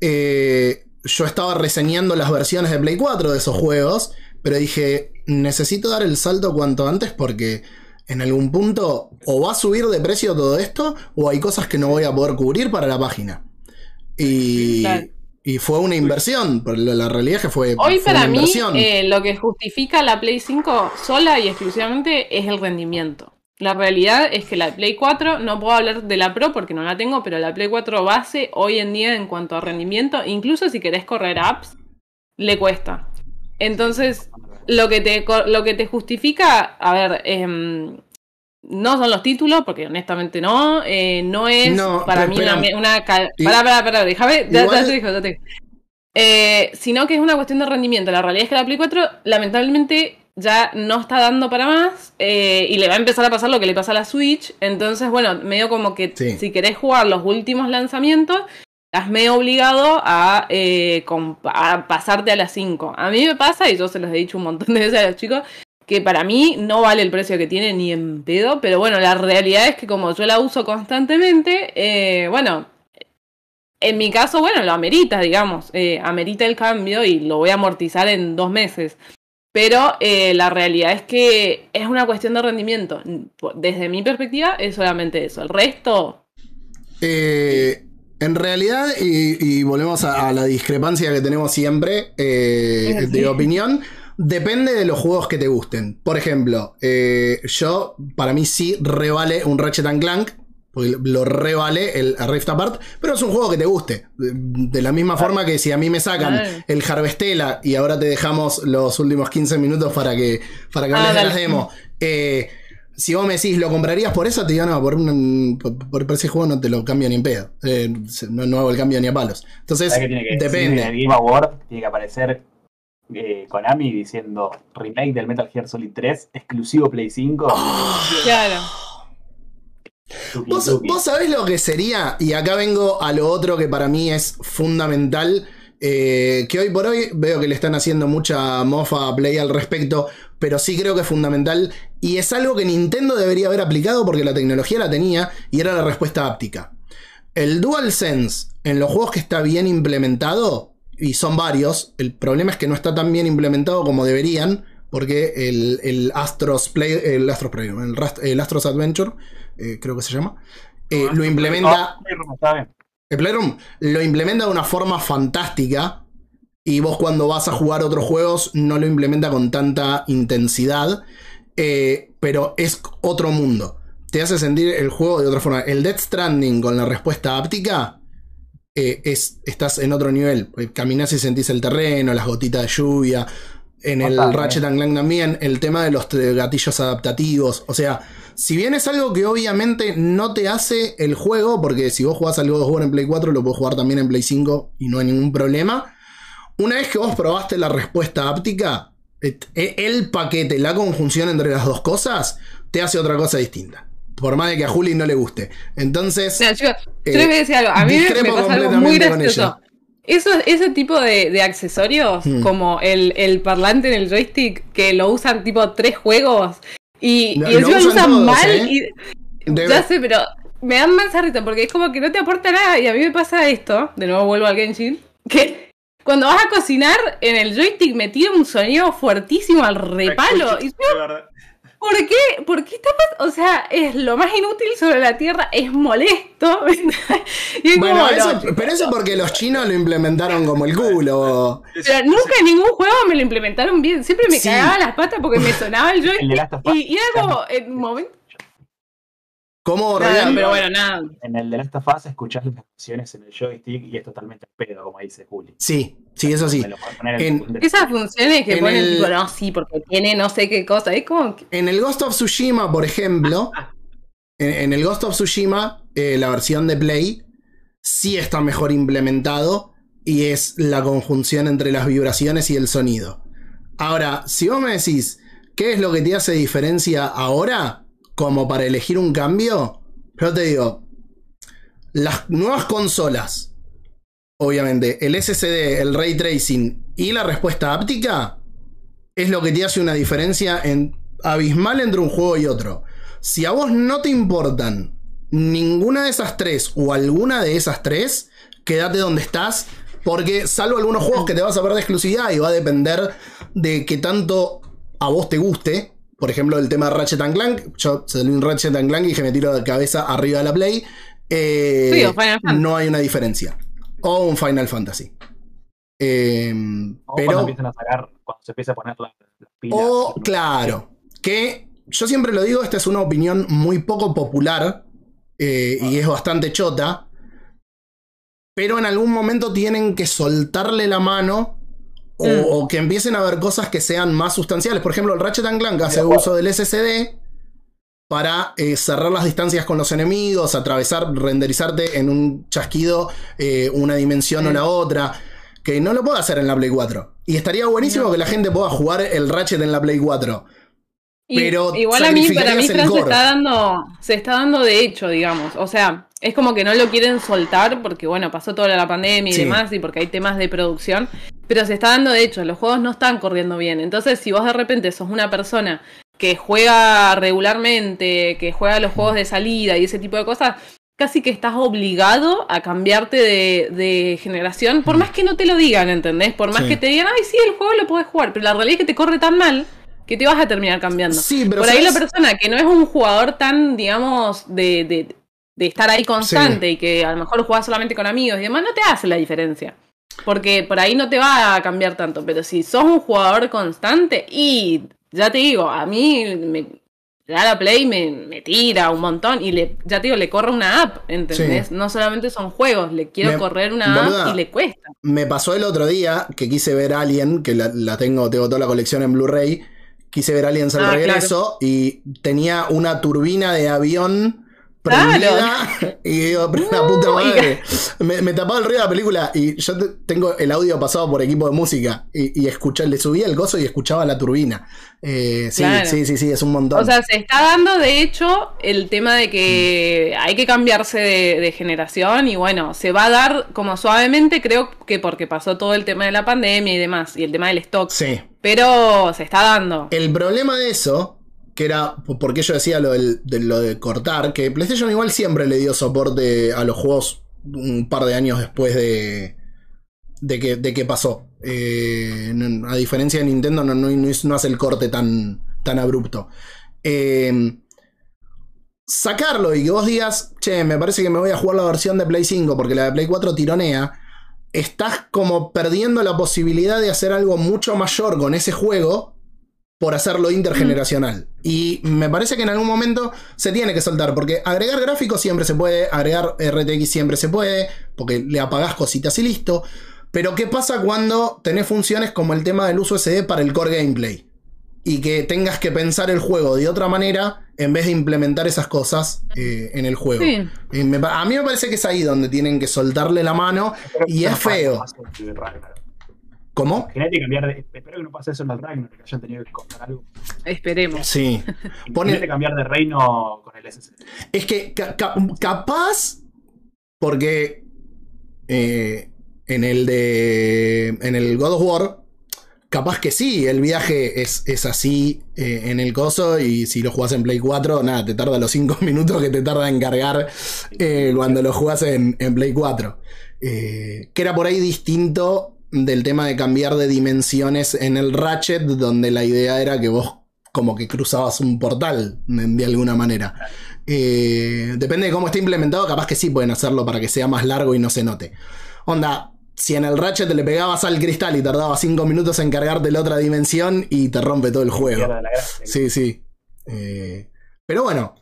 eh, yo estaba reseñando las versiones de Play 4 de esos juegos, pero dije, necesito dar el salto cuanto antes porque en algún punto o va a subir de precio todo esto o hay cosas que no voy a poder cubrir para la página. Y, Claro. y fue una inversión, pero la, realidad es que fue, Hoy fue para una mí eh, lo que justifica la Play 5 sola y exclusivamente es el rendimiento. La realidad es que la Play 4, no puedo hablar de la Pro porque no la tengo, pero la Play 4 base hoy en día en cuanto a rendimiento, incluso si querés correr apps, le cuesta. Entonces, lo que te, lo que te justifica, a ver, em, no son los títulos, porque honestamente no, eh, no es No, para pero mí una, una Pará, pará, pará, déjame, ya, te digo, ya te digo. Eh, sino que es una cuestión de rendimiento. La realidad es que la Play 4 lamentablemente ya no está dando para más eh, y le va a empezar a pasar lo que le pasa a la Switch. Entonces, bueno, medio como que Sí. si querés jugar los últimos lanzamientos, estás medio obligado a, eh, a pasarte a las 5. A mí me pasa, y yo se los he dicho un montón de veces a los chicos, que para mí no vale el precio que tiene ni en pedo, pero bueno, la realidad es que como yo la uso constantemente, eh, bueno, en mi caso, bueno, lo amerita, digamos, eh, amerita el cambio y lo voy a amortizar en dos meses. Pero la realidad es que es una cuestión de rendimiento. Desde mi perspectiva es solamente eso. El resto, Eh, en realidad, y, y volvemos a, a la discrepancia que tenemos siempre eh, de opinión, depende de los juegos que te gusten. Por ejemplo, eh, yo, para mí sí revale un Ratchet and Clank, porque lo revale el Rift Apart, pero es un juego que te guste. De, la misma forma que si a mí me sacan el Harvestella y ahora te dejamos los últimos 15 minutos para que, para que Ah, hables de las demos. Eh, si vos me decís, ¿lo comprarías por eso? Te digo, no, por, un- por, por- ese juego no te lo cambio ni en pedo. Eh, no, no hago el cambio ni a palos. Entonces, ¿Sabes qué tiene que depende. En el Game Award tiene que aparecer eh, Konami diciendo remake del Metal Gear Solid 3, exclusivo Play 5. Ah. claro. Tuki, ¿Vos, tuki. vos sabés lo que sería, y acá vengo a lo otro que para mí es fundamental, eh, que hoy por hoy veo que le están haciendo mucha mofa a Play al respecto, pero sí creo que es fundamental, y es algo que Nintendo debería haber aplicado porque la tecnología la tenía, y era la respuesta áptica. El DualSense en los juegos que está bien implementado, y son varios, el problema es que no está tan bien implementado como deberían, porque el, el Astros Play, el Astros Play, el, Astros Adventure, eh, creo que se llama, eh, lo implementa, Ah, Playroom está bien. el Playroom lo implementa de una forma fantástica. Y vos cuando vas a jugar otros juegos no lo implementa con tanta intensidad. eh, pero es otro mundo. Te hace sentir el juego de otra forma. El Dead Stranding con la respuesta áptica. eh, es, estás en otro nivel. Caminás y sentís el terreno, las gotitas de lluvia. En el Ratchet and Clank también, el tema de los eh, gatillos adaptativos. O sea, si bien es algo que obviamente no te hace el juego, porque si vos jugás al God of War en Play 4, lo puedes jugar también en Play 5 y no hay ningún problema. Una vez que vos probaste la respuesta áptica, e- el paquete, la conjunción entre las dos cosas, te hace otra cosa distinta. Por más de que a Juli no le guste. Entonces, chicos, Eh, yo les voy a decir algo. A mí me, pasa algo muy gracioso. Eso, ese tipo de, de accesorios, Hmm. como el, el parlante en el joystick, que lo usan tipo tres juegos y, Lo- y encima lo usan usan todos, mal. ¿eh? Y, Debe- Ya sé, pero me dan más risa porque es como que no te aporta nada. Y a mí me pasa esto, de nuevo vuelvo al Genshin, que cuando vas a cocinar en el joystick me tira un sonido fuertísimo al repalo. Y yo. ¿Por qué? ¿Por qué está O sea, es lo más inútil sobre la Tierra, es molesto. [LAUGHS] y es bueno, como, eso- no, pero eso porque los chinos lo implementaron como el culo. Pero nunca en ningún juego me lo implementaron bien. Siempre me Sí. cagaba las patas porque me sonaba el joystick. Y, y era como, en un momento. ¿Cómo Nada, Real? pero bueno, nada. En el de of Us escuchás las canciones en el joystick y es totalmente al pedo, como dice Juli. Sí, sí, eso sí. En- en- Esas funciones que En ponen el- tipo, no, sí, porque tiene no sé qué cosa. Es como que. En el Ghost of Tsushima, por ejemplo, en, en el Ghost of Tsushima, eh, la versión de Play, sí está mejor implementado y es la conjunción entre las vibraciones y el sonido. Ahora, si vos me decís, ¿qué es lo que te hace diferencia ahora? Como para elegir un cambio, yo te digo, las nuevas consolas, obviamente, el SSD, el ray tracing y la respuesta áptica, es lo que te hace una diferencia en, abismal entre un juego y otro. Si a vos no te importan ninguna de esas tres o alguna de esas tres, quédate donde estás. Porque salvo algunos juegos que te vas a ver de exclusividad y va a depender de que tanto a vos te guste. Por ejemplo, el tema de Ratchet and Clank. Yo salí un Ratchet and Clank y dije me tiro de cabeza arriba de la Play. Eh, Sí, o Final Fantasy. no hay una diferencia. O un Final Fantasy. Eh, o cuando pero empiezan a sacar, cuando se empieza a poner la- las pilas. o, claro, que yo siempre lo digo, esta es una opinión muy poco popular eh, y es bastante chota, pero en algún momento tienen que soltarle la mano o, Mm. o que empiecen a ver cosas que sean más sustanciales. Por ejemplo, el Ratchet and Clank hace uso del SSD para eh, cerrar las distancias con los enemigos, atravesar, renderizarte en un chasquido eh, una dimensión o la otra, que no lo puedo hacer en la Play 4. Y estaría buenísimo que la gente pueda jugar el Ratchet en la Play 4. Y- Pero igual a mí, para mí, Fran, se está dando, se está dando de hecho, digamos. O sea, es como que no lo quieren soltar porque, bueno, pasó toda la pandemia y Sí. demás, y porque hay temas de producción. Pero se está dando de hecho, los juegos no están corriendo bien. Entonces, si vos de repente sos una persona que juega regularmente, que juega los juegos de salida y ese tipo de cosas, casi que estás obligado a cambiarte de, de generación, por más que no te lo digan, ¿entendés? Por más Sí. que te digan, ay, sí, el juego lo podés jugar, pero la realidad es que te corre tan mal que te vas a terminar cambiando. Sí, pero Por ahí la persona que no es un jugador tan, digamos, de, de, de estar ahí constante y que a lo mejor juega solamente con amigos y demás, no te hace la diferencia. Porque por ahí no te va a cambiar tanto. Pero si sos un jugador constante y ya te digo, a mí me da la play me, me tira un montón y le, ya te digo, le corre una app, ¿entendés? Sí. No solamente son juegos, le quiero Me- correr una boluda, app y le cuesta. Me pasó el otro día que quise ver Alien, que la, la tengo, tengo toda la colección en Blu-ray. Quise ver Aliens al Ah, regreso y tenía una turbina de avión prendida y digo, pero la puta madre. Me, me tapaba el ruido de la película y yo te- tengo el audio pasado por equipo de música y, y escuché- le subía el gozo y escuchaba la turbina. Eh, sí, Claro. sí, sí, sí, es un montón. O sea, se está dando, de hecho, el tema de que hay que cambiarse de, de generación y bueno, se va a dar como suavemente, creo que porque pasó todo el tema de la pandemia y demás, y el tema del stock. sí. Pero se está dando. El problema de eso, que era porque yo decía lo, de, cortar, que PlayStation igual siempre le dio soporte a los juegos un par de años después de, de, que, de pasó. Eh, a diferencia de Nintendo, no, no, no hace el corte tan, tan abrupto. Eh, sacarlo y que vos digas, che, me parece que me voy a jugar la versión de Play 5 porque la de Play 4 tironea, estás como perdiendo la posibilidad de hacer algo mucho mayor con ese juego por hacerlo intergeneracional. Y me parece que en algún momento se tiene que soltar, porque agregar gráficos siempre se puede, agregar RTX siempre se puede, porque le apagás cositas y listo. Pero ¿qué pasa cuando tenés funciones como el tema del uso SD para el core gameplay? Y que tengas que pensar el juego de otra manera en vez de implementar esas cosas eh, en el juego. Sí. Y me pa- a mí me parece que es ahí donde tienen que soltarle la mano y es feo. ¿Cómo? Imagínate cambiar de. Espero que no pase eso en el Ragnarok, que hayan tenido que cortar algo. Esperemos. Sí. Pone- Imagínate cambiar de reino con el SSD. Es que ca- ca- capaz, porque eh, en el de. En el God of War, capaz que sí, el viaje es, es así eh, en el coso. Y si lo jugás en Play 4, nada, te tarda los 5 [LAUGHS] minutos que te tarda en cargar eh, cuando lo jugás en, en Play 4. Eh, que era por ahí distinto del tema de cambiar de dimensiones en el Ratchet, donde la idea era que vos como que cruzabas un portal de, alguna manera. Eh, depende de cómo esté implementado, capaz que sí pueden hacerlo para que sea más largo y no se note. Onda, si en el Ratchet le pegabas al cristal y tardaba 5 minutos en cargarte la otra dimensión y te rompe todo el juego. Sí, sí. Eh, pero bueno,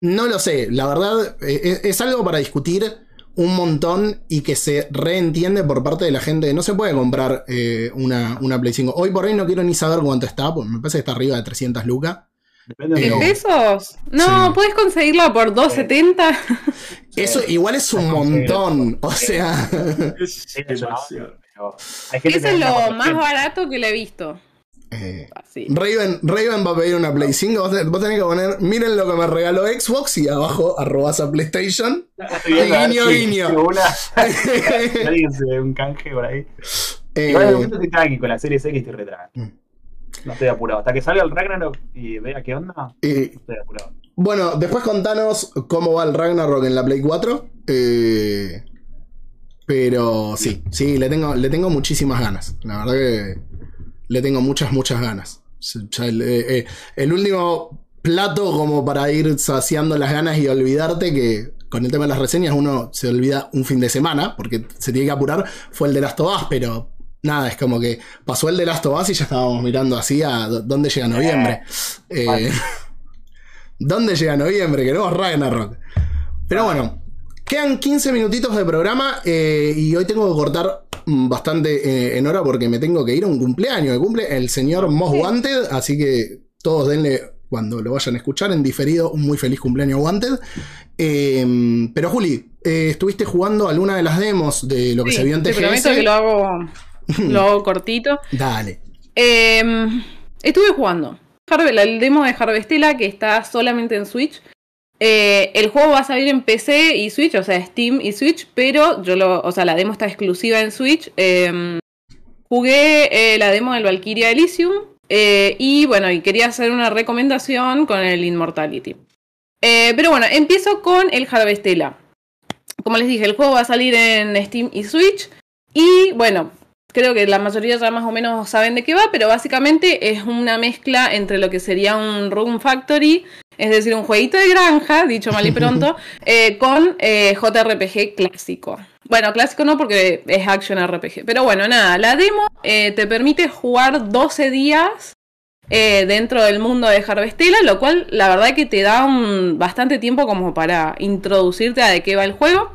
no lo sé. La verdad, eh, es, es algo para discutir un montón y que se reentiende por parte de la gente. No se puede comprar eh, una, una Play 5. Hoy por hoy no quiero ni saber cuánto está, porque me parece que está arriba de 300 lucas. Depende de Eh, lo ¿En pesos? No, Sí. puedes conseguirla por 2.70. Eso igual es un montón. O sea, [LAUGHS] Eso es lo más 80. barato que le he visto. Eh. Raven, Raven va a pedir una Play 5. Vos, te- vos tenés que poner, miren lo que me regaló Xbox y abajo arrobas a PlayStation. Ver Guiño, guiño. [LAUGHS] alguien se un canje por ahí. Eh, Igual de momento estoy tranqui con la serie X estoy retrás. Mm. No estoy apurado. Hasta que salga el Ragnarok y vea qué onda, eh, no estoy apurado. Bueno, después contanos cómo va el Ragnarok en la Play 4. Eh, pero sí, sí, le tengo, le tengo muchísimas ganas. La verdad que le tengo muchas, muchas ganas. El, eh, eh, el último plato como para ir saciando las ganas y olvidarte que con el tema de las reseñas uno se olvida un fin de semana porque se tiene que apurar fue el de Last of Us, pero nada, es como que pasó el de Last of Us y ya estábamos mirando así a dónde llega noviembre. Eh, [LAUGHS] ¿Dónde llega noviembre? Queremos Ragnarok. Pero bueno, quedan 15 minutitos de programa eh, y hoy tengo que cortar mm, bastante eh, en hora porque me tengo que ir a un cumpleaños. Que cumple el señor Most Wanted, así que todos denle cuando lo vayan a escuchar en diferido un muy feliz cumpleaños Wanted. Eh, pero Juli, eh, ¿estuviste jugando alguna de las demos de lo que Sí, se vio en te TGS? prometo que lo hago, [LAUGHS] lo hago cortito. Dale. Eh, estuve jugando la- el demo de Harvestella que está solamente en Switch. Eh, el juego va a salir en PC y Switch, o sea, Steam y Switch, pero yo lo, o sea, la demo está exclusiva en Switch. Eh, jugué eh, la demo del Valkyria Elysium eh, y bueno, y quería hacer una recomendación con el Immortality. Pero bueno, empiezo con el Harvestella. Como les dije, el juego va a salir en Steam y Switch. Y bueno, creo que la mayoría ya más o menos saben de qué va, pero básicamente es una mezcla entre lo que sería un Room Factory, es decir, un jueguito de granja, dicho mal y [LAUGHS] pronto, eh, con eh, JRPG clásico. Bueno, clásico no porque es action RPG, pero bueno, nada, la demo eh, te permite jugar 12 días dentro del mundo de Harvestella, lo cual la verdad que te da un, bastante tiempo como para introducirte a de qué va el juego.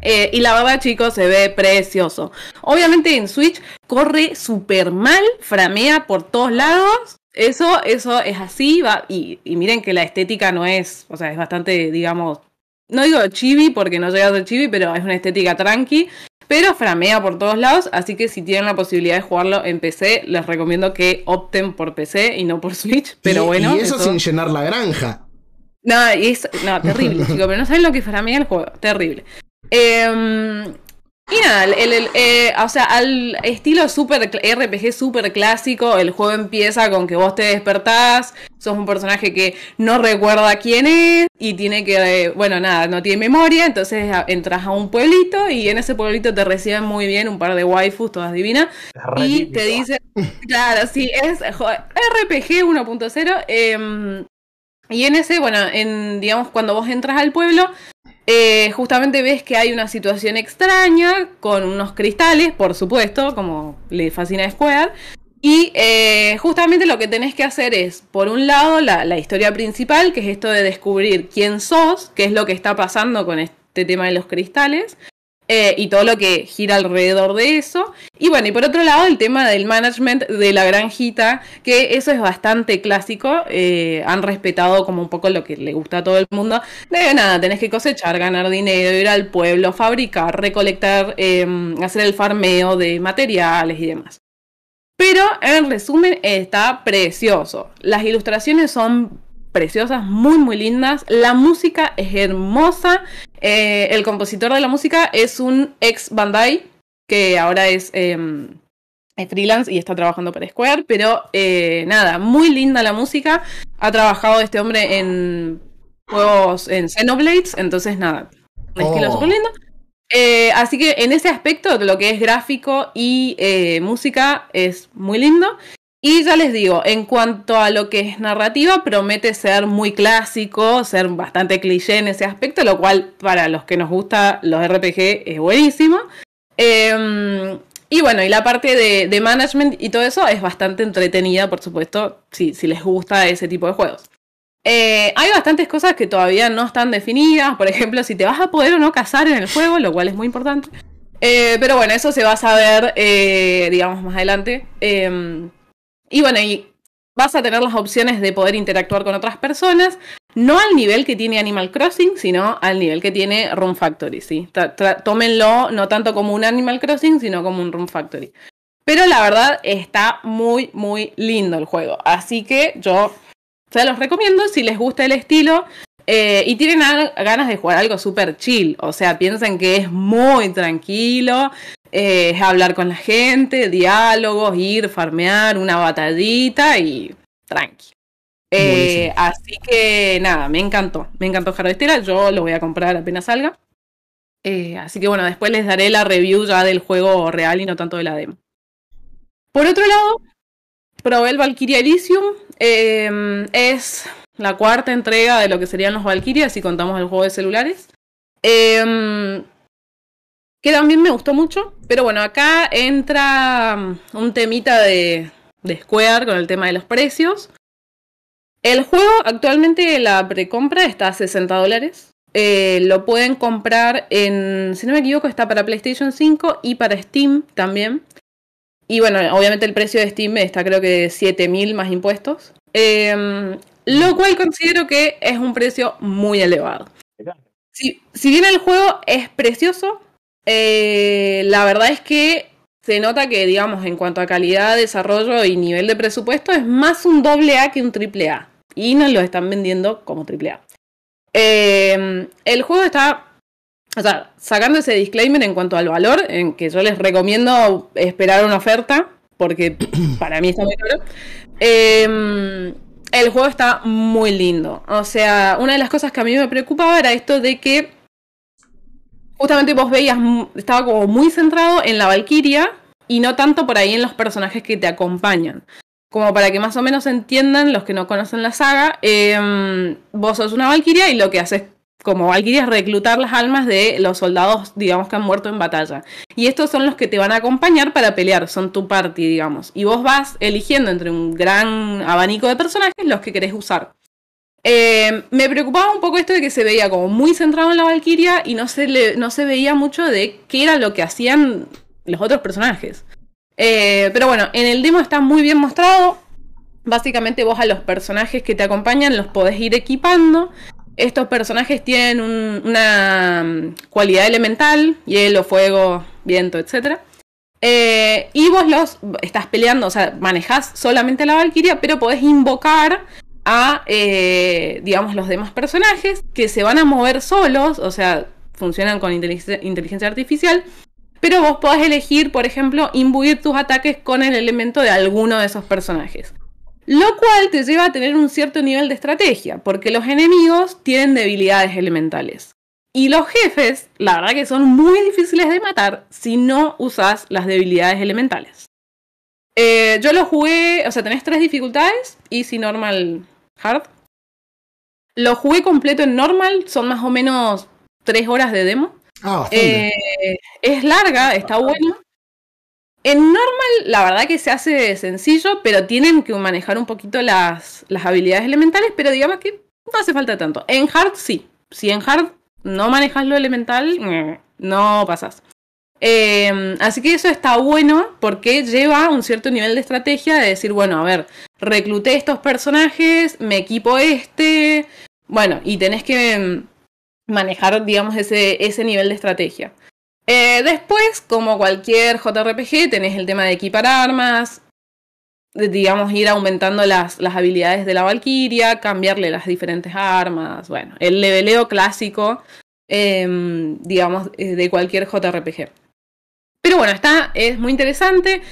Y la verdad, chicos, se ve precioso. Obviamente en Switch corre súper mal, framea por todos lados. Eso, eso es así, va, y, y miren que la estética no es, o sea, es bastante, digamos, no digo chibi porque no llega a ser chibi, pero es una estética tranqui, pero framea por todos lados, así que si tienen la posibilidad de jugarlo en PC, les recomiendo que opten por PC y no por Switch, pero y, bueno. y eso, sin llenar la granja. No, es, no, terrible, [LAUGHS] chico, pero no saben lo que framea el juego, terrible. Eh, y nada, el, el- eh, o sea, al estilo super RPG super clásico, el juego empieza con que vos te despertás, sos un personaje que no recuerda quién es y tiene que, eh, bueno, nada, no tiene memoria, entonces a- entras a un pueblito y en ese pueblito te reciben muy bien un par de waifus, todas divinas, y te dicen, claro, sí, es RPG 1.0. em, y en ese, bueno, en, digamos, cuando vos entras al pueblo, eh, justamente ves que hay una situación extraña con unos cristales, por supuesto, como le fascina a Square. Y eh, justamente lo que tenés que hacer es, por un lado, la, la historia principal, que es esto de descubrir quién sos, qué es lo que está pasando con este tema de los cristales, eh, y todo lo que gira alrededor de eso. Y bueno, y por otro lado, el tema del management de la granjita, que eso es bastante clásico. eh, han respetado como un poco lo que le gusta a todo el mundo. De nada, tenés que cosechar, ganar dinero, ir al pueblo, fabricar, recolectar, eh, hacer el farmeo de materiales y demás. Pero en resumen está precioso. Las ilustraciones son preciosas, muy muy lindas. La música es hermosa. Eh, el compositor de la música es un ex Bandai que ahora es, es freelance y está trabajando para Square. Pero eh, nada, muy linda la música. Ha trabajado este hombre en juegos en Xenoblades, entonces nada, es que lo Oh. súper lindo. Eh, así que en ese aspecto, lo que es gráfico y eh, música, es muy lindo. Y ya les digo, en cuanto a lo que es narrativa, promete ser muy clásico, ser bastante cliché en ese aspecto, lo cual para los que nos gusta los RPG es buenísimo. Eh, y bueno, y la parte de, management y todo eso es bastante entretenida, por supuesto, si, si les gusta ese tipo de juegos. Eh, hay bastantes cosas que todavía no están definidas. Por ejemplo, si te vas a poder o no cazar en el juego, lo cual es muy importante. Eh, pero bueno, eso se va a saber, eh, digamos, más adelante. Y bueno, y vas a tener las opciones de poder interactuar con otras personas. No al nivel que tiene Animal Crossing, sino al nivel que tiene Room Factory, ¿sí? Tómenlo no tanto como un Animal Crossing, sino como un Room Factory. Pero la verdad está muy, muy lindo el juego. Así que yo se los recomiendo si les gusta el estilo eh, y tienen ganas de jugar algo súper chill. O sea, piensen que es muy tranquilo, eh, es hablar con la gente, diálogos, ir, farmear, una batallita y tranqui. Eh, así que nada, me encantó. Me encantó Harvestera. Yo lo voy a comprar apenas salga. Eh, así que bueno, después les daré la review ya del juego real y no tanto de la demo. Por otro lado, probé el Valkyria Elysium. Eh, es la cuarta entrega de lo que serían los Valkyria, si contamos el juego de celulares. Eh, que también me gustó mucho. Pero bueno, acá entra um, un temita de, de Square con el tema de los precios. El juego actualmente la precompra está a 60 dólares. Eh, lo pueden comprar en, si no me equivoco, está para PlayStation 5 y para Steam también. Y bueno, obviamente el precio de Steam está creo que 7000 más impuestos. Eh, lo cual considero que es un precio muy elevado. Si, si bien el juego es precioso, eh, la verdad es que se nota que, digamos, en cuanto a calidad, desarrollo y nivel de presupuesto, es más un doble A que un triple A. Y nos lo están vendiendo como triple A. Eh, el juego está, o sea, sacando ese disclaimer en cuanto al valor, en que yo les recomiendo esperar una oferta, porque [COUGHS] para mí está muy caro. Eh, el juego está muy lindo. O sea, una de las cosas que a mí me preocupaba era esto de que justamente vos veías, estaba como muy centrado en la Valkyria y no tanto por ahí en los personajes que te acompañan. Como para que más o menos entiendan los que no conocen la saga, eh, vos sos una Valkyria y lo que haces como Valkyria es reclutar las almas de los soldados, digamos, que han muerto en batalla. Y estos son los que te van a acompañar para pelear, son tu party, digamos. Y vos vas eligiendo entre un gran abanico de personajes los que querés usar. Eh, me preocupaba un poco esto de que se veía como muy centrado en la Valkyria y no se, no se veía mucho de qué era lo que hacían los otros personajes. Eh, pero bueno, en el demo está muy bien mostrado. básicamente vos a los personajes que te acompañan los podés ir equipando. Estos personajes tienen un- una mm, cualidad elemental, hielo, fuego, viento, etc. y vos los estás peleando, o sea, manejás solamente la Valkyria, pero podés invocar a, eh, digamos, los demás personajes que se van a mover solos, o sea, funcionan con inteligencia, inteligencia artificial, pero vos podés elegir, por ejemplo, imbuir tus ataques con el elemento de alguno de esos personajes. Lo cual te lleva a tener un cierto nivel de estrategia, porque los enemigos tienen debilidades elementales. Y los jefes, la verdad que son muy difíciles de matar si no usas las debilidades elementales. Eh, yo lo jugué, o sea, tenés tres dificultades, easy, normal, hard. Lo jugué completo en normal, son más o menos tres horas de demo. Ah, bastante. Eh, es larga, está bueno. En normal, la verdad que se hace sencillo, pero tienen que manejar un poquito las, las habilidades elementales, pero digamos que no hace falta tanto. En hard sí. Si en hard no manejas lo elemental, mm, no pasas. Eh, así que eso está bueno porque lleva un cierto nivel de estrategia de decir, bueno, a ver, recluté estos personajes, me equipo este, bueno, y tenés que mm, manejar, digamos, ese, ese nivel de estrategia. Eh, después, como cualquier JRPG, tenés el tema de equipar armas, digamos, ir aumentando las, las habilidades de la Valkyria, cambiarle las diferentes armas, bueno, el leveleo clásico, em, digamos, eh, de cualquier JRPG. Pero bueno, está, es muy interesante.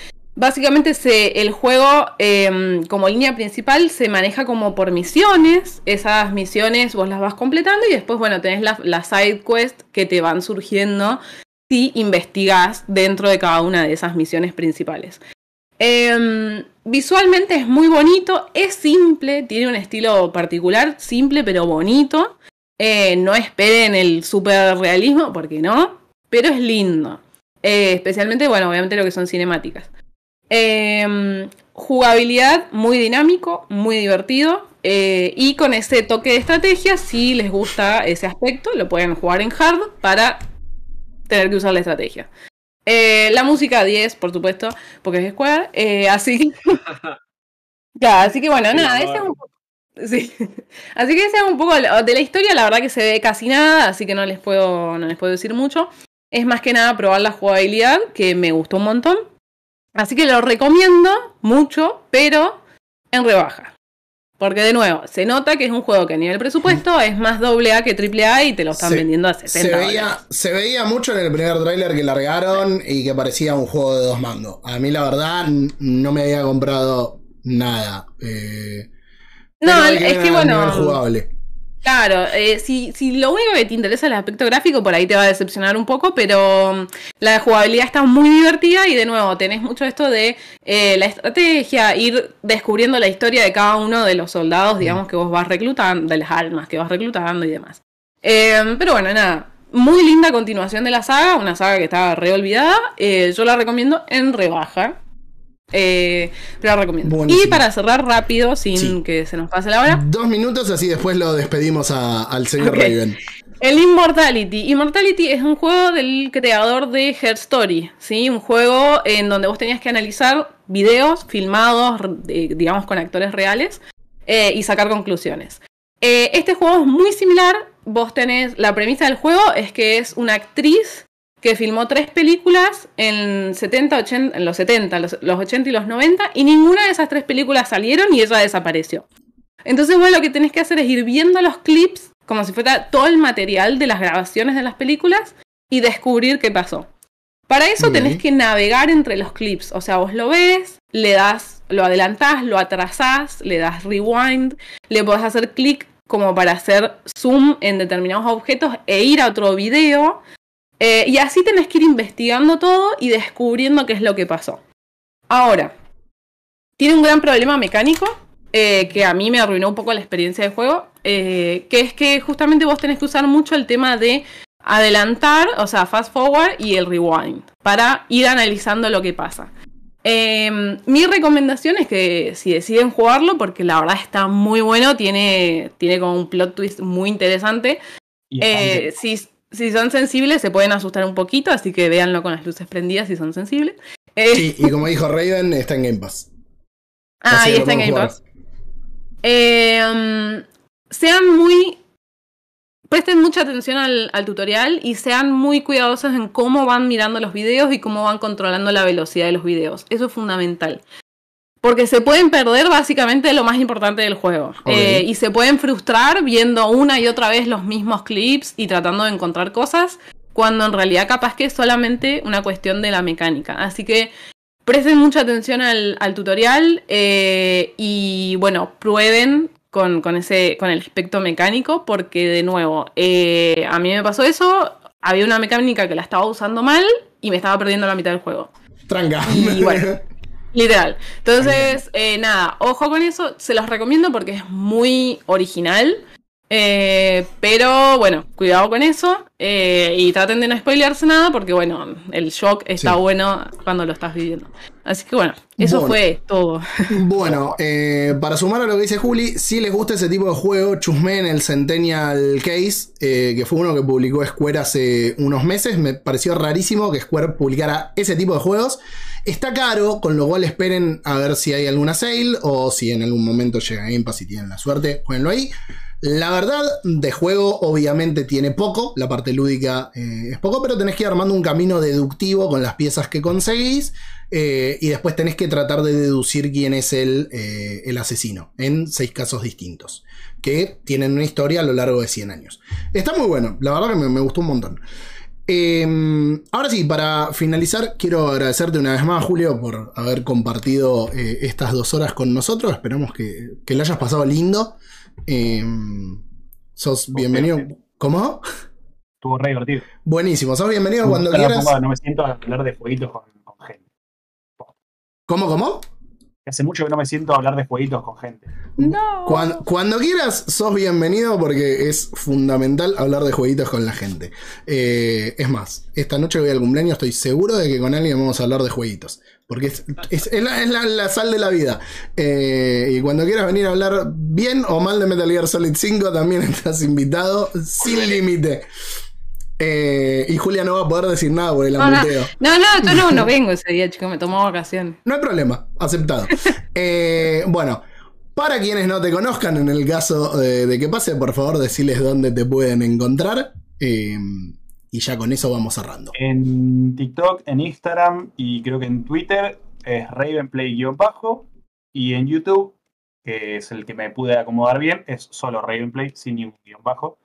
Básicamente el juego em, como línea principal se maneja como por misiones. Esas misiones vos las vas completando y después, bueno, tenés las la side quest que te van surgiendo si investigás dentro de cada una de esas misiones principales. Em, visualmente es muy bonito, es simple, tiene un estilo particular, simple pero bonito. Eh, no esperen el super realismo, porque no, pero es lindo. Eh, especialmente, bueno, obviamente lo que son cinemáticas. Em, jugabilidad muy dinámico, muy divertido. eh, y con ese toque de estrategia, si les gusta ese aspecto, lo pueden jugar en hard para tener que usar la estrategia. Eh, la música 10, por supuesto, porque es Square. eh, así [LAUGHS] así que bueno, Sí, nada, ese es un. Sí. [LAUGHS] Así que ese es un poco de la historia, la verdad que se ve casi nada, así que no les puedo, no les puedo decir mucho. Es más que nada probar la jugabilidad, que me gustó un montón. Así que lo recomiendo mucho, pero en rebaja. Porque de nuevo, se nota que es un juego que a nivel presupuesto es más doble A que triple A y te lo están Se- vendiendo a Se 60 veía, dólares. se veía mucho en el primer tráiler que largaron y que parecía un juego de dos mangos. A mí la verdad no me había comprado nada. eh, No, es que bueno. jugable. Claro, eh, si, si lo único que te interesa es el aspecto gráfico, por ahí te va a decepcionar un poco, pero mm, la jugabilidad está muy divertida y de nuevo tenés mucho esto de eh, la estrategia, ir descubriendo la historia de cada uno de los soldados, digamos, que vos vas reclutando, de las almas que vas reclutando y demás. Eh, pero bueno, nada, muy linda continuación de la saga, una saga que estaba re olvidada, eh, yo la recomiendo en rebaja. Eh, pero la recomiendo. Buenísimo. Y para cerrar rápido, sin Sí. que se nos pase la hora, Dos minutos, así después lo despedimos a- al señor Ok. Raven. El Immortality. Immortality es un juego del creador de Her Story, ¿sí? Un juego en donde vos tenías que analizar videos filmados, eh, digamos, con actores reales eh, y sacar conclusiones. Eh, este juego es muy similar. Vos tenés. La premisa del juego es que es una actriz que filmó tres películas en, 70, 80, en los 70, los, los 80 y los 90, y ninguna de esas tres películas salieron y ella desapareció. Entonces, vos lo que tenés que hacer es ir viendo los clips como si fuera todo el material de las grabaciones de las películas y descubrir qué pasó. Para eso tenés que navegar entre los clips. O sea, vos lo ves, le das, lo adelantás, lo atrasás, le das rewind, le podés hacer clic como para hacer zoom en determinados objetos e ir a otro video. Eh, y así tenés que ir investigando todo y descubriendo qué es lo que pasó. Ahora, tiene un gran problema mecánico eh, que a mí me arruinó un poco la experiencia de juego, eh, que es que justamente vos tenés que usar mucho el tema de adelantar, o sea, fast forward y el rewind, para ir analizando lo que pasa. Eh, mi recomendación es que si deciden jugarlo, porque la verdad está muy bueno, tiene, tiene como un plot twist muy interesante. Y Eh, es si, si son sensibles, se pueden asustar un poquito, así que véanlo con las luces prendidas si son sensibles. Eh, Sí, y como dijo Raven, está en Game Pass. ah, Así y está en Game. Pass. Eh, um, sean muy. Presten mucha atención al, al tutorial y sean muy cuidadosos en cómo van mirando los videos y cómo van controlando la velocidad de los videos. Eso es fundamental. Porque se pueden perder básicamente lo más importante del juego. Eh, y se pueden frustrar viendo una y otra vez los mismos clips y tratando de encontrar cosas, cuando en realidad capaz que es solamente una cuestión de la mecánica. Así que presten mucha atención al, al tutorial eh, y bueno, prueben con, con, ese, con el aspecto mecánico, porque de nuevo, eh, a mí me pasó eso, había una mecánica que la estaba usando mal y me estaba perdiendo la mitad del juego. Tranca. Y bueno. [LAUGHS] Literal. Entonces, eh, nada, ojo con eso. Se los recomiendo porque es muy original. Eh, pero bueno, cuidado con eso. eh, y traten de no spoilearse nada porque bueno, el shock está Sí. bueno cuando lo estás viviendo. Así que bueno, eso Bueno. fue todo. Bueno, eh, para sumar a lo que dice Juli, si les gusta ese tipo de juego, chusmeen el Centennial Case, eh, que fue uno que publicó Square hace unos meses. Me pareció rarísimo que Square publicara ese tipo de juegos. Está caro, con lo cual esperen a ver si hay alguna sale o si en algún momento llega Game Pass y tienen la suerte, jueguenlo ahí. La verdad, de juego obviamente tiene poco, la parte lúdica eh, es poco, pero tenés que ir armando un camino deductivo con las piezas que conseguís eh, y después tenés que tratar de deducir quién es el, eh, el asesino en seis casos distintos, que tienen una historia a lo largo de 100 años. Está muy bueno, la verdad que me, me gustó un montón. Eh, ahora sí, para finalizar, quiero agradecerte una vez más, Julio, por haber compartido eh, estas dos horas con nosotros. Esperamos que, que le hayas pasado lindo. Eh, sos bienvenido. ¿Cómo? Estuvo re divertido. Buenísimo, sos bienvenido cuando quieras. No me siento a hablar de jueguitos con, con gente. ¿Cómo, cómo? Hace mucho que no me siento a hablar de jueguitos con gente. No. Cuando, cuando quieras, sos bienvenido porque es fundamental hablar de jueguitos con la gente. Eh, es más, esta noche voy al cumpleaños, estoy seguro de que con alguien vamos a hablar de jueguitos. Porque es, es- es la, es la- la sal de la vida. Eh, y cuando quieras venir a hablar bien o mal de Metal Gear Solid 5, también [LAUGHS] estás invitado sin límite. Eh, y Julia no va a poder decir nada por el No, no, amuteo. no, no, yo no, no [LAUGHS] vengo ese día, chicos, me tomó vacaciones. No hay problema, aceptado. [LAUGHS] Eh, bueno, para quienes no te conozcan, en el caso de, de que pase, por favor, decirles dónde te pueden encontrar. eh, y ya con eso vamos cerrando. En TikTok, en Instagram y creo que en Twitter es Ravenplay-bajo. Y en YouTube, que es el que me pude acomodar bien, es solo Ravenplay sin ningún guion bajo.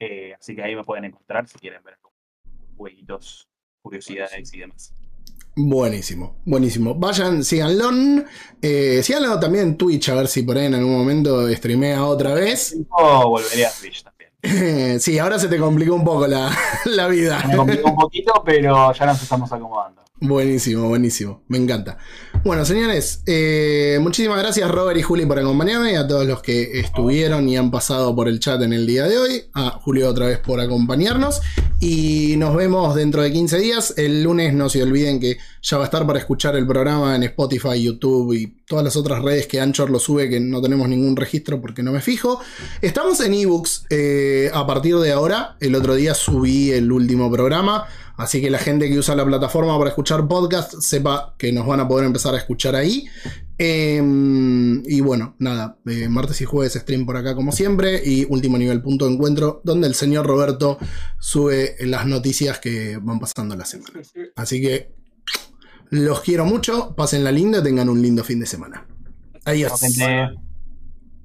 Eh, así que ahí me pueden encontrar si quieren ver jueguitos, curiosidades y demás. Buenísimo, buenísimo. Vayan, síganlo. Eh, síganlo también en Twitch, a ver si por ahí en algún momento streamea otra vez. O volveré a Twitch también. [LAUGHS] sí, ahora se te complicó un poco la, [LAUGHS] la vida. Me complica un poquito, pero ya nos estamos acomodando. Buenísimo, buenísimo. Me encanta. Bueno, señores, eh, muchísimas gracias Robert y Juli por acompañarme y a todos los que estuvieron y han pasado por el chat en el día de hoy. A Julio otra vez por acompañarnos. Y nos vemos dentro de 15 días. El lunes no se olviden que ya va a estar para escuchar el programa en Spotify, YouTube y todas las otras redes que Anchor lo sube que no tenemos ningún registro porque no me fijo. Estamos en ebooks eh, a partir de ahora. El otro día subí el último programa. Así que la gente que usa la plataforma para escuchar podcast sepa que nos van a poder empezar a escuchar ahí. Eh, y bueno, nada, eh, martes y jueves stream por acá como siempre. Y último nivel punto de encuentro, donde el señor Roberto sube las noticias que van pasando la semana. Así que los quiero mucho, pasen la linda, tengan un lindo fin de semana. Adiós.